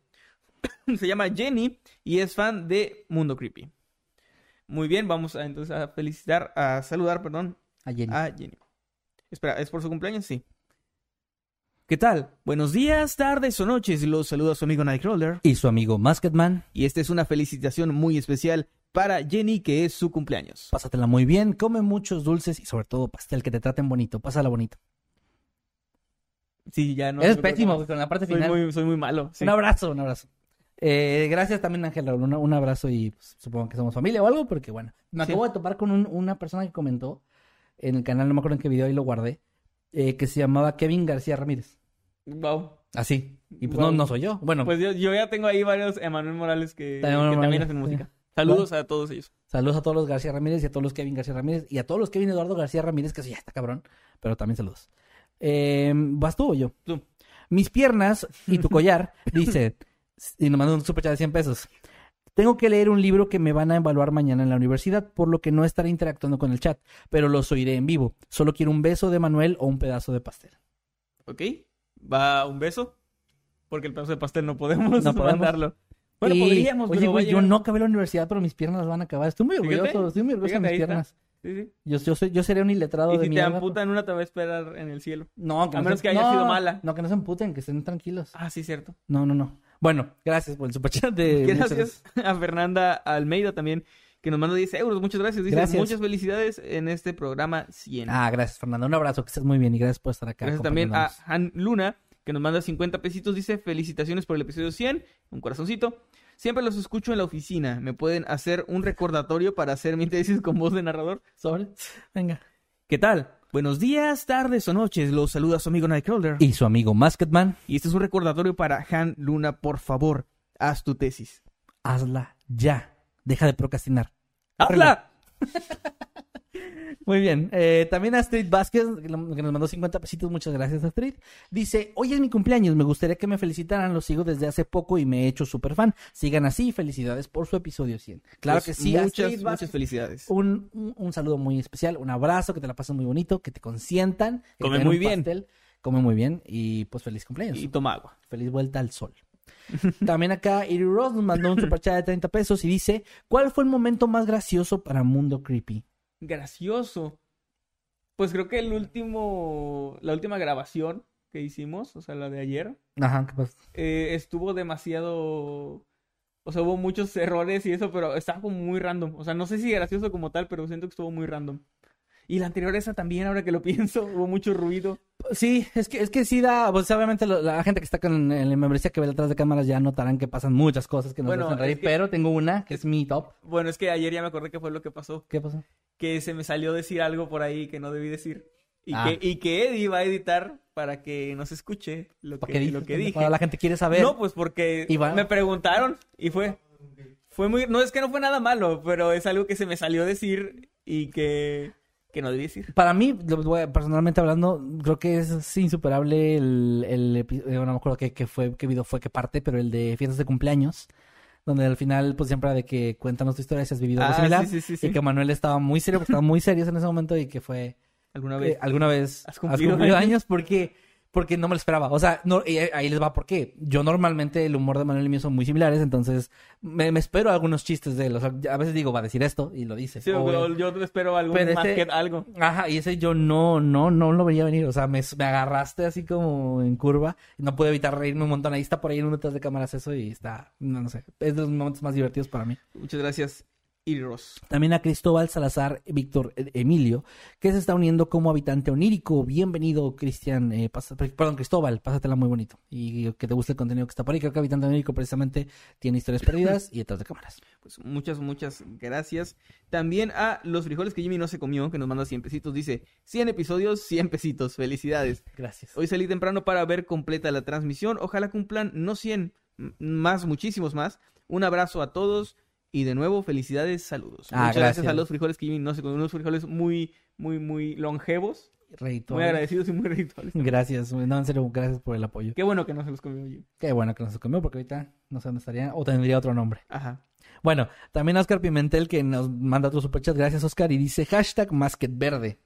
Se llama Jenny y es fan de Mundo Creepy. Muy bien, vamos a, entonces a felicitar, a saludar, perdón, A Jenny. a Jenny. Espera, ¿es por su cumpleaños? Sí. ¿Qué tal? Buenos días, tardes o noches. Los saluda su amigo Nightcrawler. Y su amigo Masketman. Y esta es una felicitación muy especial para Jenny, que es su cumpleaños. Pásatela muy bien, come muchos dulces y sobre todo pastel que te traten bonito. Pásala bonito. Sí, ya no. Eres pésimo güey, con la parte Soy final. muy, soy muy malo. sí. Un abrazo, un abrazo. Eh, gracias también, Ángel Raúl. Un, un abrazo y pues, supongo que somos familia o algo, porque bueno. Me acabo de topar con un- una persona que comentó en el canal, no me acuerdo en qué video, y lo guardé, eh, que se llamaba Kevin García Ramírez. Wow. Así. Y pues Wow. no, no soy yo. Bueno, Pues yo, yo ya tengo ahí varios Emanuel Morales que, También que hacen sí. música. Saludos a todos ellos. saludos a todos los García Ramírez y a todos los Kevin García Ramírez y a todos los Kevin Eduardo García Ramírez, que eso ya está cabrón, pero también saludos. Eh, ¿Vas tú o yo? Tú. Mis piernas y tu collar, dice, y nos mandó un super chat de 100 pesos. Tengo que leer un libro que me van a evaluar mañana en la universidad, por lo que no estaré interactuando con el chat, pero los oiré en vivo. Solo quiero un beso de Manuel o un pedazo de pastel. ¿Ok? Va un beso. Porque el pedazo de pastel no podemos, No podemos. mandarlo. Bueno, Y, podríamos, Oye, pero güey, yo no acabé la universidad, pero mis piernas las van a acabar. Estoy muy Fíjate, orgulloso, estoy muy orgulloso de mis está. Piernas. Sí, sí. Yo, yo, soy, yo sería un iletrado Y de si te amputan una, te va a esperar en el cielo. No, que A no menos se- que haya no, sido mala. No, que no se emputen, que estén tranquilos. Ah, sí, cierto. No, no, no. Bueno, gracias por el superchat de... Gracias a Fernanda Almeida también, que nos manda 10 euros. Muchas gracias. Dice, Gracias. muchas felicidades en este programa 100. Ah, gracias, Fernando. Un abrazo, que estés muy bien y gracias por estar acá. Gracias también a. Han Luna, que nos manda 50 pesitos. Dice, felicitaciones por el episodio 100. Un corazoncito. Siempre los escucho en la oficina. ¿Me pueden hacer un recordatorio para hacer mi tesis con voz de narrador? Sobre. Venga. ¿Qué tal? Buenos días, tardes o noches. Los saluda su amigo Nightcrawler. Y su amigo Masketman, Y este es un recordatorio para Han Luna. Por favor, haz tu tesis. hazla ya. Deja de procrastinar. ¡Hazla! Muy bien. Eh, también Astrid Vázquez, que nos mandó 50 pesitos. Muchas gracias, Astrid. Dice, hoy es mi cumpleaños. Me gustaría que me felicitaran. Los sigo desde hace poco y me he hecho súper fan. Sigan así. Felicidades por su episodio 100. Claro Pues que sí, Muchas, Astrid muchas felicidades. Un, un, un saludo muy especial, un abrazo, que te la pases muy bonito, que te consientan. que Come muy bien. pastel. Come muy bien y pues feliz cumpleaños. Y toma agua. Feliz vuelta al sol. También acá Iri Ross nos mandó un superchat de 30 pesos y dice, ¿cuál fue el momento más gracioso para Mundo Creepy? Gracioso. Pues creo que el último, la última grabación que hicimos, o sea, la de ayer, Ajá, ¿qué pasa? eh, estuvo demasiado, o sea, hubo muchos errores y eso, pero estaba como muy random. O sea, no sé si gracioso como tal, pero siento que estuvo muy random. Y la anterior esa también, ahora que lo pienso, hubo mucho ruido. Sí, es que, es que sí da, pues obviamente lo- la gente que está con en la membresía que ve detrás de cámaras ya notarán que pasan muchas cosas que nos Bueno, hacen reír, que- pero tengo una que es mi top. Bueno, es que ayer ya me acordé que fue lo que pasó, ¿Qué pasó? que se me salió decir algo por ahí que no debí decir. Y, Ah. que, y que Eddie va a editar para que nos escuche lo ¿Para que, qué lo dije? que dije. Ahora la gente quiere saber. No, pues porque va- me preguntaron y fue. Fue muy. No es que no fue nada malo, pero es algo que se me salió decir y que. Que no debí decir. Para mí, personalmente hablando, creo que es insuperable el, el epi- eh, no me acuerdo qué, qué fue, qué video fue, qué parte, pero el de fiestas de cumpleaños, donde al final, pues siempre de que cuéntanos tu historia si has vivido algo Ah, similar, sí, sí, sí, y que Manuel estaba muy serio, porque estaba muy serios en ese momento y que fue, ¿Alguna eh, vez? alguna vez ¿Has cumplido años? años porque, porque no me lo esperaba. O sea, no, y ahí les va por qué. Yo normalmente el humor de Manuel y mío son muy similares, entonces me, me espero algunos chistes de él. O sea, a veces digo, va a decir esto y lo dice. Sí, O- pero yo espero algo más este- que algo. Ajá, y ese yo no, no, no lo veía venir. O sea, me, me agarraste así como en curva. Y no pude evitar reírme un montón. Ahí está por ahí en un detrás de cámaras eso y está, no, no sé. Es de los momentos más divertidos para mí. Muchas gracias, También a Cristóbal Salazar Víctor eh, Emilio, que se está uniendo como habitante onírico. Bienvenido, Cristian. eh, pasa- perdón, Cristóbal, pásatela muy bonito. Y que te guste el contenido que está por ahí. Creo que habitante onírico precisamente tiene historias perdidas y detrás de cámaras. Pues muchas, muchas gracias. También a los frijoles que Jimmy no se comió, que nos manda 100 pesitos. Dice, 100 episodios, 100 pesitos. Felicidades. Gracias. Hoy salí temprano para ver completa la transmisión. Ojalá cumplan no 100, m- más, muchísimos más. Un abrazo a todos y de nuevo felicidades, saludos. Ah, Muchas gracias. gracias. a los frijoles que Jimmy no se comió. Unos frijoles muy, muy, muy longevos. Reito. Muy agradecidos y muy rituales. Gracias. No, en serio, gracias por el apoyo. Qué bueno que no se los comió yo. Qué bueno que no se comió porque ahorita no sé dónde estaría o tendría otro nombre. Ajá. Bueno, también Oscar Pimentel que nos manda otro superchat. Gracias, Oscar. Y dice hashtag masket verde.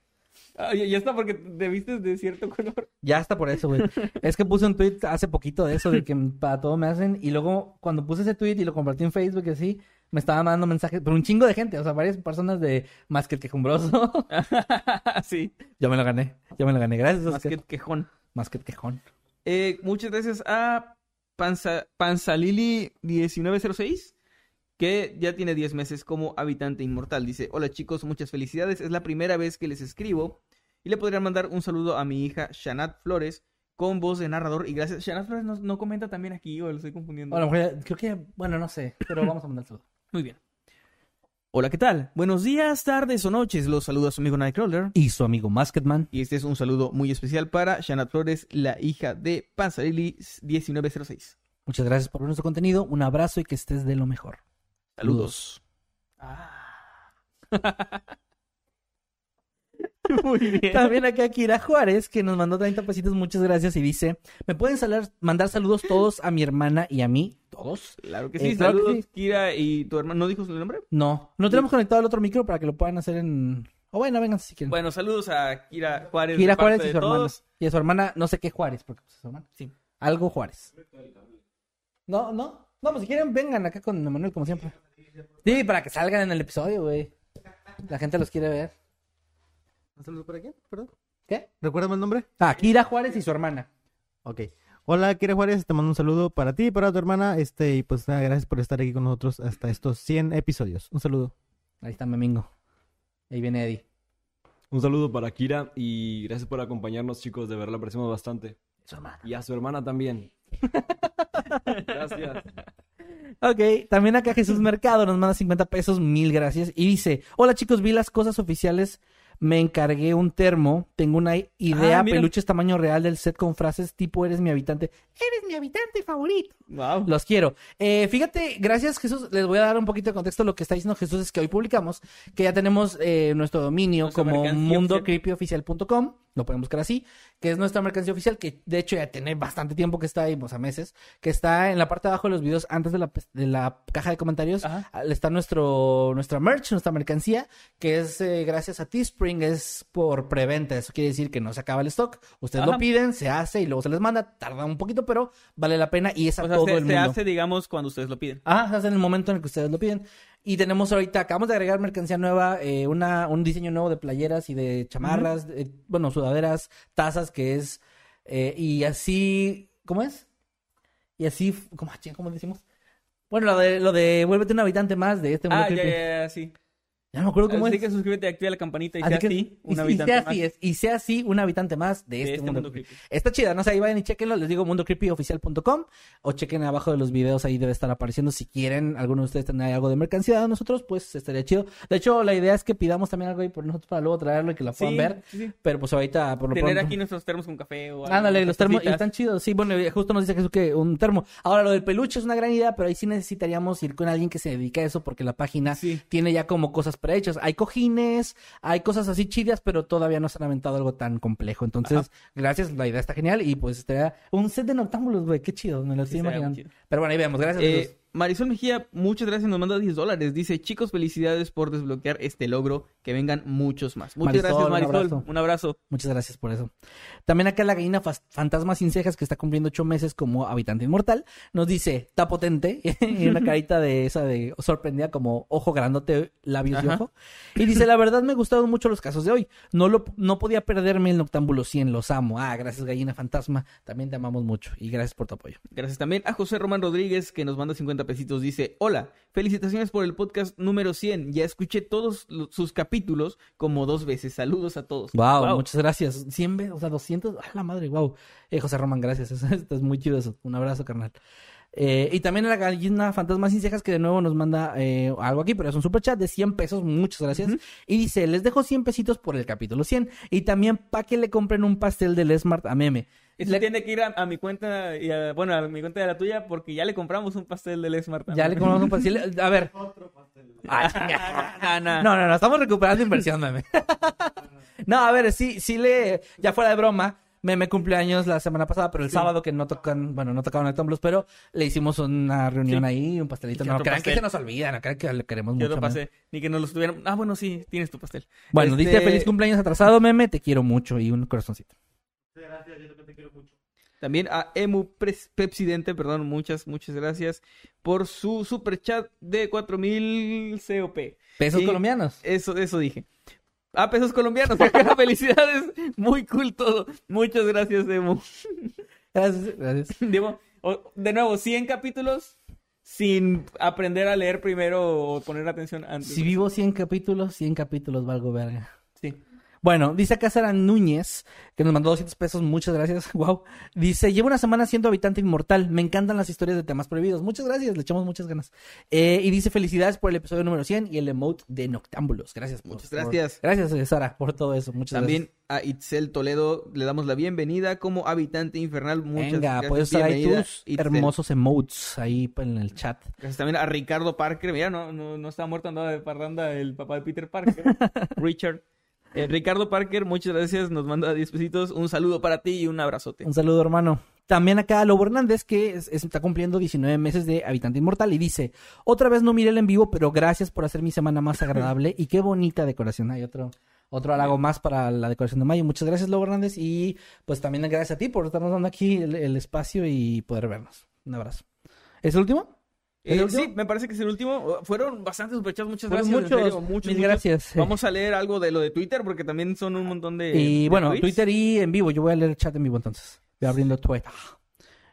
Ah, ya, está porque te vistes de cierto color. Ya está por eso, güey. es que puse un tweet hace poquito de eso, de que para todo me hacen. Y luego, cuando puse ese tweet y lo compartí en Facebook así, me estaban mandando mensajes, pero un chingo de gente, o sea, varias personas de más que el quejumbroso. sí. yo me lo gané, yo me lo gané. Gracias, Más Oscar. que quejón. Más que el quejón. Eh, muchas gracias a Panza, Panzalili1906, que ya tiene 10 meses como habitante inmortal. Dice, hola chicos, muchas felicidades. Es la primera vez que les escribo y le podrían mandar un saludo a mi hija Shanat Flores con voz de narrador. Y gracias, Shanat Flores no, no comenta también aquí o lo estoy confundiendo. Bueno, creo que, bueno, no sé, pero vamos a mandar saludo. Muy bien. Hola, ¿qué tal? Buenos días, tardes o noches. Los saluda su amigo Nightcrawler. Y su amigo Masketman. Y este es un saludo muy especial para Shanat Flores, la hija de Panzalili1906. Muchas gracias por ver nuestro contenido. Un abrazo y que estés de lo mejor. Saludos. Muy bien. También acá Kira Juárez, que nos mandó 30 pesitos, muchas gracias, y dice, ¿me pueden salar- mandar saludos todos a mi hermana y a mí? ¿Todos? Claro que Eh, sí. claro que Saludos. Kira y tu hermano. ¿No dijo su nombre? No, no tenemos conectado el otro micro para que lo puedan hacer en... O bueno, vengan si quieren. Bueno, saludos a Kira Juárez. Kira Juárez y su hermana. Y a su hermana, no sé qué Juárez, porque pues, es su hermana. Sí. Algo Juárez. No, no. No, pues si quieren, vengan acá con Manuel, como siempre. Sí, para que salgan en el episodio, güey. La gente los quiere ver. ¿Un saludo para quién? Perdón. ¿Qué? ¿Recuérdame el nombre? Ah, Kira Juárez y su hermana. Ok. Hola, Kira Juárez, te mando un saludo para ti y para tu hermana. Este, y pues nada, gracias por estar aquí con nosotros hasta estos 100 episodios. Un saludo. Ahí está Memingo. Ahí viene Eddie. Un saludo para Kira y gracias por acompañarnos, chicos. De verdad, lo apreciamos bastante. Su hermana. Y a su hermana también. gracias. Ok, también acá Jesús Mercado nos manda 50 pesos, mil gracias. Y dice, hola chicos, vi las cosas oficiales, me encargué un termo, tengo una idea, Ah, peluches tamaño real del set con frases tipo eres mi habitante, eres mi habitante favorito. Wow. Los quiero. Eh, fíjate, gracias Jesús, les voy a dar un poquito de contexto. Lo que está diciendo Jesús es que hoy publicamos que ya tenemos eh, nuestro dominio Nuestra como mundocreepyoficial.com, lo podemos buscar así, que es nuestra mercancía oficial, que de hecho ya tiene bastante tiempo que está ahí, pues a meses, que está en la parte de abajo de los videos, antes de la, de la caja de comentarios, Ajá. está nuestro, nuestra merch, nuestra mercancía, que es eh, gracias a Teespring, es por preventa, eso quiere decir que no se acaba el stock, ustedes lo Ajá. piden, se hace y luego se les manda, tarda un poquito, pero vale la pena y es a O sea, todo se, el se mundo. hace, digamos, cuando ustedes lo piden. Ah, se hace en el momento en el que ustedes lo piden. Y tenemos ahorita, acabamos de agregar mercancía nueva, eh, una, un diseño nuevo de playeras y de chamarras, de- bueno, sudaderas, tazas, que es, eh, y así, ¿cómo es? Y así, ¿cómo, ah, ¿cómo decimos? Bueno, lo de, lo de vuélvete un habitante más de este mundo Ah, ya, ya, ya, sí. Ya no me acuerdo cómo Así es. que suscríbete, activa la campanita y Así sea que- así, un y habitante sea más así, es- y sea así un habitante más de, de este, este mundo, mundo creepy. creepy. Está chida, no sé, ahí vayan y chequenlo, les digo mundocreepyoficial.com o chequen abajo de los videos, ahí debe estar apareciendo. Si quieren, alguno de ustedes tener algo de mercancía de nosotros, pues estaría chido. De hecho, la idea es que pidamos también algo ahí por nosotros para luego traerlo y que lo puedan Sí, ver. sí. Pero pues ahorita, por lo Tener pronto... aquí nuestros termos con café o algo, Ándale, los termos y están chidos. Sí, bueno, justo nos dice Jesús que un termo. Ahora, lo del peluche es una gran idea, pero ahí sí necesitaríamos ir con alguien que se dedique a eso porque la página Sí. tiene ya como cosas prehechas. Hay cojines, hay cosas así chidas, pero todavía no se han aventado algo tan complejo. Entonces, gracias, la idea está genial y pues estaría un set de noctámbulos, güey, qué chido, me lo estoy imaginando. Pero bueno, ahí vemos, gracias. Eh, Marisol Mejía, muchas gracias, nos manda 10 dólares. Dice, chicos, felicidades por desbloquear este logro. Que vengan muchos más. Muchas Marisol, gracias, un Marisol. abrazo. Un abrazo. Muchas gracias por eso. También acá la gallina fantasma sin cejas que está cumpliendo ocho meses como habitante inmortal nos dice, está potente, y una carita de esa de sorprendida como ojo grandote, labios y Ajá. ojo. Y dice, la verdad me gustaron mucho los casos de hoy. No lo, no podía perderme el Noctámbulo 100, los amo. Ah, gracias gallina fantasma, también te amamos mucho y gracias por tu apoyo. Gracias también a José Román Rodríguez que nos manda 50 pesitos. Dice, hola, felicitaciones por el podcast número 100. Ya escuché todos lo- sus capítulos como dos veces. Saludos a todos. Wow, Wow. muchas gracias. 100 veces, o sea, 200, a la madre, wow. Eh, José Román, gracias. Esto es muy chido eso. Un abrazo, carnal. Eh, y también a la gallina fantasma sin cejas que de nuevo nos manda eh, algo aquí, pero es un super chat de 100 pesos. Muchas gracias. Y dice, les dejo 100 pesitos por el capítulo 100 y también para que le compren un pastel del Smart a Meme. Eso Le- tiene que ir a, a mi cuenta, y a- bueno, a mi cuenta de la tuya, porque ya le compramos un pastel del Smart. Ya le compramos un pastel. A ver. Ah, No, no, no, estamos recuperando inversión, meme. no, a ver, sí, sí le, ya fuera de broma, meme cumpleaños la semana pasada, pero el sábado que no tocan, bueno, no tocaban el Tumblr, pero le hicimos una reunión Sí. ahí, un pastelito. ¿Qué No crean que se nos olvida, no crean que le queremos Yo mucho. lo meme. pasé. Ni que nos lo estuvieran. Ah, bueno, sí, tienes tu pastel. Bueno, Este, dice feliz cumpleaños atrasado, meme, te quiero mucho y un corazoncito. También a Emu Pres- Pepsidente, perdón, muchas, muchas gracias por su super chat de 4000 COP. Pesos Y- colombianos. Eso, eso dije. Ah, pesos colombianos. Felicidades. Muy cool todo. Muchas gracias, Emu. Gracias, gracias. Digo, o- de nuevo, 100 capítulos sin aprender a leer primero o poner atención antes. Si vivo 100 capítulos, 100 capítulos valgo verga. Sí. Bueno, dice acá Sara Núñez, que nos mandó 200 pesos, muchas gracias, wow. Dice, llevo una semana siendo habitante inmortal, me encantan las historias de temas prohibidos, muchas gracias, le echamos muchas ganas. Eh, y dice, felicidades por el episodio número 100 y el emote de Noctámbulos, gracias. por- Muchas por- gracias. gracias, eh, Sara, por todo eso, muchas También a Itzel Toledo le damos la bienvenida como habitante infernal. gracias. Muchas Venga, gracias. puedes usar ahí tus Itzel. hermosos emotes ahí en el chat. Gracias también a Ricardo Parker. Mira, no, no, no está muerto, andaba de parranda el papá de Peter Parker. Richard. Eh, Ricardo Parker, muchas gracias. Nos manda 10 pesitos. Un saludo para ti y un abrazote. Un saludo, hermano. También acá Lobo Hernández, que es- es- está cumpliendo 19 meses de Habitante Inmortal, y dice, otra vez no miré el en vivo, pero gracias por hacer mi semana más agradable y qué bonita decoración. Hay otro, otro halago más para la decoración de mayo. Muchas gracias, Lobo Hernández, y pues también gracias a ti por estarnos dando aquí el, el espacio y poder vernos. Un abrazo. ¿Es el último? Eh, sí, me parece que es el último. Fueron bastantes superchats, muchas Fueron gracias. en muchos, serio, muchos, mil muchos. gracias. Vamos a leer algo de lo de Twitter porque también son un montón de. Y de bueno, tweets. Twitter y en vivo. Yo voy a leer el chat en vivo entonces. Voy abriendo Twitter.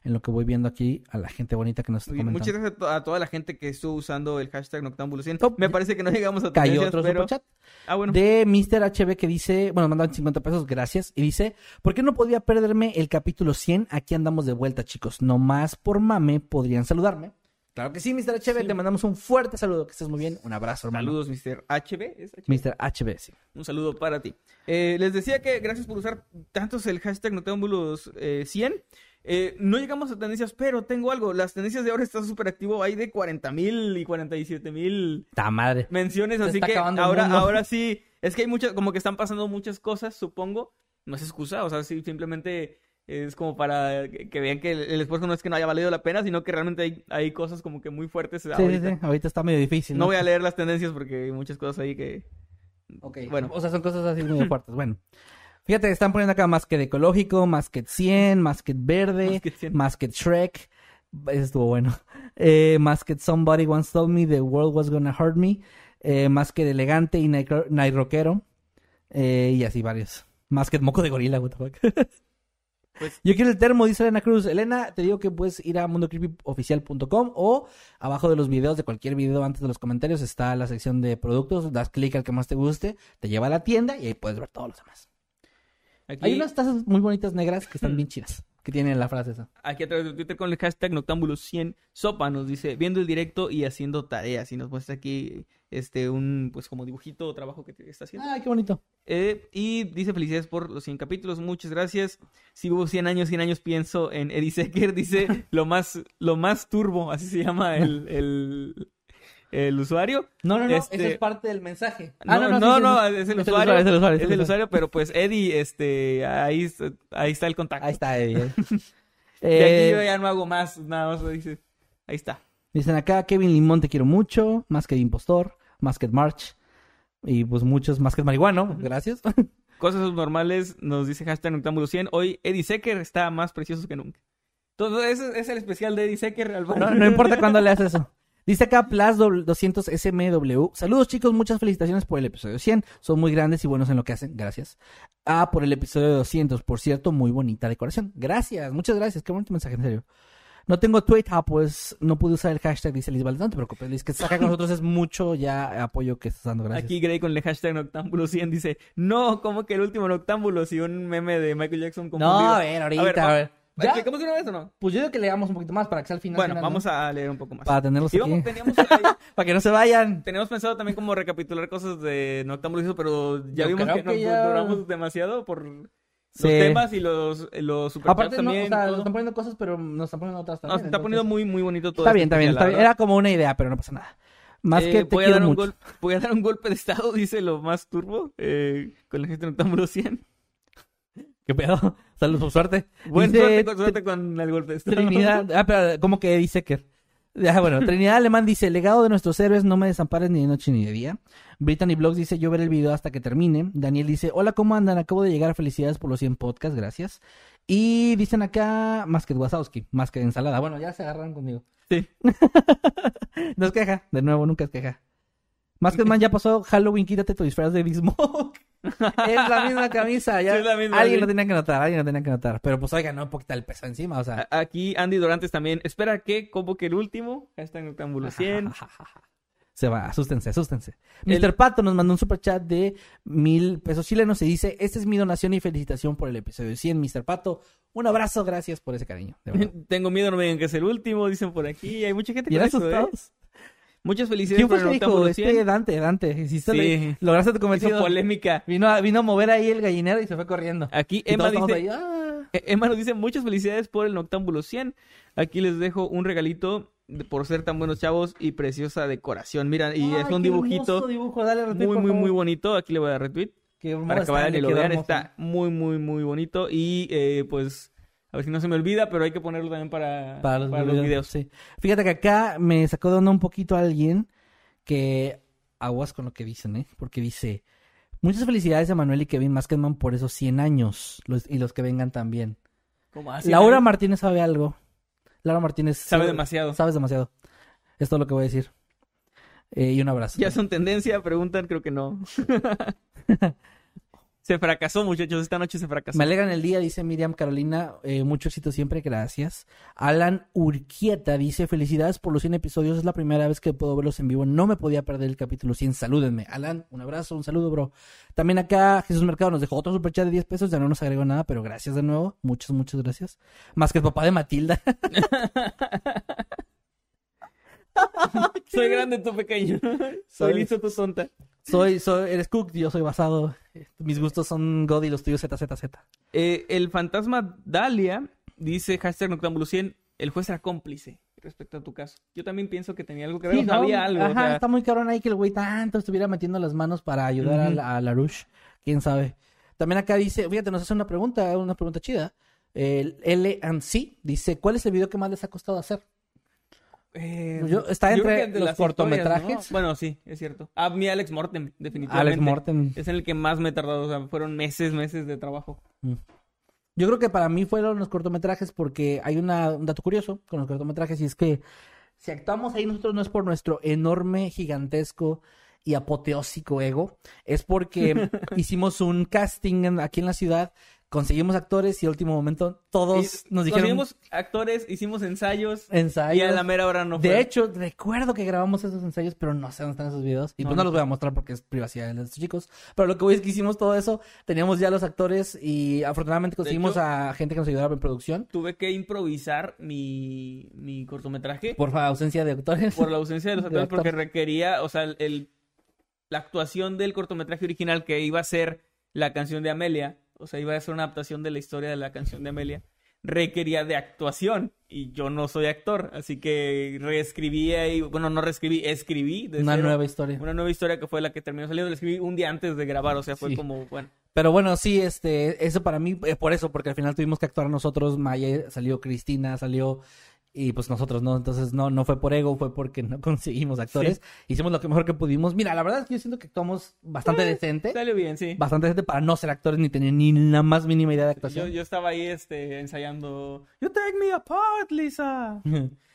En lo que voy viendo aquí a la gente bonita que nos está comentando. Muchas gracias a, to- a toda la gente que estuvo usando el hashtag Noctambulo100. Oh, me parece que no llegamos a Cayó otro pero... superchat. Ah, bueno. de Mr. HB que dice, bueno, mandan 50 pesos, gracias. Y dice, ¿por qué no podía perderme el capítulo 100? Aquí andamos de vuelta, chicos. No más por mame podrían saludarme. Claro que sí, Mr. HB, te mandamos un fuerte saludo, que estés muy bien. Un abrazo, hermano. Saludos, Mr. HB. ¿es HB? Mr. HB, sí. Un saludo para ti. Eh, les decía que gracias por usar tantos el hashtag Noctámbulos eh, 100. Eh, no llegamos a tendencias, pero tengo algo. Las tendencias de ahora están súper activo. Hay de 40 mil y 47 mil Ta madre. menciones, así que ahora, ahora sí, es que hay muchas, como que están pasando muchas cosas, supongo. No es excusa, o sea, sí, simplemente es como para que, que vean que el, esfuerzo no es que no haya valido la pena, sino que realmente hay, hay cosas como que muy fuertes Sí, sí, ahorita. sí. Ahorita está medio difícil. No voy a leer las tendencias porque hay muchas cosas ahí que... Ok, Bueno. O sea, son cosas así muy fuertes. Bueno. Fíjate, están poniendo acá Masket ecológico, Masket 100, Masket verde, Masket 100. Masket Shrek. Eso estuvo bueno. Eh, Masket Somebody Once Told Me The World Was Gonna Hurt Me. Eh, Masket elegante y night, night rockero. Eh, y así varios. Masket moco de gorila, what the fuck. Pues- Yo quiero el termo, dice Elena Cruz. Elena, te digo que puedes ir a mundocreepyoficial.com o abajo de los videos, de cualquier video antes de los comentarios, está la sección de productos. Das clic al que más te guste, te lleva a la tienda y ahí puedes ver todos los demás. Aquí, Hay unas tazas muy bonitas negras que están bien chidas, que tienen la frase esa. aquí a través de Twitter con el hashtag Noctámbulos100 Sopa nos dice, viendo el directo y haciendo tareas. Y nos muestra aquí este un pues como dibujito o trabajo que está haciendo. Ay, qué bonito. Eh, y dice felicidades por los 100 capítulos, muchas gracias. Si hubo 100 años, 100 años pienso en Eddie Secker, dice lo más, lo más turbo, así se llama el, el, el usuario. No, no, no, Este- eso es parte del mensaje. No, Ah, no, sí, no, sí, no, sí. es el Es usuario. es el usuario, Es el usuario, pero pues Eddie, este, ahí, está- ahí está el contacto. Ahí está, Eddie. eh. Eh, aquí yo ya no hago más, nada más dice, ahí está. Dicen acá, Kevin Limón, te quiero mucho. Más que Impostor, más que March. Y pues muchos, más que Marihuano. Gracias. Cosas normales, nos dice hashtag Noctámbulo 100. Hoy Eddie Secker está más precioso que nunca. Todo eso es el especial de Eddie Secker. al No, no importa cuándo le haces eso. Dice acá Plus 200 SMW. Saludos chicos, muchas felicitaciones por el episodio 100. Son muy grandes y buenos en lo que hacen. Gracias. Ah, por el episodio 200. Por cierto, muy bonita decoración. Gracias, muchas gracias. Qué bonito mensaje, en serio. No tengo Twitter, pues no pude usar el hashtag, dice Liz Valdez. No te preocupes, Liz, que acá con nosotros es mucho ya apoyo que estás dando. Gracias. Aquí Gray con el hashtag Noctámbulo 100 dice, no, como que el último Noctámbulo, si un meme de Michael Jackson No, confundido. a ver, ahorita, A ver, a ver. ¿Ya? ¿Explicamos de una vez o no? Pues yo digo que leamos un poquito más para que sea al final. Bueno, final, vamos ¿no? a leer un poco más. Para tenerlos Y aquí. teníamos, ahí- Para que no se vayan. teníamos pensado también como recapitular cosas de Noctámbulo, hizo, pero ya Yo vimos que, nos ya- duramos demasiado por los Sí. temas y los, los superchats Aparte, no, o también. sea, todo. nos están poniendo cosas, pero nos están poniendo otras No, también. se está entonces- poniendo muy, muy bonito todo Está este bien, está bien, está la bien. Era como una idea, pero no pasa nada. Más Eh, que te voy, a dar un mucho. gol- voy a dar un golpe de estado, dice lo más turbo, eh, con el gesto Noctámbulo 100. ¿Qué pedo? Saludos, por suerte. Buen Dice suerte, con suerte con el golpe de estado. Trinidad. Ah, pero como que dice que. Ah, bueno, Trinidad Alemán dice: legado de nuestros héroes, no me desampares ni de noche ni de día. Brittany Blogs dice: yo veré el video hasta que termine. Daniel dice: hola, ¿cómo andan? Acabo de llegar. Felicidades por los 100 podcasts, gracias. Y dicen acá: más que Wazowski, más que ensalada. Bueno, ya se agarraron conmigo. Sí. no es queja, de nuevo, nunca es queja. Más que man ya pasó Halloween, quítate tu disfraz de Big Smoke. es la misma camisa, ya. Sí, la misma, alguien lo tenía que notar, alguien lo tenía que notar. Pero pues oiga, no un poquito el peso encima, o sea. Aquí Andy Dorantes también. Espera que como que el último. Hashtag Noctámbulo 100. Se va, asústense, asústense. El- Mr. Pato nos mandó un super chat de mil pesos chilenos y dice, esta es mi donación y felicitación por el episodio 100, Mr. Pato. Un abrazo, gracias por ese cariño. Tengo miedo, no me digan que es el último, dicen por aquí. Hay mucha gente ¿Y con eran eso, ¿eh? Muchas felicidades ¿Quién por el Noctámbulo dijo? 100. Este Dante, Dante. Hiciste Sí. lograste tu Hizo cometido. polémica. Vino a, vino a mover ahí el gallinero y se fue corriendo. Aquí Y Emma dice, ahí, ah. Eh, Emma nos dice muchas felicidades por el Noctámbulo 100. Aquí les dejo un regalito de- por ser tan buenos chavos y preciosa decoración. Mira, y Ay, es un dibujito dibujo, dale retweet, muy, muy, muy bonito. Aquí le voy a dar retweet Qué para que vayan y lo vean. Está muy, muy, muy bonito. Y eh, pues, a ver si no se me olvida, pero hay que ponerlo también para, para los, para videos. videos. Sí. Fíjate que acá me sacó de onda un poquito alguien que aguas con lo que dicen, ¿eh? Porque dice, muchas felicidades a Manuel y Kevin Maskedman por esos 100 años los- y los que vengan también. Como así, Laura. Martínez sabe algo. Laura Martínez Sabe sí, demasiado. Sabes demasiado. Es todo lo que voy a decir. Eh, y un abrazo. Ya son tendencia, preguntan, creo que no. se fracasó, muchachos, esta noche se fracasó. Me alegran el día, dice Miriam Carolina. Eh, mucho éxito siempre, gracias. Alan Urquieta dice: Felicidades por los 100 episodios. Es la primera vez que puedo verlos en vivo. No me podía perder el capítulo 100. Salúdenme. Alan, un abrazo, un saludo, bro. También acá Jesús Mercado nos dejó otro superchat de 10 pesos. Ya no nos agregó nada, pero gracias de nuevo. Muchas, muchas gracias. Más que el papá de Matilda. Soy grande, tú pequeño. Soy listo, tú tonta. Soy, soy, eres Cook, yo soy basado. Mis gustos son God y los tuyos ZZZ. Eh, el fantasma Dalia dice hashtag Noctámbulo 100, el juez era cómplice respecto a tu caso. Yo también pienso que tenía algo que ver, Sí, o ¿no? sabía algo. o Ajá, sea, está muy cabrón ahí que el güey tanto estuviera metiendo las manos para ayudar a, Ujú. la, a Larouche. Quién sabe. También acá dice, fíjate, nos hace una pregunta, una pregunta chida. El L and C dice, ¿cuál es el video que más les ha costado hacer? Eh, Yo- está yo entre los cortometrajes. Bueno, sí, es cierto. Ah, mi Alex Morten, definitivamente. Alex Morten. Es en el que más me he tardado, o sea, fueron meses, meses de trabajo. Yo creo que para mí fueron los cortometrajes porque hay una- un dato curioso con los cortometrajes y es que si actuamos ahí nosotros no es por nuestro enorme, gigantesco y apoteósico ego, es porque hicimos un casting en- aquí en la ciudad, conseguimos actores y al último momento todos Y nos dijeron conseguimos actores, hicimos ensayos, ensayos. y a la mera hora no fue. De hecho, recuerdo que grabamos esos ensayos, pero no sé dónde están esos videos. Y No, pues no no los voy a mostrar porque es privacidad de estos chicos. Pero lo que voy es que hicimos todo eso. Teníamos ya los actores y afortunadamente conseguimos hecho- a gente que nos ayudara en producción. tuve que improvisar mi, mi cortometraje por, Por ausencia de actores. la ausencia de los de actores porque actores. requería, o sea, el, la actuación del cortometraje original que iba a ser la canción de Amelia, o sea, iba a ser una adaptación de la historia de la canción de Amelia, requería de actuación y yo no soy actor, así que reescribí ahí, bueno, no reescribí, escribí de Una cero nueva historia. una nueva historia que fue la que terminó saliendo, la escribí un día antes de grabar, o sea, fue Sí. como, bueno, Pero bueno, sí, este, eso para mí, eh, por eso, porque al final tuvimos que actuar nosotros. Maya salió Cristina, salió. Y pues nosotros no, entonces no, no fue por ego, fue porque no conseguimos actores. Hicimos lo que mejor que pudimos. Mira, la verdad es que yo siento que actuamos bastante decente. salió bien, sí. Bastante decente para no ser actores ni tener ni la más mínima idea de Yo, actuación. yo estaba ahí este, ensayando. You take me apart, Lisa.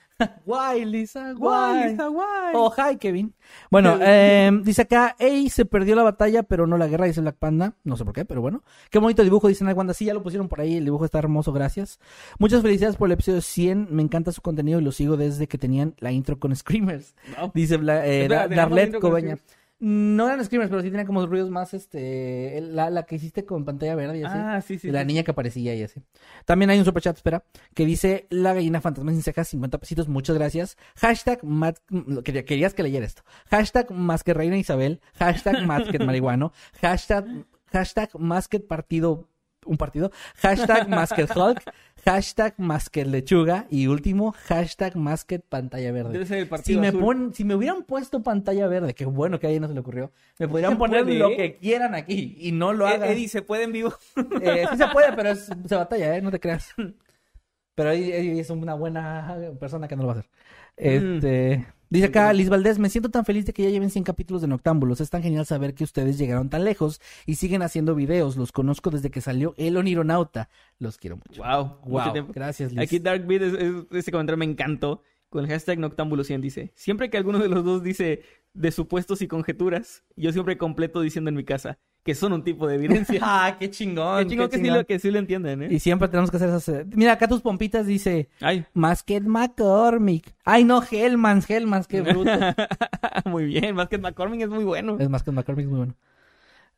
Guay, Lisa, guay. Lisa, why? Oh, hi, Kevin. Bueno, eh, dice acá, Ey, se perdió la batalla, pero no la guerra, dice Black Panda. No sé por qué, pero bueno. Qué bonito dibujo, dicen Wanda. Sí, ya lo pusieron por ahí, el dibujo está hermoso, gracias. Muchas felicidades por el episodio 100. Me encanta su contenido y lo sigo desde que tenían la intro con Screamers. No. Dice Bla- eh, Espera, Da- ¿teníamos Darlet Cobeña. No eran Screamers, pero sí tenían como ruidos más, este, la, la que hiciste con pantalla verde y así. Ah, sí, sí. la sí. niña que aparecía y así. También hay un superchat, espera, que dice la gallina fantasma sin cejas, 50 pesitos, muchas gracias. Hashtag mat- querías que leyera esto. Hashtag más que reina Isabel. Hashtag más que marihuano. Hashtag, hashtag más que partido, un partido. Hashtag más que Hulk. Hashtag más que lechuga. Y último, hashtag más que pantalla verde. Debe ser el Si me, pon- si me hubieran puesto pantalla verde, qué bueno que a ella no se le ocurrió, me podrían poner puede, lo ¿eh? que quieran aquí y no lo Eh, hagan. Eddie, ¿se puede en vivo? Eh, sí se puede, pero es, se batalla, ¿eh? No te creas. Pero ahí es una buena persona que no lo va a hacer. Este, Dice acá Liz Valdés, me siento tan feliz de que ya lleven 100 capítulos de Noctámbulos. Es tan genial saber que ustedes llegaron tan lejos y siguen haciendo videos. Los conozco desde que salió El Onironauta. Los quiero mucho. Wow, Wow, gracias Liz. Aquí Dark Beat, es- es- ese comentario me encantó. Con el hashtag Noctámbulo100 dice: Siempre que alguno de los dos dice de supuestos y conjeturas, yo siempre completo diciendo en mi casa que son un tipo de evidencia. ah, qué chingón. Qué chingón qué que, Sí lo, que sí lo entienden, ¿eh? Y siempre tenemos que hacer esas... eh, Mira, acá tus pompitas dice... Ay, Más que McCormick. Ay, no, Hellmans, Hellmans, qué bruto. muy bien. Más que McCormick es muy bueno. Es más que McCormick es muy bueno.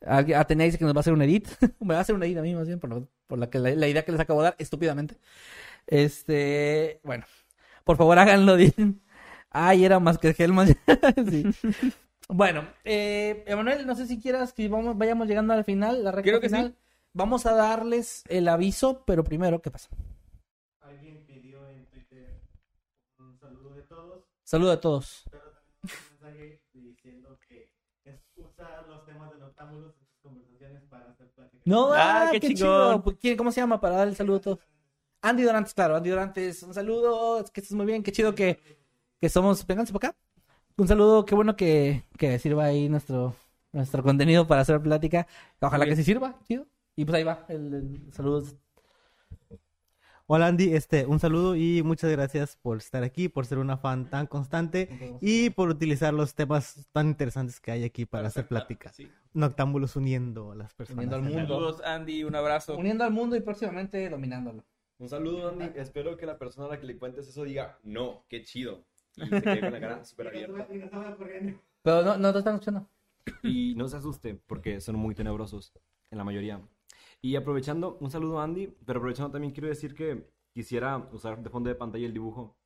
Atenea dice que nos va a hacer un edit. Me va a hacer un edit a mí más bien por, lo- por la, que, la, la idea que les acabo de dar estúpidamente. Este, bueno. Por favor háganlo, dicen. Ay, era más que Hellman. sí. Bueno, eh, Emanuel, no sé si quieras que vamos, vayamos llegando al final, la recta Creo que final. sí. Vamos a darles el aviso, pero primero, ¿qué pasa? Alguien pidió en Twitter un saludo de todos, Saludo a todos. pero también un mensaje diciendo que es usar los temas de noctámbulos en sus conversaciones para hacer plática. No, Ah, ah, qué qué, chingón. chido. Pues, ¿quién- ¿Cómo se llama para dar el saludo a todos? Andy Dorantes, claro, Andy Dorantes, un saludo, que estés muy bien, qué chido que, que somos, vénganse por acá. Un saludo, qué bueno que, que sirva ahí nuestro, nuestro contenido para hacer plática. Ojalá que sí sirva, chido. Y pues ahí va, el, el saludo. Hola Andy, este, un saludo y muchas gracias por estar aquí, por ser una fan tan constante y por utilizar los temas tan interesantes que hay aquí para, hacer pláticas. Sí. Noctámbulos uniendo a las personas. Uniendo al mundo. Saludos, Andy, un abrazo. Uniendo al mundo y próximamente dominándolo. Un saludo, Andy. Espero que la persona a la que le cuentes eso diga, no, qué chido. Y se quede con la cara súper abierta. Pero no, no te están escuchando. Y no se asuste, porque son muy tenebrosos, en la mayoría. Y aprovechando, un saludo a Andy, pero aprovechando también quiero decir que quisiera usar de fondo de pantalla el dibujo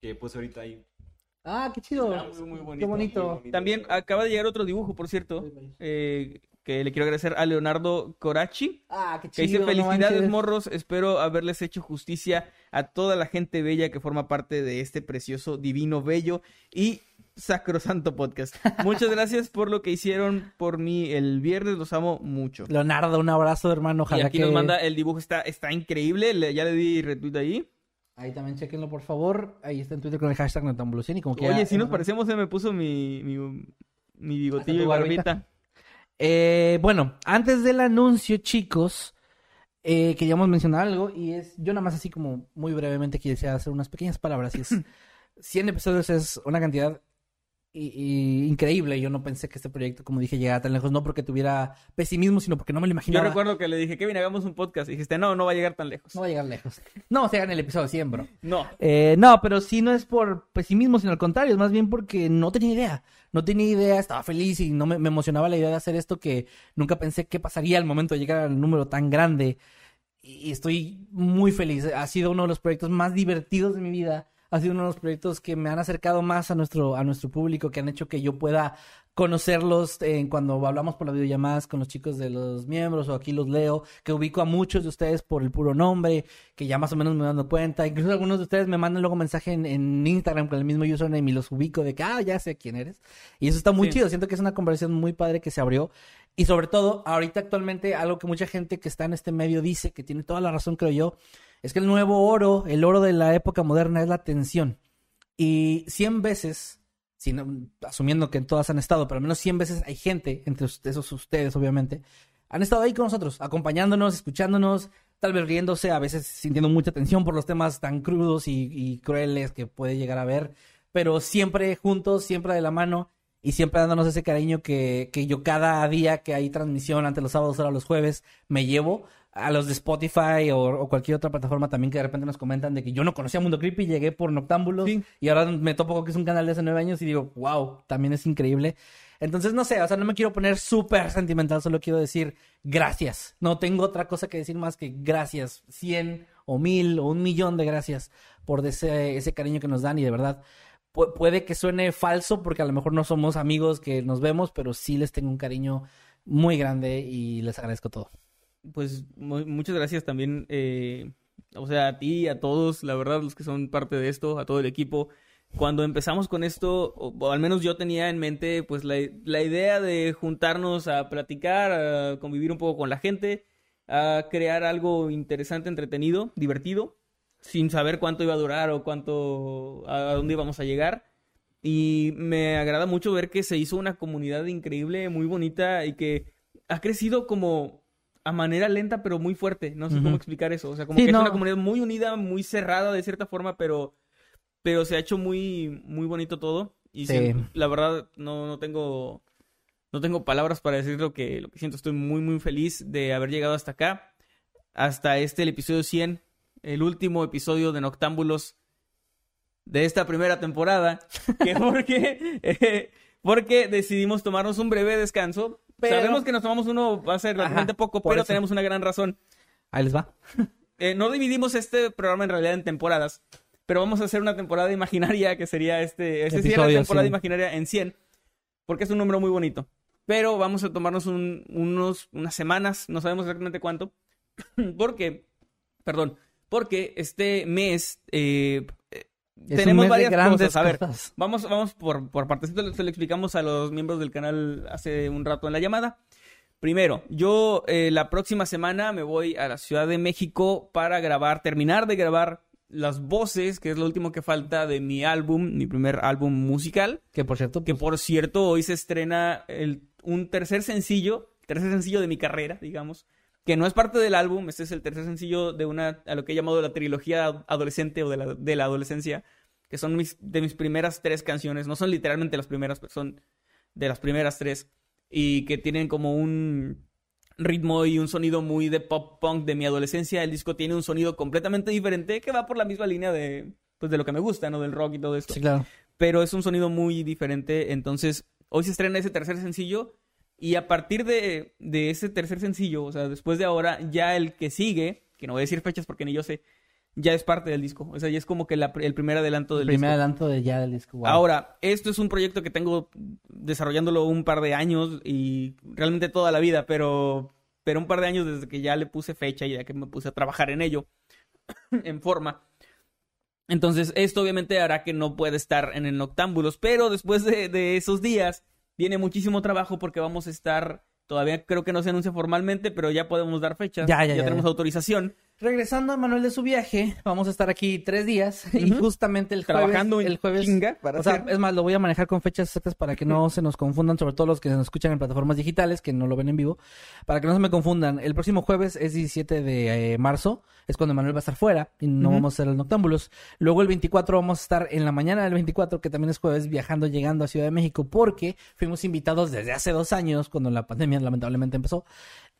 que puse ahorita ahí. Ah, qué chido. Está muy, muy bonito. Qué bonito. También acaba de llegar otro dibujo, por cierto, eh, que le quiero agradecer a Leonardo Corachi. Ah, qué Que chido. dice no felicidades manches". morros, espero haberles hecho justicia a toda la gente bella que forma parte de este precioso, divino, bello y sacrosanto podcast. Muchas gracias por lo que hicieron por mí el viernes, los amo mucho. Leonardo, un abrazo, hermano. Y Ojalá aquí que... nos manda el dibujo, está, está increíble, le- ya le di retweet ahí. Ahí también chequenlo, por favor. Ahí está en Twitter con el hashtag Noctambulos. Y como que Oye, ya- si nos parecemos, se me puso mi, mi, mi bigotillo y barbita. barbita. Eh, bueno, antes del anuncio, chicos, eh, queríamos mencionar algo y es, yo nada más así como muy brevemente quisiera hacer unas pequeñas palabras y es, 100 episodios es una cantidad increíble. Yo no pensé que este proyecto, como dije, llegara tan lejos, no porque tuviera pesimismo, sino porque no me lo Yo imaginaba. recuerdo que le dije, Kevin, hagamos un podcast. Y dijiste, no, no va a llegar tan lejos. No va a llegar lejos. No, se en el episodio 100, bro. No. Eh, no, pero sí no es por pesimismo, sino al contrario, es más bien porque no tenía idea. No tenía idea, estaba feliz y no me, me emocionaba la idea de hacer esto que nunca pensé que pasaría al momento de llegar al número tan grande. Y estoy muy feliz. Ha sido uno de los proyectos más divertidos de mi vida. Ha sido uno de los proyectos que me han acercado más a nuestro, a nuestro público, que han hecho que yo pueda conocerlos en cuando hablamos por las videollamadas con los chicos de los miembros o aquí los leo, que ubico a muchos de ustedes por el puro nombre, que ya más o menos me dando cuenta. Incluso algunos de ustedes me mandan luego mensaje en, en Instagram con el mismo username y los ubico de que, ah, ya sé quién eres. Y eso está muy Sí. chido. Siento que es una conversación muy padre que se abrió. Y sobre todo, ahorita actualmente, algo que mucha gente que está en este medio dice, que tiene toda la razón, creo yo, es que el nuevo oro, el oro de la época moderna es la atención. Y 100 veces, asumiendo que en todas han estado, pero al menos 100 veces hay gente, entre esos ustedes obviamente, han estado ahí con nosotros, acompañándonos, escuchándonos, tal vez riéndose, a veces sintiendo mucha tensión por los temas tan crudos y, crueles que puede llegar a ver, pero siempre juntos, siempre de la mano y siempre dándonos ese cariño que, que yo cada día que hay transmisión, ante los sábados, ahora los jueves, me llevo a los de Spotify o, o cualquier otra plataforma también que de repente nos comentan de que yo no conocía Mundo Creepy, llegué por Noctámbulos Sí. y ahora me topo con que es un canal de hace nueve años y digo, wow, también es increíble. Entonces, no sé, o sea, no me quiero poner súper sentimental, solo quiero decir gracias. No tengo otra cosa que decir más que gracias. Cien o mil o un millón de gracias por ese, ese cariño que nos dan y de verdad pu- puede que suene falso porque a lo mejor no somos amigos que nos vemos, pero sí les tengo un cariño muy grande y les agradezco todo. Pues mu- muchas gracias también, eh, o sea, a ti, a todos, la verdad, los que son parte de esto, a todo el equipo. Cuando empezamos con esto, o, al menos yo tenía en mente, pues la, la idea de juntarnos a platicar, a convivir un poco con la gente, a crear algo interesante, entretenido, divertido, sin saber cuánto iba a durar o cuánto, a dónde íbamos a llegar. Y me agrada mucho ver que se hizo una comunidad increíble, muy bonita y que ha crecido como a manera lenta pero muy fuerte. No sé cómo explicar eso. O sea, como Sí, que no. es una comunidad muy unida, muy cerrada de cierta forma, pero, pero se ha hecho muy, muy bonito todo. Y Sí. sí, la verdad no, no tengo no tengo palabras para decir lo que, lo que siento. Estoy muy, muy feliz de haber llegado hasta acá. Hasta este, el episodio 100. El último episodio de Noctámbulos de esta primera temporada. Que porque, eh, porque decidimos tomarnos un breve descanso. Pero- Sabemos que nos tomamos uno, va a ser realmente poco, pero eso. tenemos una gran razón. Ahí les va. Eh, no dividimos este programa en realidad en temporadas, pero vamos a hacer una temporada imaginaria que sería este, este Episodio temporada 100. imaginaria en 100, porque es un número muy bonito. Pero vamos a tomarnos un- unos, unas semanas, no sabemos exactamente cuánto, porque, perdón, porque este mes eh, Es tenemos varias grandes cosas. A ver, cosas. Vamos, vamos por, por partes. Se lo explicamos a los miembros del canal hace un rato en la llamada. Primero, yo eh, la próxima semana me voy a la Ciudad de México para grabar, terminar de grabar las voces, que es lo último que falta de mi álbum, mi primer álbum musical. Que por cierto, Que por cierto, hoy se estrena el, un tercer sencillo, tercer sencillo de mi carrera, digamos, que no es parte del álbum. Este es el tercer sencillo de una, a lo que he llamado la trilogía adolescente o de la, de la adolescencia, que son mis, de mis primeras tres canciones. No son literalmente las primeras, pero son de las primeras tres. Y que tienen como un ritmo y un sonido muy de pop punk de mi adolescencia. El disco tiene un sonido completamente diferente que va por la misma línea de, pues, de lo que me gusta, ¿no? Del rock y todo esto. Sí, claro. Pero es un sonido muy diferente. Entonces, hoy se estrena ese tercer sencillo. Y a partir de, de ese tercer sencillo, o sea, después de ahora, ya el que sigue, que no voy a decir fechas porque ni yo sé, ya es parte del disco. O sea, ya es como que la- el primer adelanto del El primer disco. adelanto de ya del disco. wow. Ahora, esto es un proyecto que tengo desarrollándolo un par de años y realmente toda la vida, pero, pero un par de años desde que ya le puse fecha y ya que me puse a trabajar en ello en forma. Entonces, esto obviamente hará que no pueda estar en el Noctámbulos, pero después de, de esos días viene muchísimo trabajo porque vamos a estar, todavía creo que no se anuncia formalmente, pero ya podemos dar fechas, Ya, ya, ya, tenemos autorización. Regresando a Manuel de su viaje, vamos a estar aquí tres días y justamente el jueves, Trabajando el jueves, chinga para o sea, hacer- es más, lo voy a manejar con fechas exactas para que no se nos confundan, sobre todo los que nos escuchan en plataformas digitales, que no lo ven en vivo, para que no se me confundan. El próximo jueves es 17 de eh, marzo, es cuando Manuel va a estar fuera y no vamos a hacer el Noctámbulos. Luego el 24 vamos a estar en la mañana del 24, que también es jueves, viajando, llegando a Ciudad de México, porque fuimos invitados desde hace dos años, cuando la pandemia lamentablemente empezó,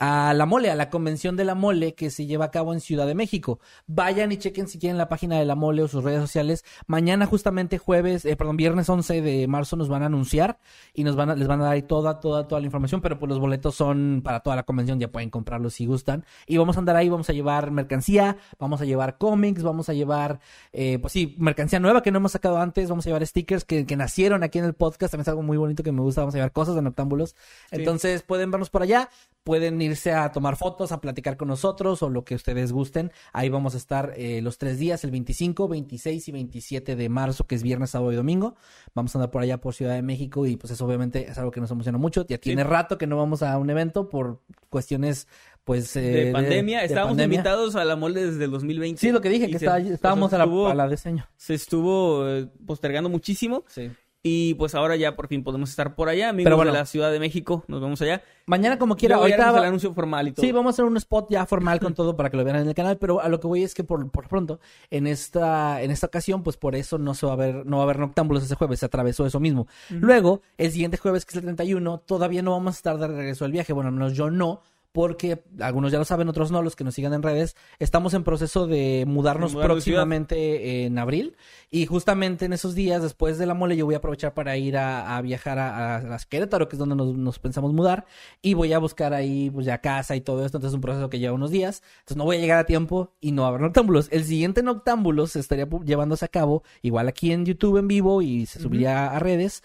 a la mole, a la convención de la mole que se lleva a cabo en Ciudad de México. Vayan y chequen si quieren la página de la mole o sus redes sociales. Mañana justamente jueves, eh, perdón, viernes 11 de marzo nos van a anunciar y nos van a, les van a dar ahí toda, toda, toda la información, pero pues los boletos son para toda la convención, ya pueden comprarlos si gustan. Y vamos a andar ahí, vamos a llevar mercancía, vamos a llevar cómics, vamos a llevar, eh, pues sí, mercancía nueva que no hemos sacado antes, vamos a llevar stickers que, que nacieron aquí en el podcast, también es algo muy bonito que me gusta, vamos a llevar cosas de Noctámbulos. Entonces pueden vernos por allá, pueden irse a tomar fotos, a platicar con nosotros o lo que ustedes gusten. Ahí vamos a estar eh, los tres días, el 25, 26 y 27 de marzo, que es viernes, sábado y domingo. Vamos a andar por allá por Ciudad de México y pues eso obviamente es algo que nos emociona mucho. Ya tiene rato que no vamos a un evento por cuestiones pues... eh, de pandemia, de estábamos pandemia. invitados a la mole desde el 2020. Sí, lo que dije, que se- estaba- estábamos a, la, a la diseño. Se estuvo eh, postergando muchísimo. Sí. Y pues ahora ya por fin podemos estar por allá, amigos Pero bueno. de la Ciudad de México. Nos vemos allá. Mañana como quiera, Luego ahorita va- el anuncio formal y todo. Sí, vamos a hacer un spot ya formal con todo para que lo vean en el canal, pero a lo que voy es que por, por pronto, en esta, en esta ocasión, pues por eso no se va a ver, no va a haber noctámbulos ese jueves, se atravesó eso mismo. Luego, el siguiente jueves, que es el 31, todavía no vamos a estar de regreso al viaje, bueno, al menos yo no, porque algunos ya lo saben, otros no, los que nos sigan en redes, estamos en proceso de mudarnos mudar próximamente en abril, y justamente en esos días, después de la mole, yo voy a aprovechar para ir a, a viajar a, a Querétaro, que es donde nos, nos pensamos mudar, y voy a buscar ahí, pues ya casa y todo esto. Entonces es un proceso que lleva unos días. Entonces no voy a llegar a tiempo y no habrá noctámbulos. El siguiente noctámbulos se estaría llevándose a cabo, igual aquí en YouTube en vivo y se subiría a redes,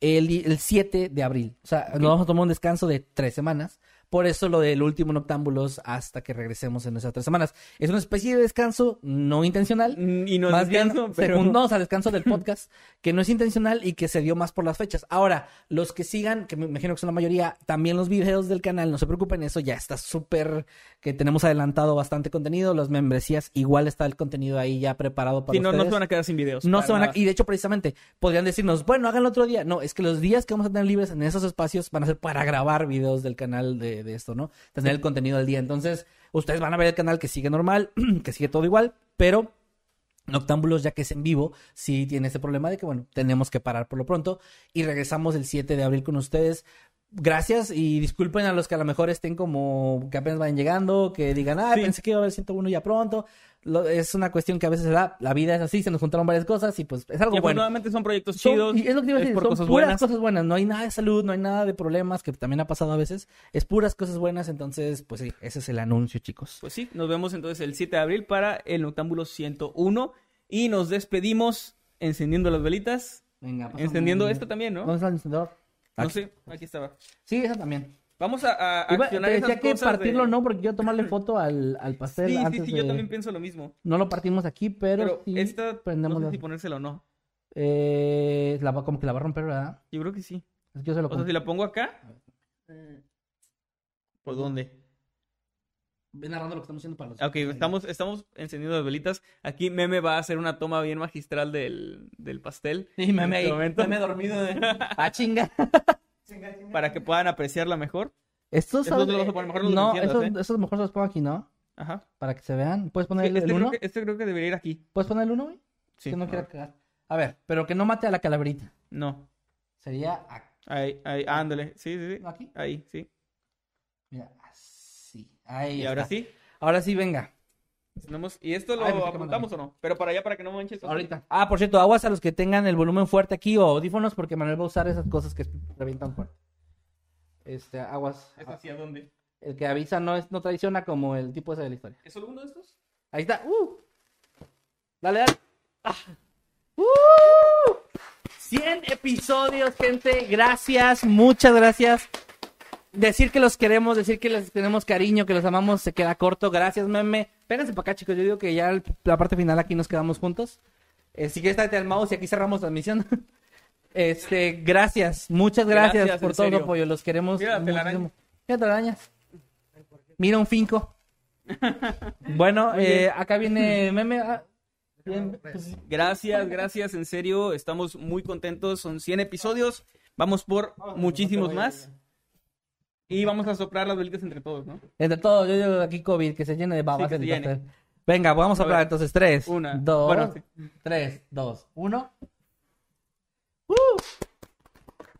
el, el 7 de abril. O sea, nos vamos a tomar un descanso de tres semanas. Por eso lo del último noctámbulos hasta que regresemos en esas tres semanas. Es una especie de descanso no intencional. Mm, Y no más bien, descanso, pero... segundo, o sea, descanso del podcast, que no es intencional y que se dio más por las fechas. Ahora, los que sigan, que me imagino que son la mayoría, también los videos del canal, no se preocupen, eso ya está súper, que tenemos adelantado bastante contenido, las membresías, igual está el contenido ahí ya preparado para Sí, no, no ustedes. se van a quedar sin videos. No se van a... Y de hecho, precisamente, podrían decirnos, bueno, háganlo otro día. No, es que los días que vamos a tener libres en esos espacios van a ser para grabar videos del canal de, de esto, ¿no? Tener el contenido del día. Entonces, ustedes van a ver el canal que sigue normal, que sigue todo igual, pero Noctámbulos, ya que es en vivo, sí tiene ese problema de que, bueno, tenemos que parar por lo pronto. Y regresamos el 7 de abril con ustedes. Gracias y disculpen a los que a lo mejor estén como que apenas vayan llegando, que digan, ah, Sí. pensé que iba a haber 101 ya pronto. Lo- es una cuestión que a veces se da, la vida es así, se nos juntaron varias cosas y pues es algo Y bueno. afortunadamente son proyectos Son- chidos. y es lo que iba a decir, son cosas puras buenas. cosas buenas, no hay nada de salud, no hay nada de problemas, que también ha pasado a veces, es puras cosas buenas, entonces, pues sí, ese es el anuncio, chicos. Pues sí, nos vemos entonces el 7 de abril para el Noctámbulo 101 y nos despedimos encendiendo las velitas, Venga, encendiendo esta también, ¿no? ¿Dónde está el encendedor? No sé, aquí estaba. Sí, esa también. Vamos a, a Iba- accionar te esas decía que cosas partirlo de- no, porque quiero tomarle foto al, al pastel Sí, sí, antes sí, de... yo también pienso lo mismo. No lo partimos aquí, pero, Pero, sí esta, prendemos no sé la- si ponérsela o no. Eh, la va- como que la va a romper, ¿verdad? Yo creo que sí. Es que yo se lo O sea, si la pongo acá, ¿por dónde? Ven narrando lo que estamos haciendo para los... Ok, estamos, estamos encendiendo las velitas. Aquí Meme va a hacer una toma bien magistral del, del pastel. Sí, meme este ahí, meme dormido de... ¡Ah, chinga! Para que puedan apreciarla mejor. Estos, Estos los a poner mejor los no, esos, ¿eh? esos mejor los pongo aquí, ¿no? Ajá. Para que se vean. ¿Puedes poner el, Este, creo 1? que, este creo que debería ir aquí. ¿Puedes poner el 1, güey? Sí. Que no quiera cagar. A ver, pero que no mate a la calaverita. No. Sería aquí. Ahí, ahí, ándale. Sí, sí, sí. ¿No aquí? Ahí, sí. Mira, así. Ahí Y está. ahora sí. Ahora sí, venga. ¿Y esto lo Ay, apuntamos o no? Pero para allá, para que no manches. Ahorita. Ah, por cierto, aguas a los que tengan el volumen fuerte aquí o audífonos porque Manuel va a usar esas cosas que revientan fuerte. Este, aguas. ¿Es hacia dónde? El que avisa no es no traiciona como el tipo ese de la historia. ¿Es solo uno de estos? Ahí está. ¡Uh! Dale, dale. Ah. ¡Uh! 100 episodios, gente. Gracias, muchas gracias. Decir que los queremos, decir que les tenemos cariño, que los amamos, se queda corto. Gracias, meme. Vénganse para acá, chicos. Yo digo que ya el- la parte final aquí nos quedamos juntos. Eh, si quieres, tráete al mouse y aquí cerramos la transmisión. Este, gracias, muchas gracias, Gracias, por todo el apoyo. Los queremos. Mira la telaraña. Mira telarañas. Mira un finco. Bueno, eh, acá viene meme. ah, bien, pues, Gracias, gracias, en serio, estamos muy contentos, son 100 episodios, vamos por muchísimos más. Y vamos a soplar las velitas entre todos, ¿no? entre todo, yo digo aquí COVID, que se llene de babas. Sí, el llene. pastel. Venga, vamos a ver. entonces. Tres, Una. dos, Bueno, sí. tres, dos, uno. ¡Uh!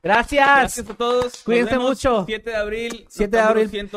Gracias. Gracias a todos. Cuídense mucho. 7 de abril. 7 de abril. 100,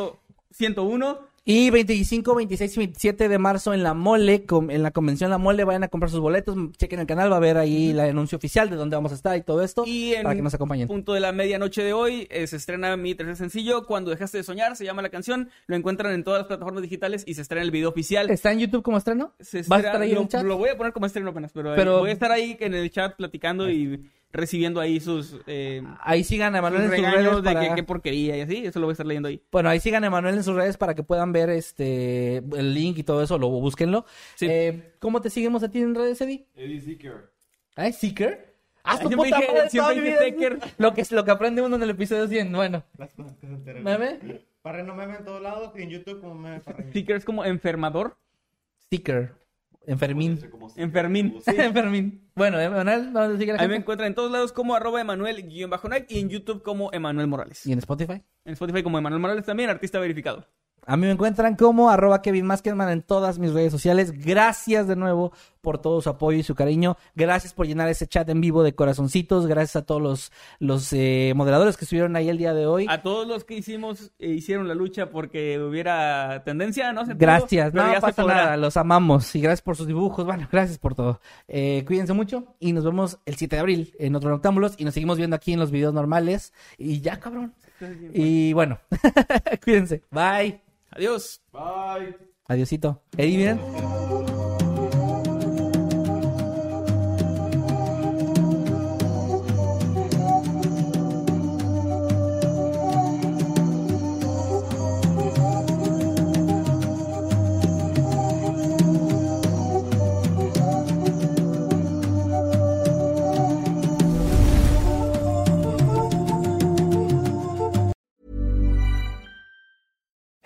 101. Y 25, 26 y 27 de marzo en la Mole, en la convención La Mole, vayan a comprar sus boletos, chequen el canal, va a haber ahí el anuncio oficial de dónde vamos a estar y todo esto, Y en para que nos acompañen. punto de la medianoche de hoy eh, se estrena mi tercer sencillo, Cuando dejaste de soñar, se llama la canción. Lo encuentran en todas las plataformas digitales y se estrena el video oficial. ¿Está en YouTube como estreno? Se ¿Vas a estrena- estar ahí en el chat? lo voy a poner como estreno apenas, pero, eh, Pero- voy a estar ahí en el chat platicando y recibiendo ahí sus, eh, Ahí sigan a sus Emanuel en sus redes regaños de para... que qué porquería y así. Eso lo voy a estar leyendo ahí. Bueno, ahí sigan a Emanuel en sus redes para que puedan ver este el link y todo eso, lo búsquenlo. Sí. Eh, ¿Cómo te seguimos a ti en redes, Eddie? Eddie Seeker. ¿Ah, ¿Seeker? ¡Ah, su Siempre puta dije- madre, siempre! Seeker. Lo que, lo que aprende uno en el episodio 100, bueno. Las cosas que se enteran. ¿Meme? Meme en todos lados y en YouTube como meme. Seeker es como enfermador. Seeker. Enfermín. Enfermín. Enfermín. Bueno, Emanuel, ¿dónde sigue la Ahí me encuentran en todos lados como arroba Emanuel-Night y en YouTube como Emanuel Morales. ¿Y en Spotify? En Spotify como Emanuel Morales también, artista verificado. A mí me encuentran como arroba Kevin Maskerman en todas mis redes sociales. Gracias de nuevo por todo su apoyo y su cariño. Gracias por llenar ese chat en vivo de corazoncitos. Gracias a todos los, los eh, moderadores que estuvieron ahí el día de hoy. A todos los que hicimos, eh, hicieron la lucha porque hubiera tendencia, no se Gracias, no se pasa nada, los amamos y gracias por sus dibujos, bueno, gracias por todo. Eh, cuídense mucho y nos vemos el 7 de abril en otro Noctámbulos y nos seguimos viendo aquí en los videos normales y ya, cabrón. Y bueno, cuídense, bye, Adiós. Bye. adiosito. Eddie, bien.